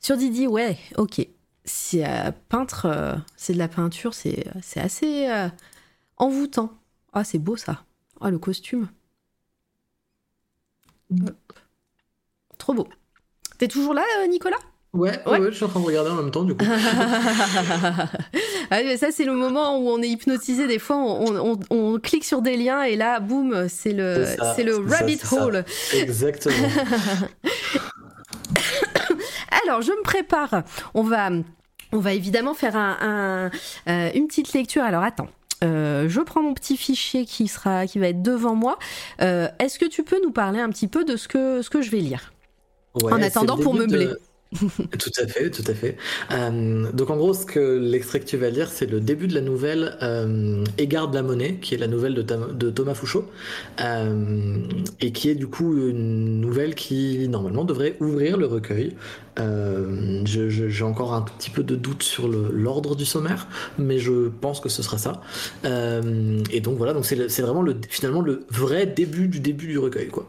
[SPEAKER 1] Sur Didi, ouais, ok. Si euh, peintre, euh, c'est de la peinture, c'est c'est assez euh, envoûtant. Ah, c'est beau ça. Ah, le costume. Hop. Trop beau. T'es toujours là, Nicolas?
[SPEAKER 2] Ouais,
[SPEAKER 1] Ouais.
[SPEAKER 2] ouais, je suis en train de regarder en même temps du coup *laughs*
[SPEAKER 1] Ah, mais ça, c'est le moment où on est hypnotisé. Des fois, on, on- on clique sur des liens et là, boum, c'est le,
[SPEAKER 2] C'est ça,
[SPEAKER 1] le
[SPEAKER 2] ça,
[SPEAKER 1] rabbit
[SPEAKER 2] ça.
[SPEAKER 1] hole.
[SPEAKER 2] exactement *laughs*
[SPEAKER 1] Alors, je me prépare. On va, on va évidemment faire un, un- euh, une petite lecture. Alors, attends. Euh, je prends mon petit fichier qui sera, qui va être devant moi. Euh, Est-ce que tu peux nous parler un petit peu de ce que, ce que je vais lire?
[SPEAKER 2] Ouais,
[SPEAKER 1] En attendant, pour meubler.
[SPEAKER 2] de- *laughs* tout à fait, tout à fait. Euh, donc en gros, ce que l'extrait que tu vas lire, c'est le début de la nouvelle euh, Égard de la monnaie, qui est la nouvelle de, Thomas Fouchot, euh, et qui est du coup une nouvelle qui normalement devrait ouvrir le recueil. Euh, J'ai encore un petit peu de doute sur l'ordre du sommaire, mais je pense que ce sera ça. Et donc voilà, donc c'est vraiment le, finalement le vrai début du début du recueil, quoi.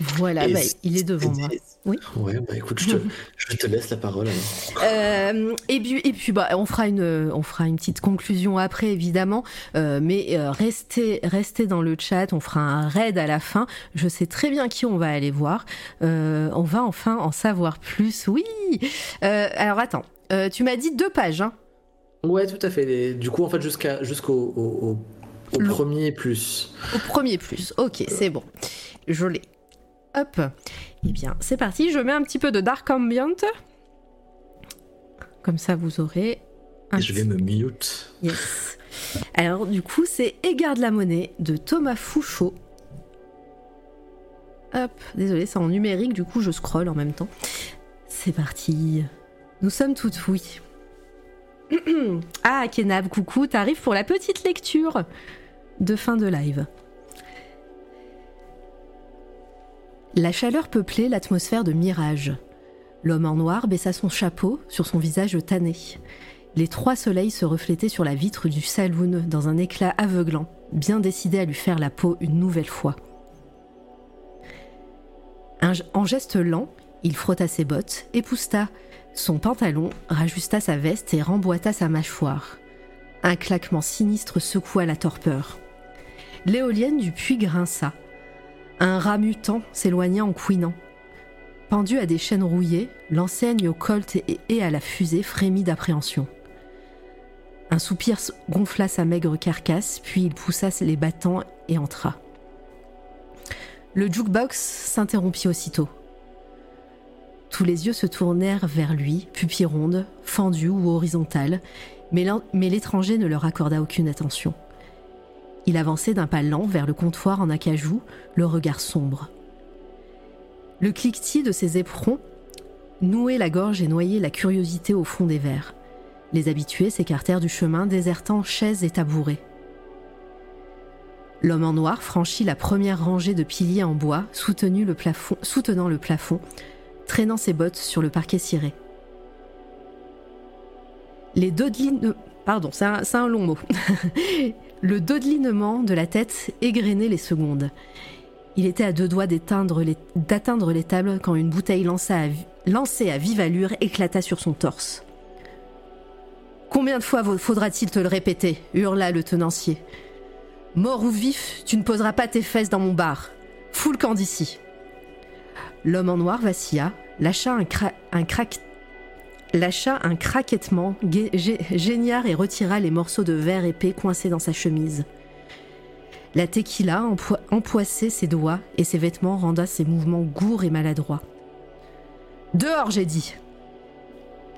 [SPEAKER 1] Voilà, bah, il est devant moi. Oui.
[SPEAKER 2] Ouais, bah écoute, je te, *laughs* je te laisse la parole. alors.
[SPEAKER 1] Euh, et puis, et puis bah, on, fera une, on fera une petite conclusion après, évidemment. Euh, mais euh, restez, restez dans le chat, on fera un raid à la fin. Je sais très bien qui on va aller voir. Euh, on va enfin en savoir plus. Oui Euh, Alors attends, Euh, tu m'as dit deux pages. Hein
[SPEAKER 2] Ouais, tout à fait. Du coup, en fait, jusqu'à jusqu'au au, au- au
[SPEAKER 1] Le-
[SPEAKER 2] premier plus.
[SPEAKER 1] Au premier plus. Ok, c'est bon. Je l'ai. Hop. Eh bien, c'est parti. Je mets un petit peu de Dark Ambient. Comme ça, vous aurez un
[SPEAKER 2] Et je vais me mute.
[SPEAKER 1] Yes. Alors, du coup, c'est Égard de la monnaie de Thomas Fouchot. Hop, désolé, c'est en numérique, du coup, je scrolle en même temps. C'est parti. Nous sommes toutes oui. *clears throat* ah, Kenab, coucou, t'arrives pour la petite lecture de fin de live. La chaleur peuplait l'atmosphère de mirage. L'homme en noir baissa son chapeau sur son visage tanné. Les trois soleils se reflétaient sur la vitre du saloon dans un éclat aveuglant, bien décidé à lui faire la peau une nouvelle fois. En geste lent, il frotta ses bottes, épousta son pantalon, rajusta sa veste et remboîta sa mâchoire. Un claquement sinistre secoua la torpeur. L'éolienne du puits grinça. Un rat mutant s'éloigna en couinant. Pendu à des chaînes rouillées, l'enseigne au colt et, à la fusée frémit d'appréhension. Un soupir gonfla sa maigre carcasse, puis il poussa les battants et entra. Le jukebox s'interrompit aussitôt. Tous les yeux se tournèrent vers lui, pupilles rondes, fendues ou horizontales, mais l'étranger ne leur accorda aucune attention. Il avançait d'un pas lent vers le comptoir en acajou, le regard sombre. Le cliquetis de ses éperons nouait la gorge et noyait la curiosité au fond des verres. Les habitués s'écartèrent du chemin, désertant chaises et tabourets. L'homme en noir franchit la première rangée de piliers en bois, soutenant le plafond, traînant ses bottes sur le parquet ciré. Les dodelines... Pardon, c'est un, c'est un long mot. *laughs* le dodelinement de la tête égrenait les secondes. Il était à deux doigts d'atteindre les tables quand une bouteille lancée à, vive allure éclata sur son torse. Combien de fois faudra-t-il te le répéter? hurla le tenancier. Mort ou vif, tu ne poseras pas tes fesses dans mon bar. Fous le camp d'ici. L'homme en noir vacilla, lâcha un, cra- lâcha un craquettement géniard et retira les morceaux de verre épais coincés dans sa chemise. La tequila empoi- empoissait ses doigts et ses vêtements renda ses mouvements gourds et maladroits. Dehors, j'ai dit.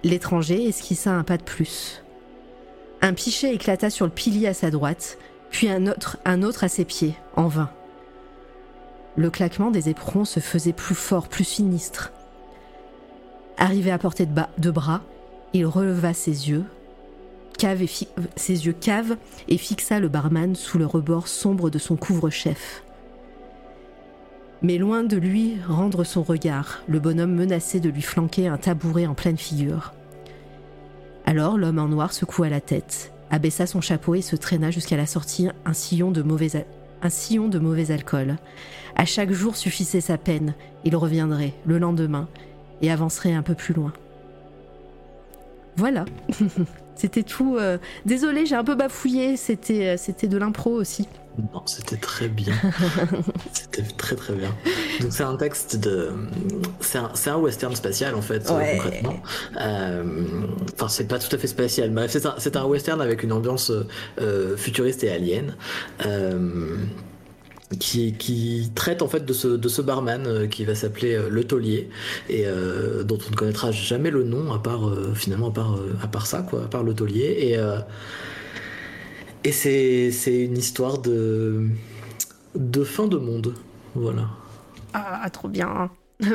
[SPEAKER 1] L'étranger esquissa un pas de plus. Un pichet éclata sur le pilier à sa droite, puis un autre à ses pieds, en vain. Le claquement des éperons se faisait plus fort, plus sinistre. Arrivé à portée de, bras, il releva ses yeux, cave ses yeux caves et fixa le barman sous le rebord sombre de son couvre-chef. Mais loin de lui rendre son regard, le bonhomme menaçait de lui flanquer un tabouret en pleine figure. Alors l'homme en noir secoua la tête, abaissa son chapeau et se traîna jusqu'à la sortie un sillon de mauvais, un sillon de mauvais alcool. À chaque jour suffisait sa peine, il reviendrait le lendemain et avancerait un peu plus loin. Voilà. *laughs* C'était tout. euh, Désolée, j'ai un peu bafouillé. C'était, euh, c'était de l'impro aussi.
[SPEAKER 2] Non, c'était très bien. *laughs* c'était très très bien. Donc c'est un texte de, c'est un, un western spatial en fait euh,
[SPEAKER 1] Ouais.
[SPEAKER 2] concrètement. Euh, Enfin c'est pas tout à fait spatial, bref c'est un, un western avec une ambiance euh, futuriste et alien. Euh, qui, traite en fait de ce, barman euh, qui va s'appeler euh, le taulier et euh, dont on ne connaîtra jamais le nom à part finalement à part, à part ça quoi à part le taulier et et c'est une histoire de de fin de monde voilà
[SPEAKER 1] Ah, trop bien. *laughs*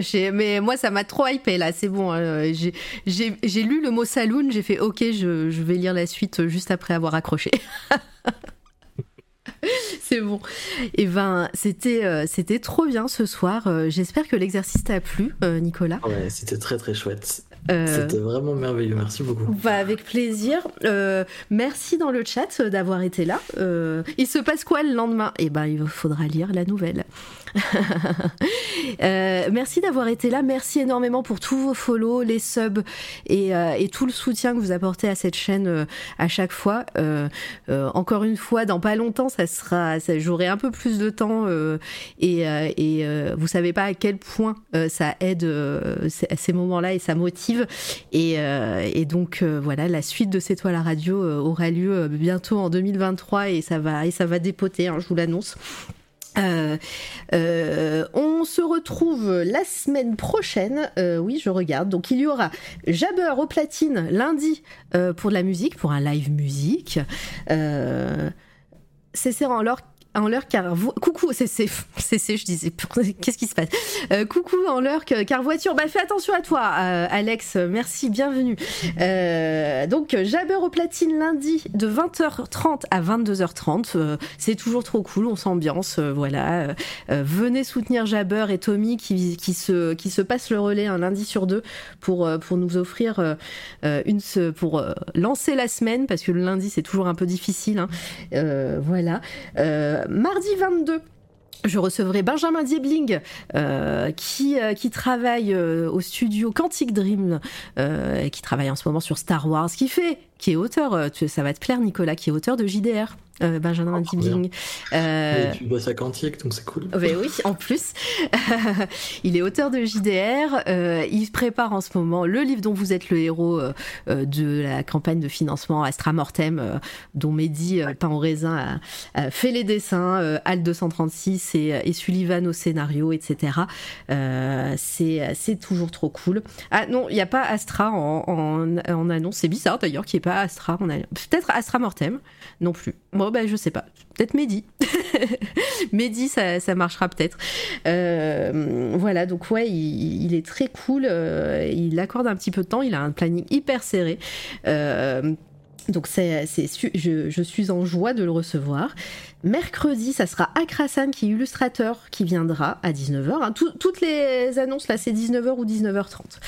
[SPEAKER 1] J'ai- mais moi, ça m'a trop hypé là, c'est bon. j'ai- lu le mot saloon, j'ai fait ok, je vais lire la suite juste après avoir accroché. *laughs* c'est bon. Et ben, c'était euh, c'était trop bien ce soir. Euh, J'espère que l'exercice t'a plu, euh, Nicolas.
[SPEAKER 2] ouais c'était très très chouette
[SPEAKER 1] Euh,
[SPEAKER 2] C'était vraiment merveilleux, merci beaucoup.
[SPEAKER 1] bah, avec plaisir. Euh, merci dans le chat d'avoir été là. Euh, il se passe quoi le lendemain? Eh ben, il faudra lire la nouvelle. *laughs* Euh, merci d'avoir été là. Merci énormément pour tous vos follow, les subs et, euh, et tout le soutien que vous apportez à cette chaîne euh, à chaque fois. Euh, euh, encore une fois, dans pas longtemps, ça sera, ça, j'aurai un peu plus de temps euh, et, euh, et euh, vous savez pas à quel point euh, ça aide euh, ces moments-là et ça motive. Et, euh, et donc euh, voilà, la suite de C'est toi la radio euh, aura lieu bientôt en 2023 et ça va et ça va dépoter, hein, je vous l'annonce. On se retrouve la semaine prochaine. Oui, je regarde. Donc, il y aura Jabber au platine lundi pour de la musique, pour un live musique. C'est en l'or en l'heure car coucou c'est c'est je disais *laughs* qu'est-ce qui se passe? Euh, coucou en que- car voiture. Bah fais attention à toi euh, Alex. Merci bienvenue. Euh, donc Jabber au platine lundi de 20h30 à 22h30 euh, c'est toujours trop cool on s'ambiance voilà. Venez soutenir Jabber et Tommy qui, se qui se passent le relais un lundi sur deux pour nous offrir une pour lancer la semaine parce que le lundi c'est toujours un peu difficile hein. Voilà mardi 22 je recevrai Benjamin Diebling euh, qui, euh, qui travaille euh, au studio Quantic Dream qui travaille en ce moment sur Star Wars, qui fait, qui est auteur, ça va te plaire Nicolas, qui est auteur de JDR, euh, Benjamin
[SPEAKER 2] Oh, trop
[SPEAKER 1] Diebling. Euh,
[SPEAKER 2] Et tu bosses à Quantique, donc c'est cool.
[SPEAKER 1] ben oui, en plus, *laughs* il est auteur de JDR. euh, il prépare en ce moment le livre dont vous êtes le héros euh, euh, de la campagne de financement Astra Mortem, euh, dont Mehdi euh, Pain au raisin a, a fait les dessins, euh, Al 236 et, et Sullivan au scénario, etc. Euh, c'est c'est toujours trop cool. Ah non, il n'y a pas Astra en, en, en annonce. C'est bizarre d'ailleurs qu'il n'y ait pas Astra en annonce. Peut-être Astra Mortem non plus. Bon, ben je sais pas. Peut-être Mehdi. *laughs* Mehdi, ça, marchera peut-être. Euh, voilà, donc ouais, il, est très cool. euh, il accorde un petit peu de temps. Il a un planning hyper serré. Euh, donc c'est, je, je suis en joie de le recevoir. Mercredi, ça sera Akrasan qui est illustrateur qui viendra à 19h. hein. Tout- toutes les annonces là, c'est 19h ou 19h30.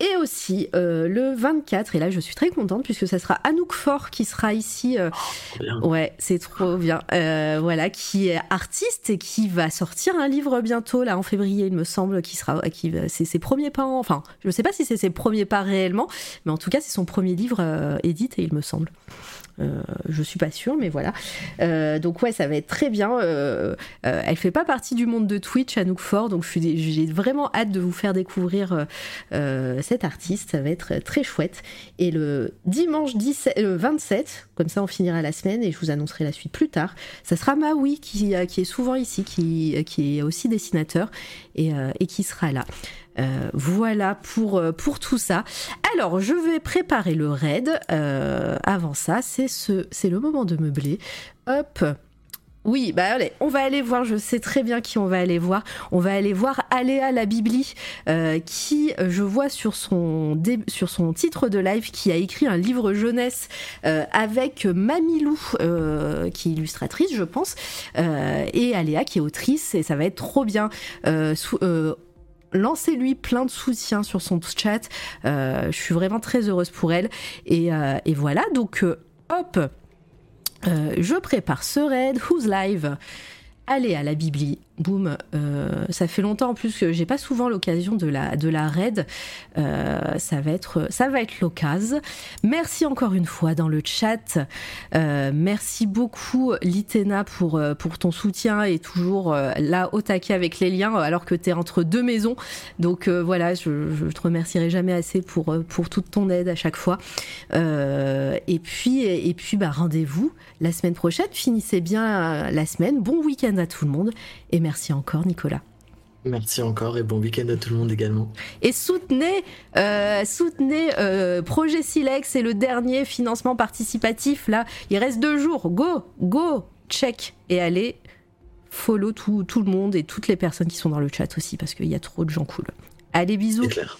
[SPEAKER 1] Et aussi euh, le 24, et là je suis très contente puisque ça sera Anouk Fort qui sera ici. euh,
[SPEAKER 2] bien.
[SPEAKER 1] Ouais, c'est trop bien. Euh, voilà, qui est artiste et qui va sortir un livre bientôt, là en février, il me semble, qui sera, qui c'est ses premiers pas. en- Enfin, je ne sais pas si c'est ses premiers pas réellement, mais en tout cas, c'est son premier livre euh, édité, il me semble. Euh, je suis pas sûre, mais voilà. Euh, donc ouais, ça va être très bien. Euh, elle fait pas partie du monde de Twitch, Anouk Fort, donc j'ai vraiment hâte de vous faire découvrir cet artiste. Ça va être très chouette. Et le dimanche 17, le 27, comme ça on finira la semaine et je vous annoncerai la suite plus tard, ça sera Maui qui, est souvent ici, qui, est aussi dessinateur et qui sera là. Euh, voilà pour, euh, pour tout ça. Alors, je vais préparer le raid. Euh, avant ça, c'est ce, c'est le moment de meubler. Hop. Oui, bah allez, on va aller voir, je sais très bien qui on va aller voir. On va aller voir Aléa la Bibli, qui, je vois sur son, titre de live, qui a écrit un livre jeunesse avec Mamilou, qui est illustratrice, je pense, et Aléa qui est autrice, et ça va être trop bien. Lancez-lui plein de soutien sur son chat. Euh, je suis vraiment très heureuse pour elle. Et, euh, voilà, donc euh, hop, je prépare ce raid. Who's live? Allez à la Bibli, boum. Euh, ça fait longtemps en plus que j'ai pas souvent l'occasion de la de la raid. Euh, ça va être être l'occasion. Merci encore une fois dans le chat. Euh, merci beaucoup Litena pour pour ton soutien et toujours là au taquet avec les liens alors que tu es entre deux maisons. Donc voilà, je, je te remercierai jamais assez pour pour toute ton aide à chaque fois. Et puis et puis bah rendez-vous la semaine prochaine. Finissez bien la semaine. Bon week-end à tout le monde encore Nicolas.
[SPEAKER 2] Merci encore et bon week-end à tout le monde également.
[SPEAKER 1] Et soutenez, euh, soutenez euh, Projet Silex, c'est le dernier financement participatif. Là, il reste deux jours. Go, go, check et allez follow tout, tout le monde et toutes les personnes qui sont dans le chat aussi parce qu'il y a trop de gens cool. Allez, bisous.
[SPEAKER 2] C'est clair.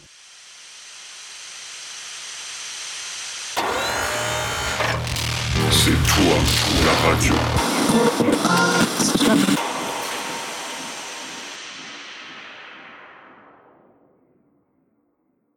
[SPEAKER 4] C'est toi la radio.